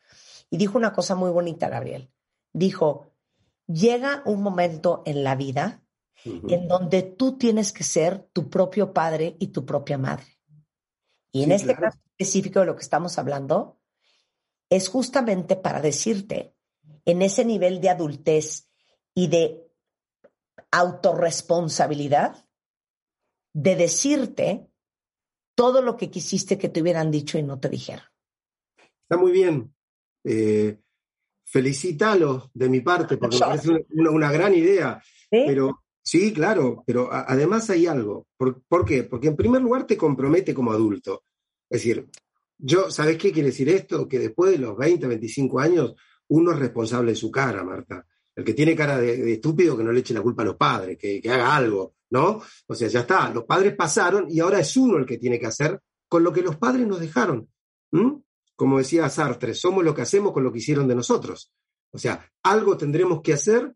Y dijo una cosa muy bonita, Gabriel. Dijo, llega un momento en la vida en donde tú tienes que ser tu propio padre y tu propia madre. Y en este caso específico de lo que estamos hablando, es justamente para decirte, en ese nivel de adultez y de autorresponsabilidad, de decirte todo lo que quisiste que te hubieran dicho y no te dijeron. Está muy bien. Eh, felicítalo de mi parte, porque me parece una, una gran idea. Pero sí, claro, pero además hay algo. ¿Por, ¿Por, qué? Porque en primer lugar te compromete como adulto. Es decir, yo, ¿sabes qué quiere decir esto? Que después de los 20, 25 años, uno es responsable de su cara, Marta. El que tiene cara de, estúpido que no le eche la culpa a los padres, que, que haga algo, ¿no? O sea, ya está, los padres pasaron y ahora es uno el que tiene que hacer con lo que los padres nos dejaron. ¿Mm? Como decía Sartre, somos lo que hacemos con lo que hicieron de nosotros. O sea, algo tendremos que hacer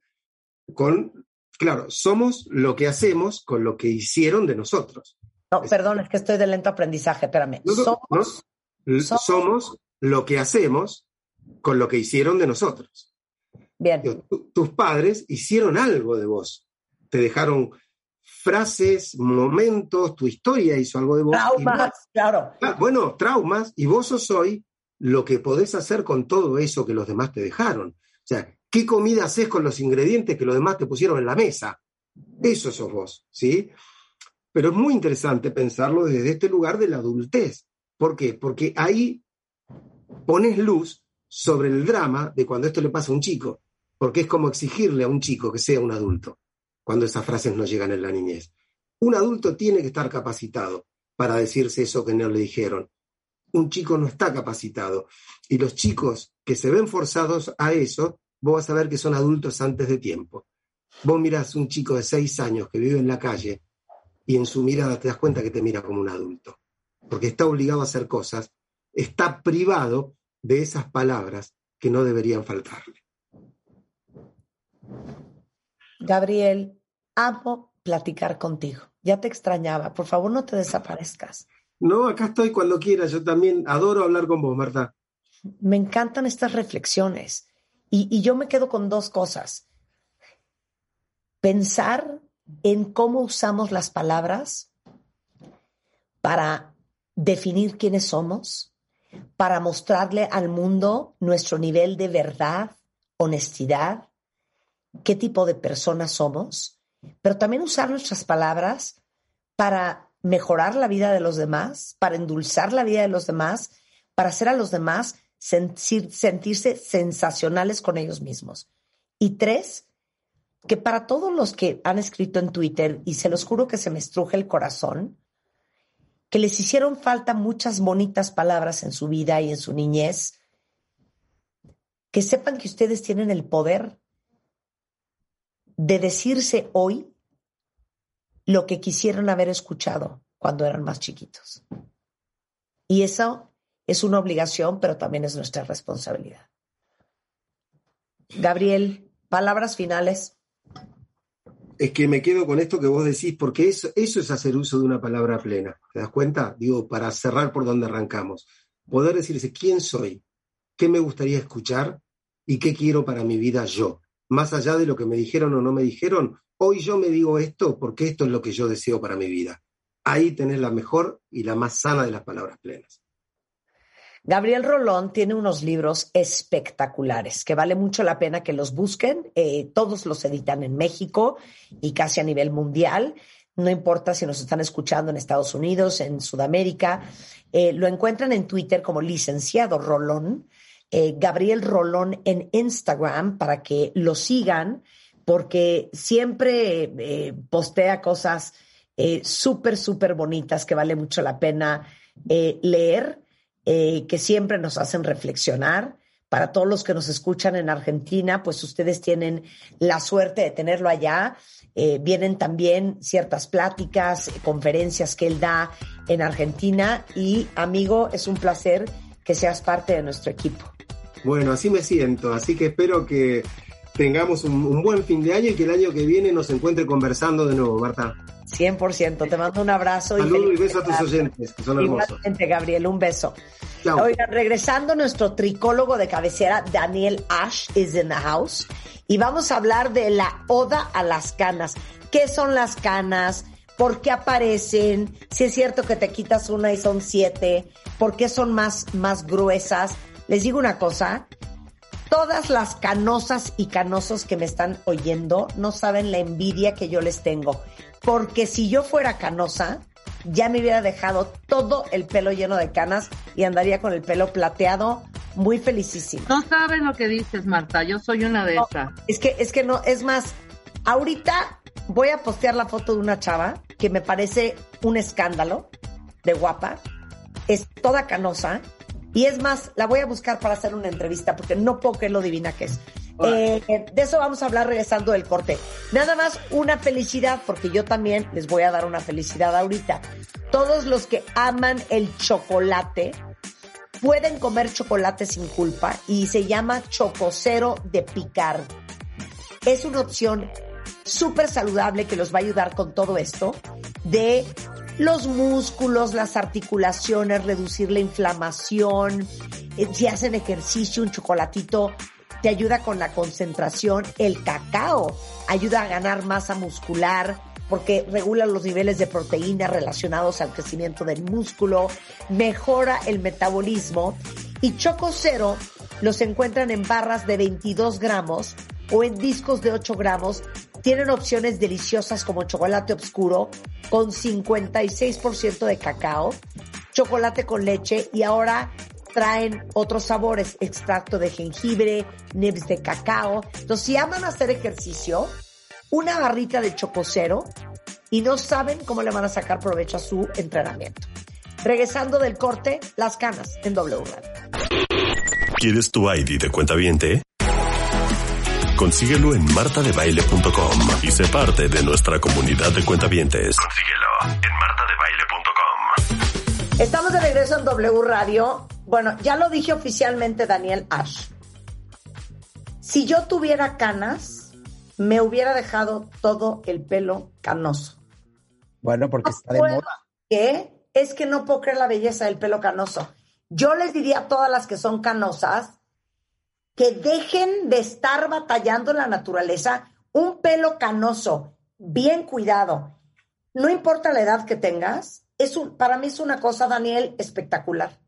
con, claro, somos lo que hacemos con lo que hicieron de nosotros. No, perdón, es que estoy de lento aprendizaje, espérame. No, no, Somos, no, somos- somos lo que hacemos con lo que hicieron de nosotros. bien, tu- tus padres hicieron algo de vos. Te dejaron frases, momentos, tu historia hizo algo de vos- traumas, claro. Ah, bueno, traumas, y vos sos hoy lo que podés hacer con todo eso que los demás te dejaron. O sea, ¿qué comida haces con los ingredientes que los demás te pusieron en la mesa? Eso sos vos, ¿sí? Pero es muy interesante pensarlo desde este lugar de la adultez. ¿Por qué? Porque ahí pones luz sobre el drama de cuando esto le pasa a un chico, porque es como exigirle a un chico que sea un adulto, cuando esas frases no llegan en la niñez. Un adulto tiene que estar capacitado para decirse eso que no le dijeron. Un chico no está capacitado. Y los chicos que se ven forzados a eso, vos vas a ver que son adultos antes de tiempo. Vos mirás un chico de seis años que vive en la calle y en su mirada te das cuenta que te mira como un adulto, porque está obligado a hacer cosas, está privado de esas palabras que no deberían faltarle. Gabriel, amo platicar contigo. Ya te extrañaba. Por favor, no te desaparezcas. No, acá estoy cuando quieras. Yo también adoro hablar con vos, Marta. Me encantan estas reflexiones. Y, y yo me quedo con dos cosas. Pensar en cómo usamos las palabras para definir quiénes somos, para mostrarle al mundo nuestro nivel de verdad, honestidad, qué tipo de personas somos, pero también usar nuestras palabras para mejorar la vida de los demás, para endulzar la vida de los demás, para hacer a los demás sentir- sentirse sensacionales con ellos mismos. Y tres, que para todos los que han escrito en Twitter, y se los juro que se me estruje el corazón, que les hicieron falta muchas bonitas palabras en su vida y en su niñez, que sepan que ustedes tienen el poder de decirse hoy lo que quisieron haber escuchado cuando eran más chiquitos. Y eso es una obligación, pero también es nuestra responsabilidad. Gabriel, palabras finales. Es que me quedo con esto que vos decís, porque eso, eso es hacer uso de una palabra plena. ¿Te das cuenta? Digo, para cerrar por donde arrancamos. Poder decirse quién soy, qué me gustaría escuchar y qué quiero para mi vida yo. Más allá de lo que me dijeron o no me dijeron, hoy yo me digo esto porque esto es lo que yo deseo para mi vida. Ahí tenés la mejor y la más sana de las palabras plenas. Gabriel Rolón tiene unos libros espectaculares que vale mucho la pena que los busquen. Eh, todos los editan en México y casi a nivel mundial. No importa si nos están escuchando en Estados Unidos, en Sudamérica. Eh, lo encuentran en Twitter como licenciado Rolón. eh, Gabriel Rolón en Instagram para que lo sigan porque siempre postea cosas súper, súper bonitas que vale mucho la pena leer eh, que siempre nos hacen reflexionar. Para todos los que nos escuchan en Argentina, pues ustedes tienen la suerte de tenerlo allá. Eh, vienen también ciertas pláticas, conferencias que él da en Argentina. Y amigo, es un placer que seas parte de nuestro equipo. Bueno, así me siento, así que espero que tengamos un, un buen fin de año y que el año que viene nos encuentre conversando de nuevo, Marta. 100%. Te mando un abrazo. Saludo y beso a tus oyentes, que son hermosos. Igualmente, Gabriel, un beso. Chao. Oigan, regresando, nuestro tricólogo de cabecera, Daniel Ash, is in the house. Y vamos a hablar de la oda a las canas. ¿Qué son las canas? ¿Por qué aparecen? Si es cierto que te quitas una y son siete. ¿Por qué son más, más gruesas? Les digo una cosa. Todas las canosas y canosos que me están oyendo no saben la envidia que yo les tengo. Porque si yo fuera canosa, ya me hubiera dejado todo el pelo lleno de canas y andaría con el pelo plateado, muy felicísimo. No sabes lo que dices, Marta. Yo soy una de No, esas. Es que, es que no, es más, ahorita voy a postear la foto de una chava que me parece un escándalo de guapa. Es toda canosa. Y es más, la voy a buscar para hacer una entrevista porque no puedo creer lo divina que es. Eh, de eso vamos a hablar regresando del corte. Nada más una felicidad, porque yo también les voy a dar una felicidad ahorita. todos los que aman el chocolate pueden comer chocolate sin culpa y se llama Chococero de Picard. Es una opción súper saludable que los va a ayudar con todo esto de los músculos, las articulaciones, reducir la inflamación. Eh, Si hacen ejercicio, un chocolatito te ayuda con la concentración. El cacao ayuda a ganar masa muscular porque regula los niveles de proteínas relacionados al crecimiento del músculo, mejora el metabolismo y Choco Cero los encuentran en barras de 22 gramos o en discos de 8 gramos. Tienen opciones deliciosas como chocolate oscuro con 56% de cacao, chocolate con leche y ahora traen otros sabores, extracto de jengibre, nibs de cacao. Entonces, si aman hacer ejercicio, una barrita de chococero y no saben cómo le van a sacar provecho a su entrenamiento. Regresando del corte, las canas en W Radio. ¿Quieres tu ID de cuenta viente? Consíguelo en martadebaile.com y sé parte de nuestra comunidad de cuentavientes. Consíguelo en martadebaile.com. Estamos de regreso en W Radio. Bueno, ya lo dije oficialmente Daniel Ash. Si yo tuviera canas, me hubiera dejado todo el pelo canoso. Bueno, porque está de moda. ¿Qué? Es que no puedo creer la belleza del pelo canoso. Yo les diría a todas las que son canosas que dejen de estar batallando en la naturaleza. Un pelo canoso, bien cuidado. No importa la edad que tengas, es un, para mí es una cosa, Daniel, espectacular.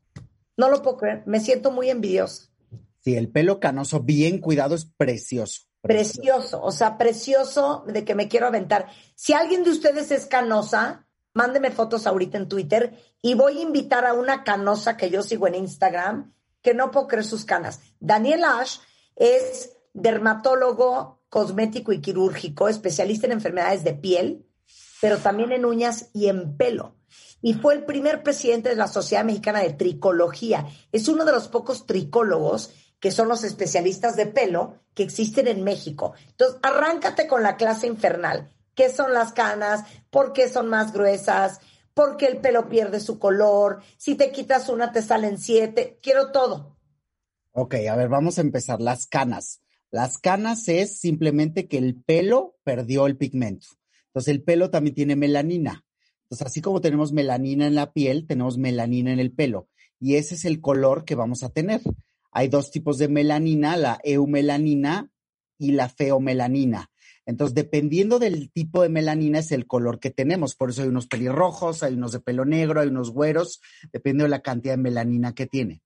No lo puedo creer. Me siento muy envidiosa. Sí, el pelo canoso bien cuidado es precioso. Precioso, o sea, precioso de que me quiero aventar. Si alguien de ustedes es canosa, mándeme fotos ahorita en Twitter y voy a invitar a una canosa que yo sigo en Instagram, que no puedo creer sus canas. Daniel Ash es dermatólogo cosmético y quirúrgico, especialista en enfermedades de piel, pero también en uñas y en pelo. Y fue el primer presidente de la Sociedad Mexicana de Tricología. Es uno de los pocos tricólogos que son los especialistas de pelo que existen en México. Entonces, arráncate con la clase infernal. ¿Qué son las canas? ¿Por qué son más gruesas? ¿Por qué el pelo pierde su color? Si te quitas una, te salen siete. Quiero todo. Ok, a ver, vamos a empezar. Las canas. Las canas es simplemente que el pelo perdió el pigmento. Entonces, el pelo también tiene melanina. Entonces, así como tenemos melanina en la piel, tenemos melanina en el pelo. Y ese es el color que vamos a tener. Hay dos tipos de melanina, la eumelanina y la feomelanina. Entonces, dependiendo del tipo de melanina es el color que tenemos. Por eso hay unos pelirrojos, hay unos de pelo negro, hay unos güeros, dependiendo de la cantidad de melanina que tiene.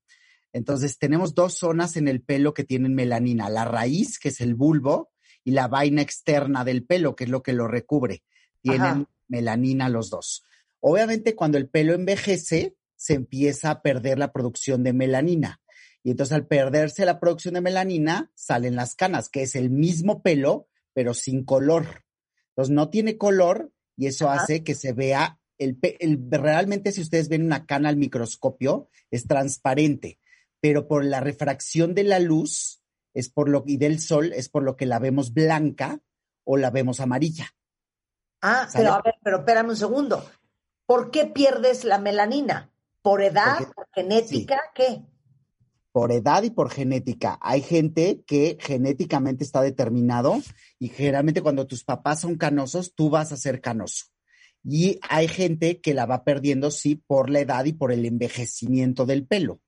Entonces, tenemos dos zonas en el pelo que tienen melanina, la raíz, que es el bulbo, y la vaina externa del pelo, que es lo que lo recubre. Tienen Ajá. melanina los dos. Obviamente, cuando el pelo envejece, se empieza a perder la producción de melanina. Y entonces, al perderse la producción de melanina, salen las canas, que es el mismo pelo, pero sin color. Entonces, no tiene color y eso Ajá. hace que se vea, el, realmente si ustedes ven una cana al microscopio, es transparente, pero por la refracción de la luz es por lo, y del sol es por lo que la vemos blanca o la vemos amarilla. Ah, ¿Sale? pero a ver, pero espérame un segundo. ¿Por qué pierdes la melanina? ¿Por edad? ¿Por genética? ¿Qué? Por edad y por genética. Hay gente que genéticamente está determinado y generalmente cuando tus papás son canosos, tú vas a ser canoso. Y hay gente que la va perdiendo, sí, por la edad y por el envejecimiento del pelo.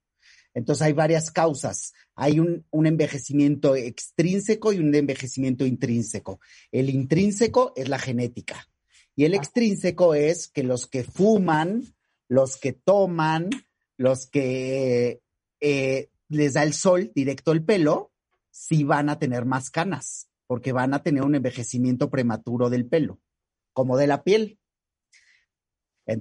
Entonces hay varias causas. Hay un, un envejecimiento extrínseco y un envejecimiento intrínseco. El intrínseco es la genética y el extrínseco es que los que fuman, los que toman, los que eh, les da el sol directo al pelo, sí van a tener más canas, porque van a tener un envejecimiento prematuro del pelo, como de la piel.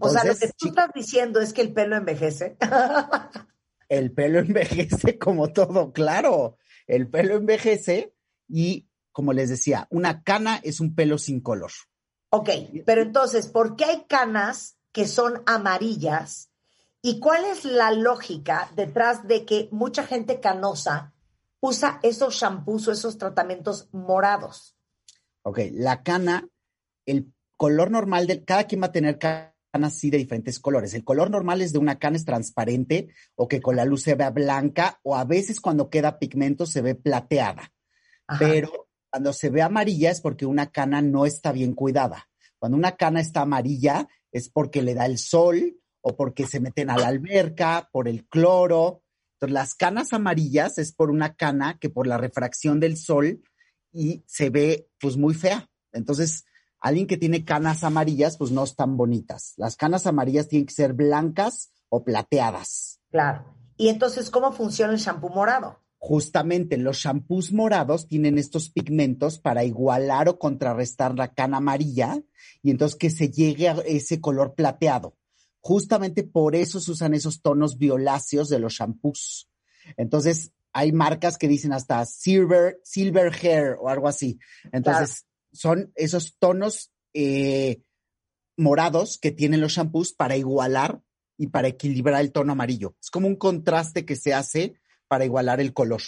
o sea, lo Entonces, que tú estás diciendo es que el pelo envejece. el pelo envejece como todo, claro. El pelo envejece y, como les decía, una cana es un pelo sin color. ok, pero entonces, ¿por qué hay canas que son amarillas? ¿Y cuál es la lógica detrás de que mucha gente canosa usa esos shampoos o esos tratamientos morados? Ok, la cana, el color normal de cada quien va a tener ca- canas sí de diferentes colores. El color normal es de una cana es transparente o que con la luz se vea blanca o a veces cuando queda pigmento se ve plateada. Ajá. Pero cuando se ve amarilla es porque una cana no está bien cuidada. Cuando una cana está amarilla es porque le da el sol o porque se meten a la alberca, por el cloro. Entonces, las canas amarillas es por una cana que por la refracción del sol y se ve pues muy fea. Entonces, alguien que tiene canas amarillas pues no están bonitas. Las canas amarillas tienen que ser blancas o plateadas. Claro. Y entonces, ¿cómo funciona el shampoo morado? Justamente los shampoos morados tienen estos pigmentos para igualar o contrarrestar la cana amarilla y entonces que se llegue a ese color plateado. Justamente por eso se usan esos tonos violáceos de los shampoos. Entonces, hay marcas que dicen hasta silver, silver hair o algo así. Entonces, son esos tonos eh, morados que tienen los shampoos para igualar y para equilibrar el tono amarillo. Es como un contraste que se hace para igualar el color.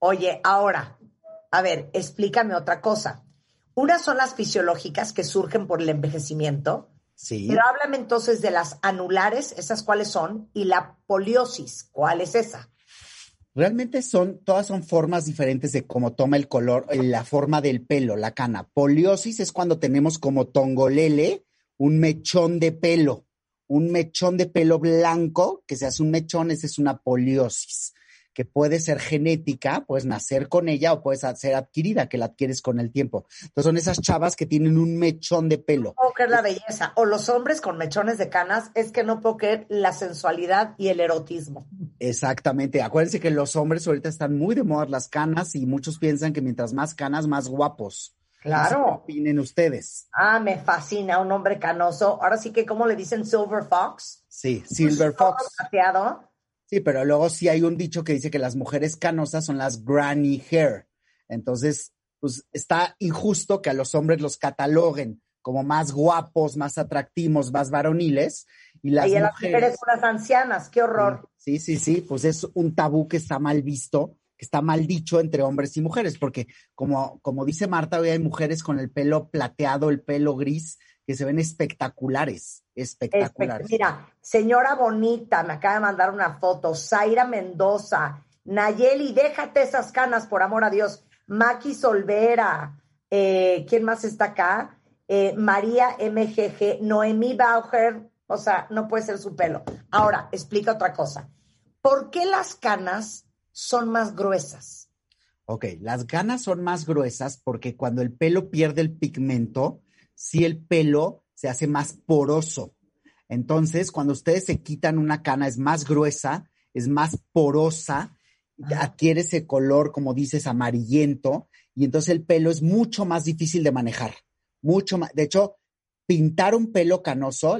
Oye, ahora, a ver, explícame otra cosa. Unas son las fisiológicas que surgen por el envejecimiento, Sí. pero háblame entonces de las anulares, esas cuáles son, y la poliosis, ¿cuál es esa? Realmente son, todas son formas diferentes de cómo toma el color, eh, la forma del pelo, la cana. Poliosis es cuando tenemos como tongolele un mechón de pelo, un mechón de pelo blanco, que se hace un mechón, esa es una poliosis, que puede ser genética, puedes nacer con ella o puede ser adquirida, que la adquieres con el tiempo. Entonces son esas chavas que tienen un mechón de pelo. puedo creer la belleza. O los hombres con mechones de canas, es que no puedo creer la sensualidad y el erotismo. Exactamente. Acuérdense que los hombres ahorita están muy de moda las canas y muchos piensan que mientras más canas, más guapos. Claro. Qué opinen ustedes. Ah, me fascina un hombre canoso. Ahora sí que, ¿cómo le dicen Silver Fox? Sí, Silver Todo Fox. plateado. Sí, pero luego sí hay un dicho que dice que las mujeres canosas son las granny hair. Entonces, pues está injusto que a los hombres los cataloguen como más guapos, más atractivos, más varoniles. Y las y a las mujeres. mujeres unas ancianas. Qué horror. Sí, sí, sí, pues es un tabú que está mal visto, que está mal dicho entre hombres y mujeres, porque como, como dice Marta, hoy hay mujeres con el pelo plateado, el pelo gris, que se ven espectaculares, espectaculares. Espe- Mira, señora bonita, me acaba de mandar una foto. Zaira Mendoza, Nayeli, déjate esas canas, por amor a Dios. Maki Solvera, eh, ¿quién más está acá? Eh, María MGG, Noemí Bauer, o sea, no puede ser su pelo. Ahora, explica otra cosa. ¿Por qué las canas son más gruesas? Ok, las ganas son más gruesas porque cuando el pelo pierde el pigmento, sí el pelo se hace más poroso. Entonces, cuando ustedes se quitan una cana, es más gruesa, es más porosa, adquiere ese color, como dices, amarillento, y entonces el pelo es mucho más difícil de manejar. Mucho más. De hecho, pintar un pelo canoso,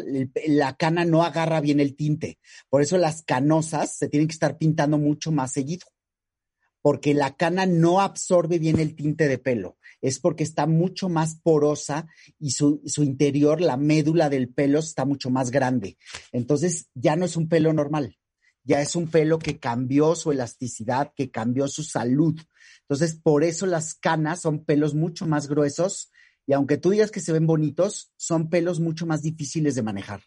la cana no agarra bien el tinte. Por eso las canosas se tienen que estar pintando mucho más seguido porque la cana no absorbe bien el tinte de pelo. Es porque está mucho más porosa y su, su interior, la médula del pelo, está mucho más grande. Entonces ya no es un pelo normal, ya es un pelo que cambió su elasticidad, que cambió su salud. Entonces por eso las canas son pelos mucho más gruesos y aunque tú digas que se ven bonitos, son pelos mucho más difíciles de manejar.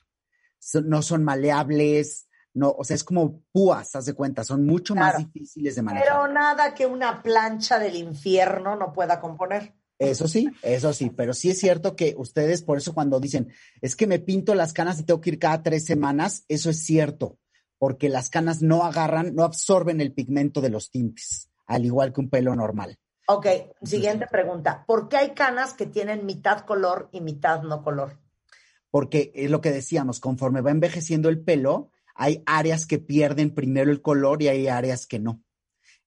No son maleables, no, o sea, es como púas, haz de cuenta, son mucho más difíciles de manejar. Pero nada que una plancha del infierno no pueda componer. Eso sí, eso sí, pero sí es cierto que ustedes, por eso cuando dicen, es que me pinto las canas y tengo que ir cada tres semanas, eso es cierto, porque las canas no agarran, no absorben el pigmento de los tintes, al igual que un pelo normal. Ok, siguiente pregunta. ¿Por qué hay canas que tienen mitad color y mitad no color? Porque es lo que decíamos, conforme va envejeciendo el pelo, hay áreas que pierden primero el color y hay áreas que no.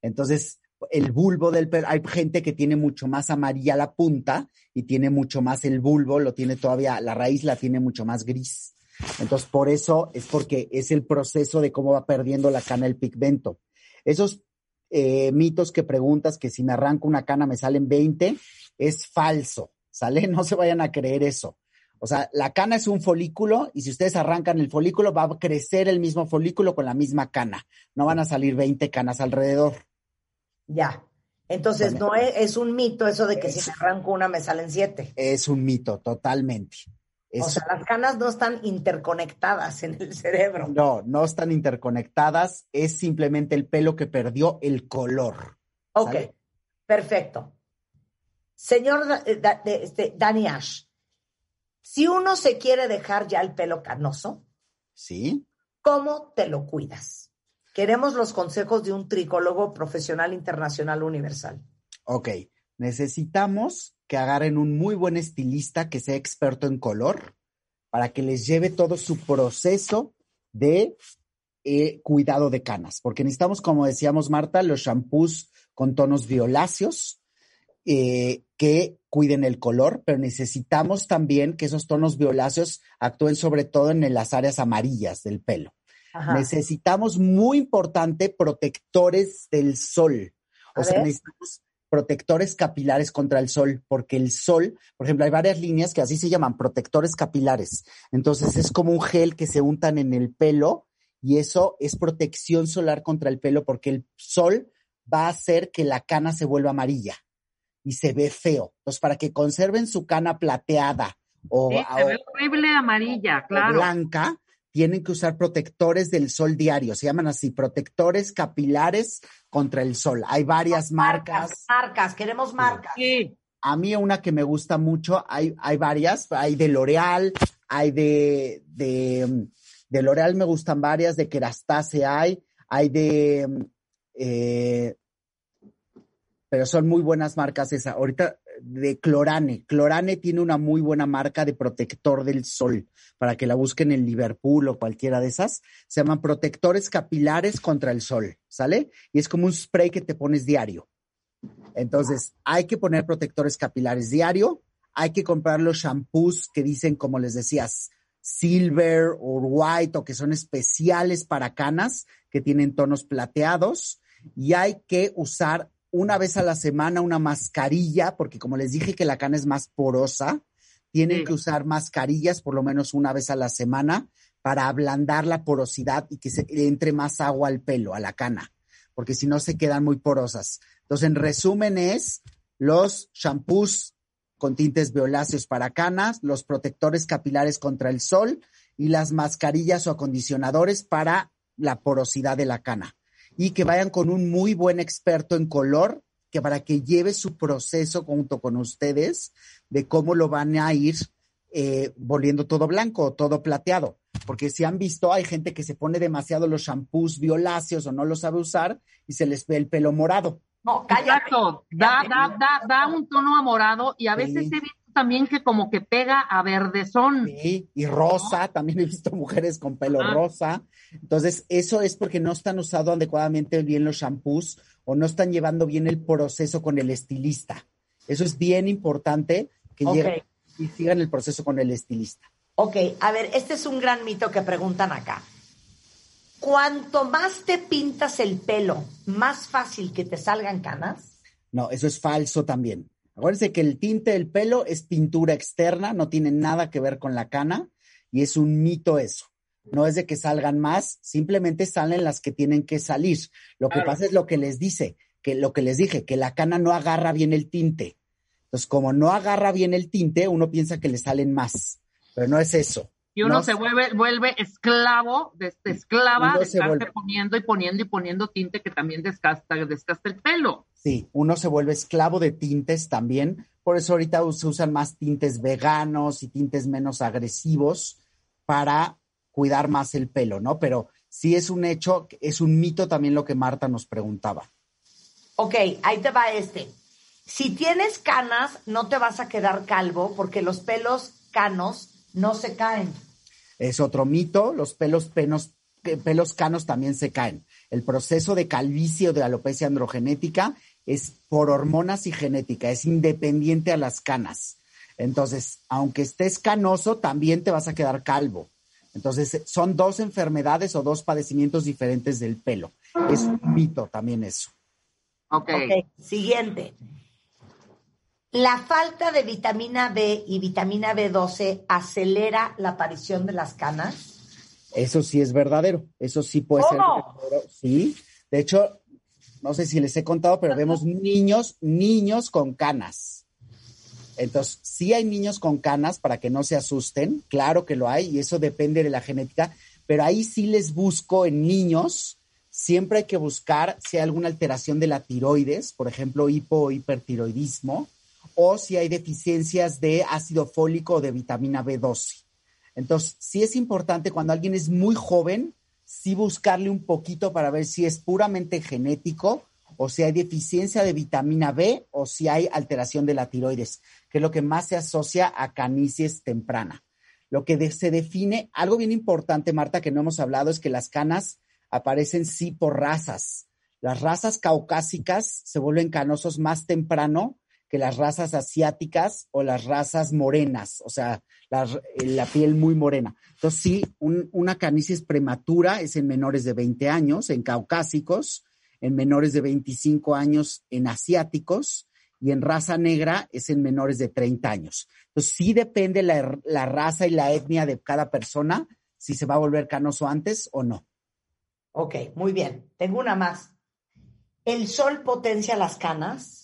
Entonces, el bulbo del pelo, hay gente que tiene mucho más amarilla la punta y tiene mucho más el bulbo, lo tiene todavía, la raíz la tiene mucho más gris. Entonces, por eso es porque es el proceso de cómo va perdiendo la cana el pigmento. Esos eh, mitos que preguntas que si me arranco una cana me salen 20, es falso, ¿sale? No se vayan a creer eso. O sea, la cana es un folículo y si ustedes arrancan el folículo va a crecer el mismo folículo con la misma cana. No van a salir 20 canas alrededor. Ya. Entonces, no es, es un mito eso de que si me arranco una me salen siete. Es un mito, totalmente. O sea, las canas no están interconectadas en el cerebro. No, no están interconectadas, es simplemente el pelo que perdió el color. Ok, ¿Sale? perfecto. Señor Da- eh, Da- de- este, Danny Ash, si uno se quiere dejar ya el pelo canoso, ¿Sí? ¿cómo te lo cuidas? Queremos los consejos de un tricólogo profesional internacional universal. Ok, necesitamos que agarren un muy buen estilista que sea experto en color para que les lleve todo su proceso de eh, cuidado de canas, porque necesitamos, como decíamos Marta, los shampoos con tonos violáceos eh, que cuiden el color, pero necesitamos también que esos tonos violáceos actúen sobre todo en las áreas amarillas del pelo. Ajá. Necesitamos, muy importante, protectores del sol. O A sea, ver. necesitamos protectores capilares contra el sol, porque el sol, por ejemplo, hay varias líneas que así se llaman protectores capilares. Entonces es como un gel que se untan en el pelo y eso es protección solar contra el pelo porque el sol va a hacer que la cana se vuelva amarilla y se ve feo. Entonces, para que conserven su cana plateada o, Sí, se o- ve horrible amarilla, o claro. blanca, tienen que usar protectores del sol diario. Se llaman así, protectores capilares contra el sol. Hay varias marcas. Marcas, queremos marcas. Sí, A mí una que me gusta mucho, hay, hay varias, hay de L'Oreal, hay de, de, de L'Oreal me gustan varias, de Kerastase hay, hay de, eh, pero son muy buenas marcas esa. Ahorita de Clorane, Clorane tiene una muy buena marca de protector del sol, para que la busquen en Liverpool o cualquiera de esas. Se llaman protectores capilares contra el sol, ¿sale? Y es como un spray que te pones diario. Entonces, hay que poner protectores capilares diario, hay que comprar los shampoos que dicen, como les decías, silver o white o que son especiales para canas, que tienen tonos plateados, y hay que usar una vez a la semana una mascarilla, porque como les dije que la cana es más porosa, tienen Sí. que usar mascarillas por lo menos una vez a la semana para ablandar la porosidad y que se entre más agua al pelo, a la cana, porque si no se quedan muy porosas. Entonces, en resumen es los shampoos con tintes violáceos para canas, los protectores capilares contra el sol y las mascarillas o acondicionadores para la porosidad de la cana. Y que vayan con un muy buen experto en color, que para que lleve su proceso junto con ustedes de cómo lo van a ir eh, volviendo todo blanco o todo plateado. Porque si han visto, hay gente que se pone demasiado los shampoos violáceos o no lo sabe usar y se les ve el pelo morado. No, cállate. exacto. Da, da, da, da un tono amorado y a veces Sí. he visto también que como que pega a verdezón. Sí, y rosa, también he visto mujeres con pelo Ajá. rosa. Entonces, eso es porque no están usando adecuadamente bien los shampoos o no están llevando bien el proceso con el estilista. Eso es bien importante que Ok. lleguen y sigan el proceso con el estilista. Ok, a ver, este es un gran mito que preguntan acá. Cuanto más te pintas el pelo, más fácil que te salgan canas. No, eso es falso también. Acuérdense que el tinte del pelo es pintura externa, no tiene nada que ver con la cana y es un mito eso. No es de que salgan más, simplemente salen las que tienen que salir. Lo que Claro. pasa es lo que les dice, que lo que les dije, que la cana no agarra bien el tinte. Entonces, como no agarra bien el tinte, uno piensa que le salen más, pero no es eso. Y uno No se vuelve, vuelve esclavo, de, esclava de estarse poniendo y poniendo y poniendo tinte que también desgasta, desgasta el pelo. Sí, uno se vuelve esclavo de tintes también. Por eso ahorita se usan más tintes veganos y tintes menos agresivos para cuidar más el pelo, ¿no? Pero sí es un hecho, es un mito también lo que Marta nos preguntaba. Ok, ahí te va este. Si tienes canas, no te vas a quedar calvo porque los pelos canos no se caen. Es otro mito, los pelos penos, pe- pelos canos también se caen. El proceso de calvicie o de alopecia androgenética es por hormonas y genética, es independiente a las canas. Entonces, aunque estés canoso, también te vas a quedar calvo. Entonces, son dos enfermedades o dos padecimientos diferentes del pelo. Es un mito también eso. Ok. Ok, siguiente. La falta de vitamina B y vitamina B12 acelera la aparición de las canas. Eso sí es verdadero. Eso sí puede ¿Cómo? ser verdadero. Sí. De hecho, no sé si les he contado, pero vemos niños, niños con canas. Entonces, sí hay niños con canas para que no se asusten, claro que lo hay, y eso depende de la genética, pero ahí sí les busco en niños, siempre hay que buscar si hay alguna alteración de la tiroides, por ejemplo, hipo o hipertiroidismo, o si hay deficiencias de ácido fólico o de vitamina B12. Entonces, sí es importante cuando alguien es muy joven, sí buscarle un poquito para ver si es puramente genético o si hay deficiencia de vitamina B o si hay alteración de la tiroides, que es lo que más se asocia a canicies temprana. Lo que se define, algo bien importante, Marta, que no hemos hablado, es que las canas aparecen sí por razas. Las razas caucásicas se vuelven canosos más temprano que las razas asiáticas o las razas morenas, o sea, la, la piel muy morena. Entonces, sí, un- una canicis prematura es en menores de 20 años, en caucásicos, en menores de 25 años, en asiáticos, y en raza negra es en menores de 30 años. Entonces, sí depende la, la raza y la etnia de cada persona si se va a volver canoso antes o no. Ok, muy bien. Tengo una más. ¿El sol potencia las canas?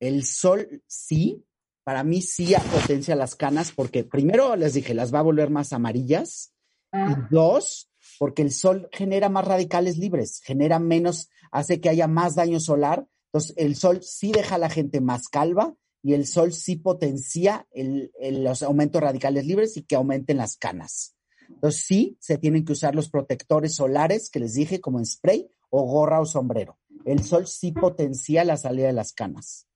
El sol sí, para mí sí potencia las canas porque primero les dije, las va a volver más amarillas y dos, porque el sol genera más radicales libres, genera menos, hace que haya más daño solar. Entonces, el sol sí deja a la gente más calva y el sol sí potencia el- el- los aumentos radicales libres y que aumenten las canas. Entonces, sí, se tienen que usar los protectores solares que les dije, como en spray o gorra o sombrero. El sol sí potencia la salida de las canas.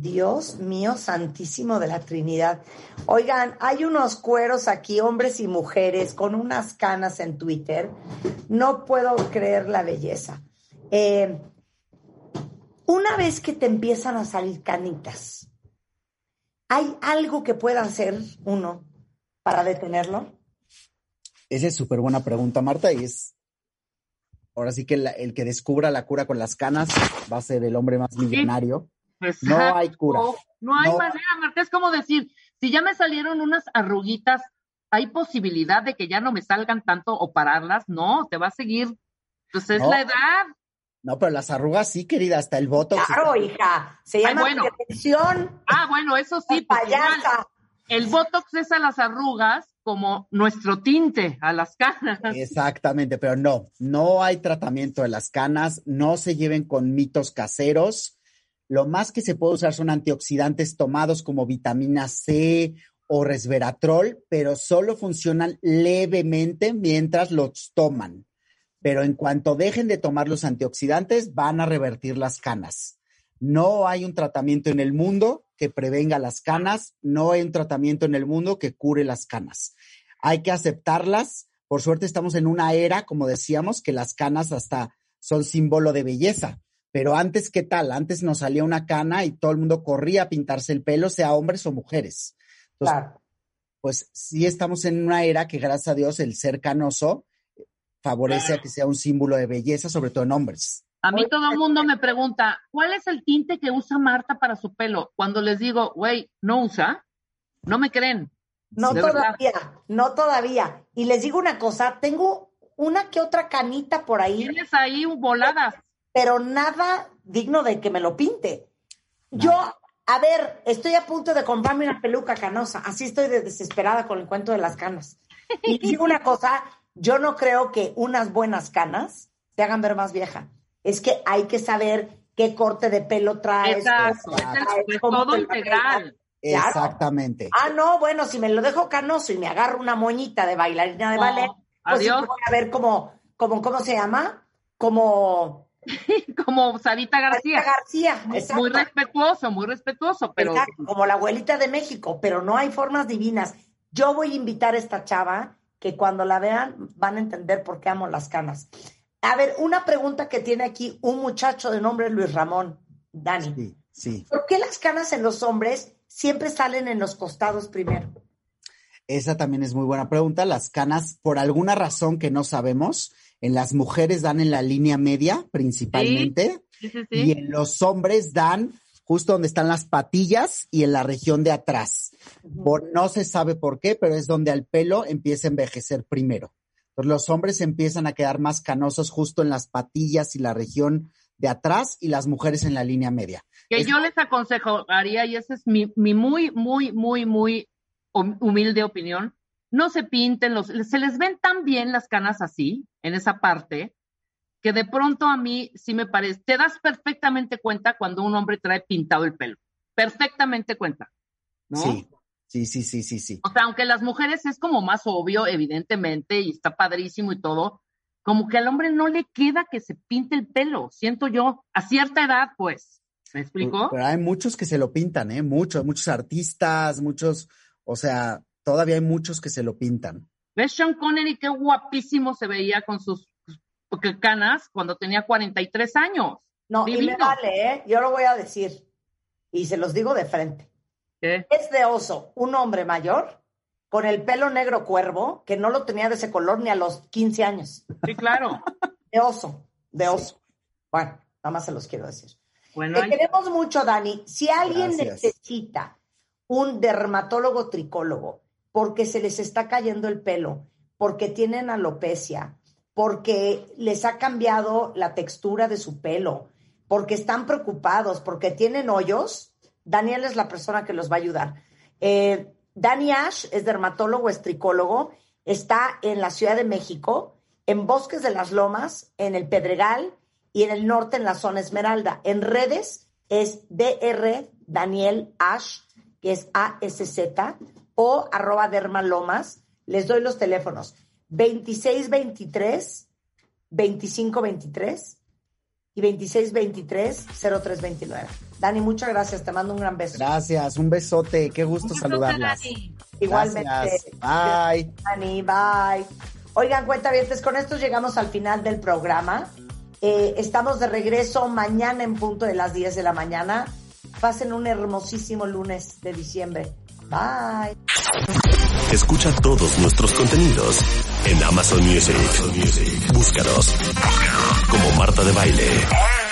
Dios mío, santísimo de la Trinidad. Oigan, hay unos cueros aquí, hombres y mujeres, con unas canas en Twitter. No puedo creer la belleza. Eh, una vez que te empiezan a salir canitas, ¿hay algo que pueda hacer uno para detenerlo? Esa es súper buena pregunta, Marta, y es ahora sí que la- el que descubra la cura con las canas va a ser el hombre más millonario. No hay cura. No hay No. manera, Marta. Es como decir, si ya me salieron unas arruguitas, ¿hay posibilidad de que ya no me salgan tanto o pararlas? No, te va a seguir. Pues es No. la edad. No, pero las arrugas sí, querida, hasta el botox. Claro, hija, se llama bueno. prevención. Ah, bueno, eso sí. pues Payasa. el botox es a las arrugas como nuestro tinte a las canas. Exactamente, pero no, no hay tratamiento de las canas, no se lleven con mitos caseros. Lo más que se puede usar son antioxidantes tomados como vitamina C o resveratrol, pero solo funcionan levemente mientras los toman. Pero en cuanto dejen de tomar los antioxidantes, van a revertir las canas. No hay un tratamiento en el mundo que prevenga las canas, no hay un tratamiento en el mundo que cure las canas. Hay que aceptarlas. Por suerte estamos en una era, como decíamos, que las canas hasta son símbolo de belleza. Pero antes, ¿qué tal? Antes nos salía una cana y todo el mundo corría a pintarse el pelo, sea hombres o mujeres. Entonces, Claro. pues sí estamos en una era que gracias a Dios el ser canoso favorece a que sea un símbolo de belleza, sobre todo en hombres. A mí todo el mundo me pregunta, ¿cuál es el tinte que usa Marta para su pelo? Cuando les digo, güey, no usa, no me creen. No verdad. todavía, no todavía. Y les digo una cosa, tengo una que otra canita por ahí, Tienes ahí voladas. Pero nada digno de que me lo pinte. Yo, a ver, estoy a punto de comprarme una peluca canosa, así estoy de desesperada con el cuento de las canas. Y digo una cosa, yo no creo que unas buenas canas te hagan ver más vieja. Es que hay que saber qué corte de pelo traes. Exacto, traes, todo integral. Claro. Exactamente. Ah, no, bueno, si me lo dejo canoso y me agarro una moñita de bailarina de No, ballet, pues sí voy a ver como, como, ¿cómo se llama? Como Como Sarita García. Sarita García. Muy respetuoso, muy respetuoso, pero Exacto, como la abuelita de México, pero no hay formas divinas. Yo voy a invitar a esta chava que cuando la vean van a entender por qué amo las canas. A ver, una pregunta que tiene aquí un muchacho de nombre Luis Ramón, Dani. Sí, sí. ¿Por qué las canas en los hombres siempre salen en los costados primero? Esa también es muy buena pregunta. Las canas, por alguna razón que no sabemos, en las mujeres dan en la línea media principalmente sí, sí, y sí. en los hombres dan justo donde están las patillas y en la región de atrás. Por, no se sabe por qué, pero es donde el pelo empieza a envejecer primero. Entonces los hombres empiezan a quedar más canosos justo en las patillas y la región de atrás y las mujeres en la línea media. Que Es- yo les aconsejaría, y esa es mi, mi muy, muy, muy, muy humilde opinión, no se pinten los, se les ven tan bien las canas así, en esa parte, que de pronto a mí sí me parece, te das perfectamente cuenta cuando un hombre trae pintado el pelo, perfectamente cuenta, ¿no? Sí, sí, sí, sí, sí, sí. O sea, aunque las mujeres es como más obvio, evidentemente, y está padrísimo y todo, como que al hombre no le queda que se pinte el pelo, siento yo, a cierta edad, pues. ¿Me explico? Pero hay muchos que se lo pintan, ¿eh? Muchos, muchos artistas, muchos, o sea, todavía hay muchos que se lo pintan. ¿Ves Sean Connery qué guapísimo se veía con sus canas cuando tenía 43 años? No, y me Divino. vale, ¿eh? Yo lo voy a decir. Y se los digo de frente. ¿Qué? Es de oso un hombre mayor con el pelo negro cuervo que no lo tenía de ese color ni a los 15 años. Sí, claro. De oso, de oso. Bueno, nada más se los quiero decir. Bueno, Te ahí- queremos mucho, Dani. Si alguien Gracias. necesita un dermatólogo tricólogo porque se les está cayendo el pelo, porque tienen alopecia, porque les ha cambiado la textura de su pelo, porque están preocupados, porque tienen hoyos, Daniel es la persona que los va a ayudar. Eh, Dani Ash es dermatólogo, es tricólogo, está en la Ciudad de México, en Bosques de las Lomas, en el Pedregal y en el norte en la zona Esmeralda. En redes es DR Daniel Ash, que es ASZ, o arroba dermalomas. Les doy los teléfonos. 2623 2523 y 2623-0329. Dani, muchas gracias. Te mando un gran beso. Gracias, un besote, qué gusto Un besote, saludarlas. Dani. Igualmente. Gracias. Bye. Dani, bye. Oigan, cuentavientes, con esto llegamos al final del programa. Eh, estamos de regreso mañana en punto de las 10 de la mañana. Pasen un hermosísimo lunes de diciembre. Bye. Escucha todos nuestros contenidos en Amazon Music. Búscanos como Marta de Baile.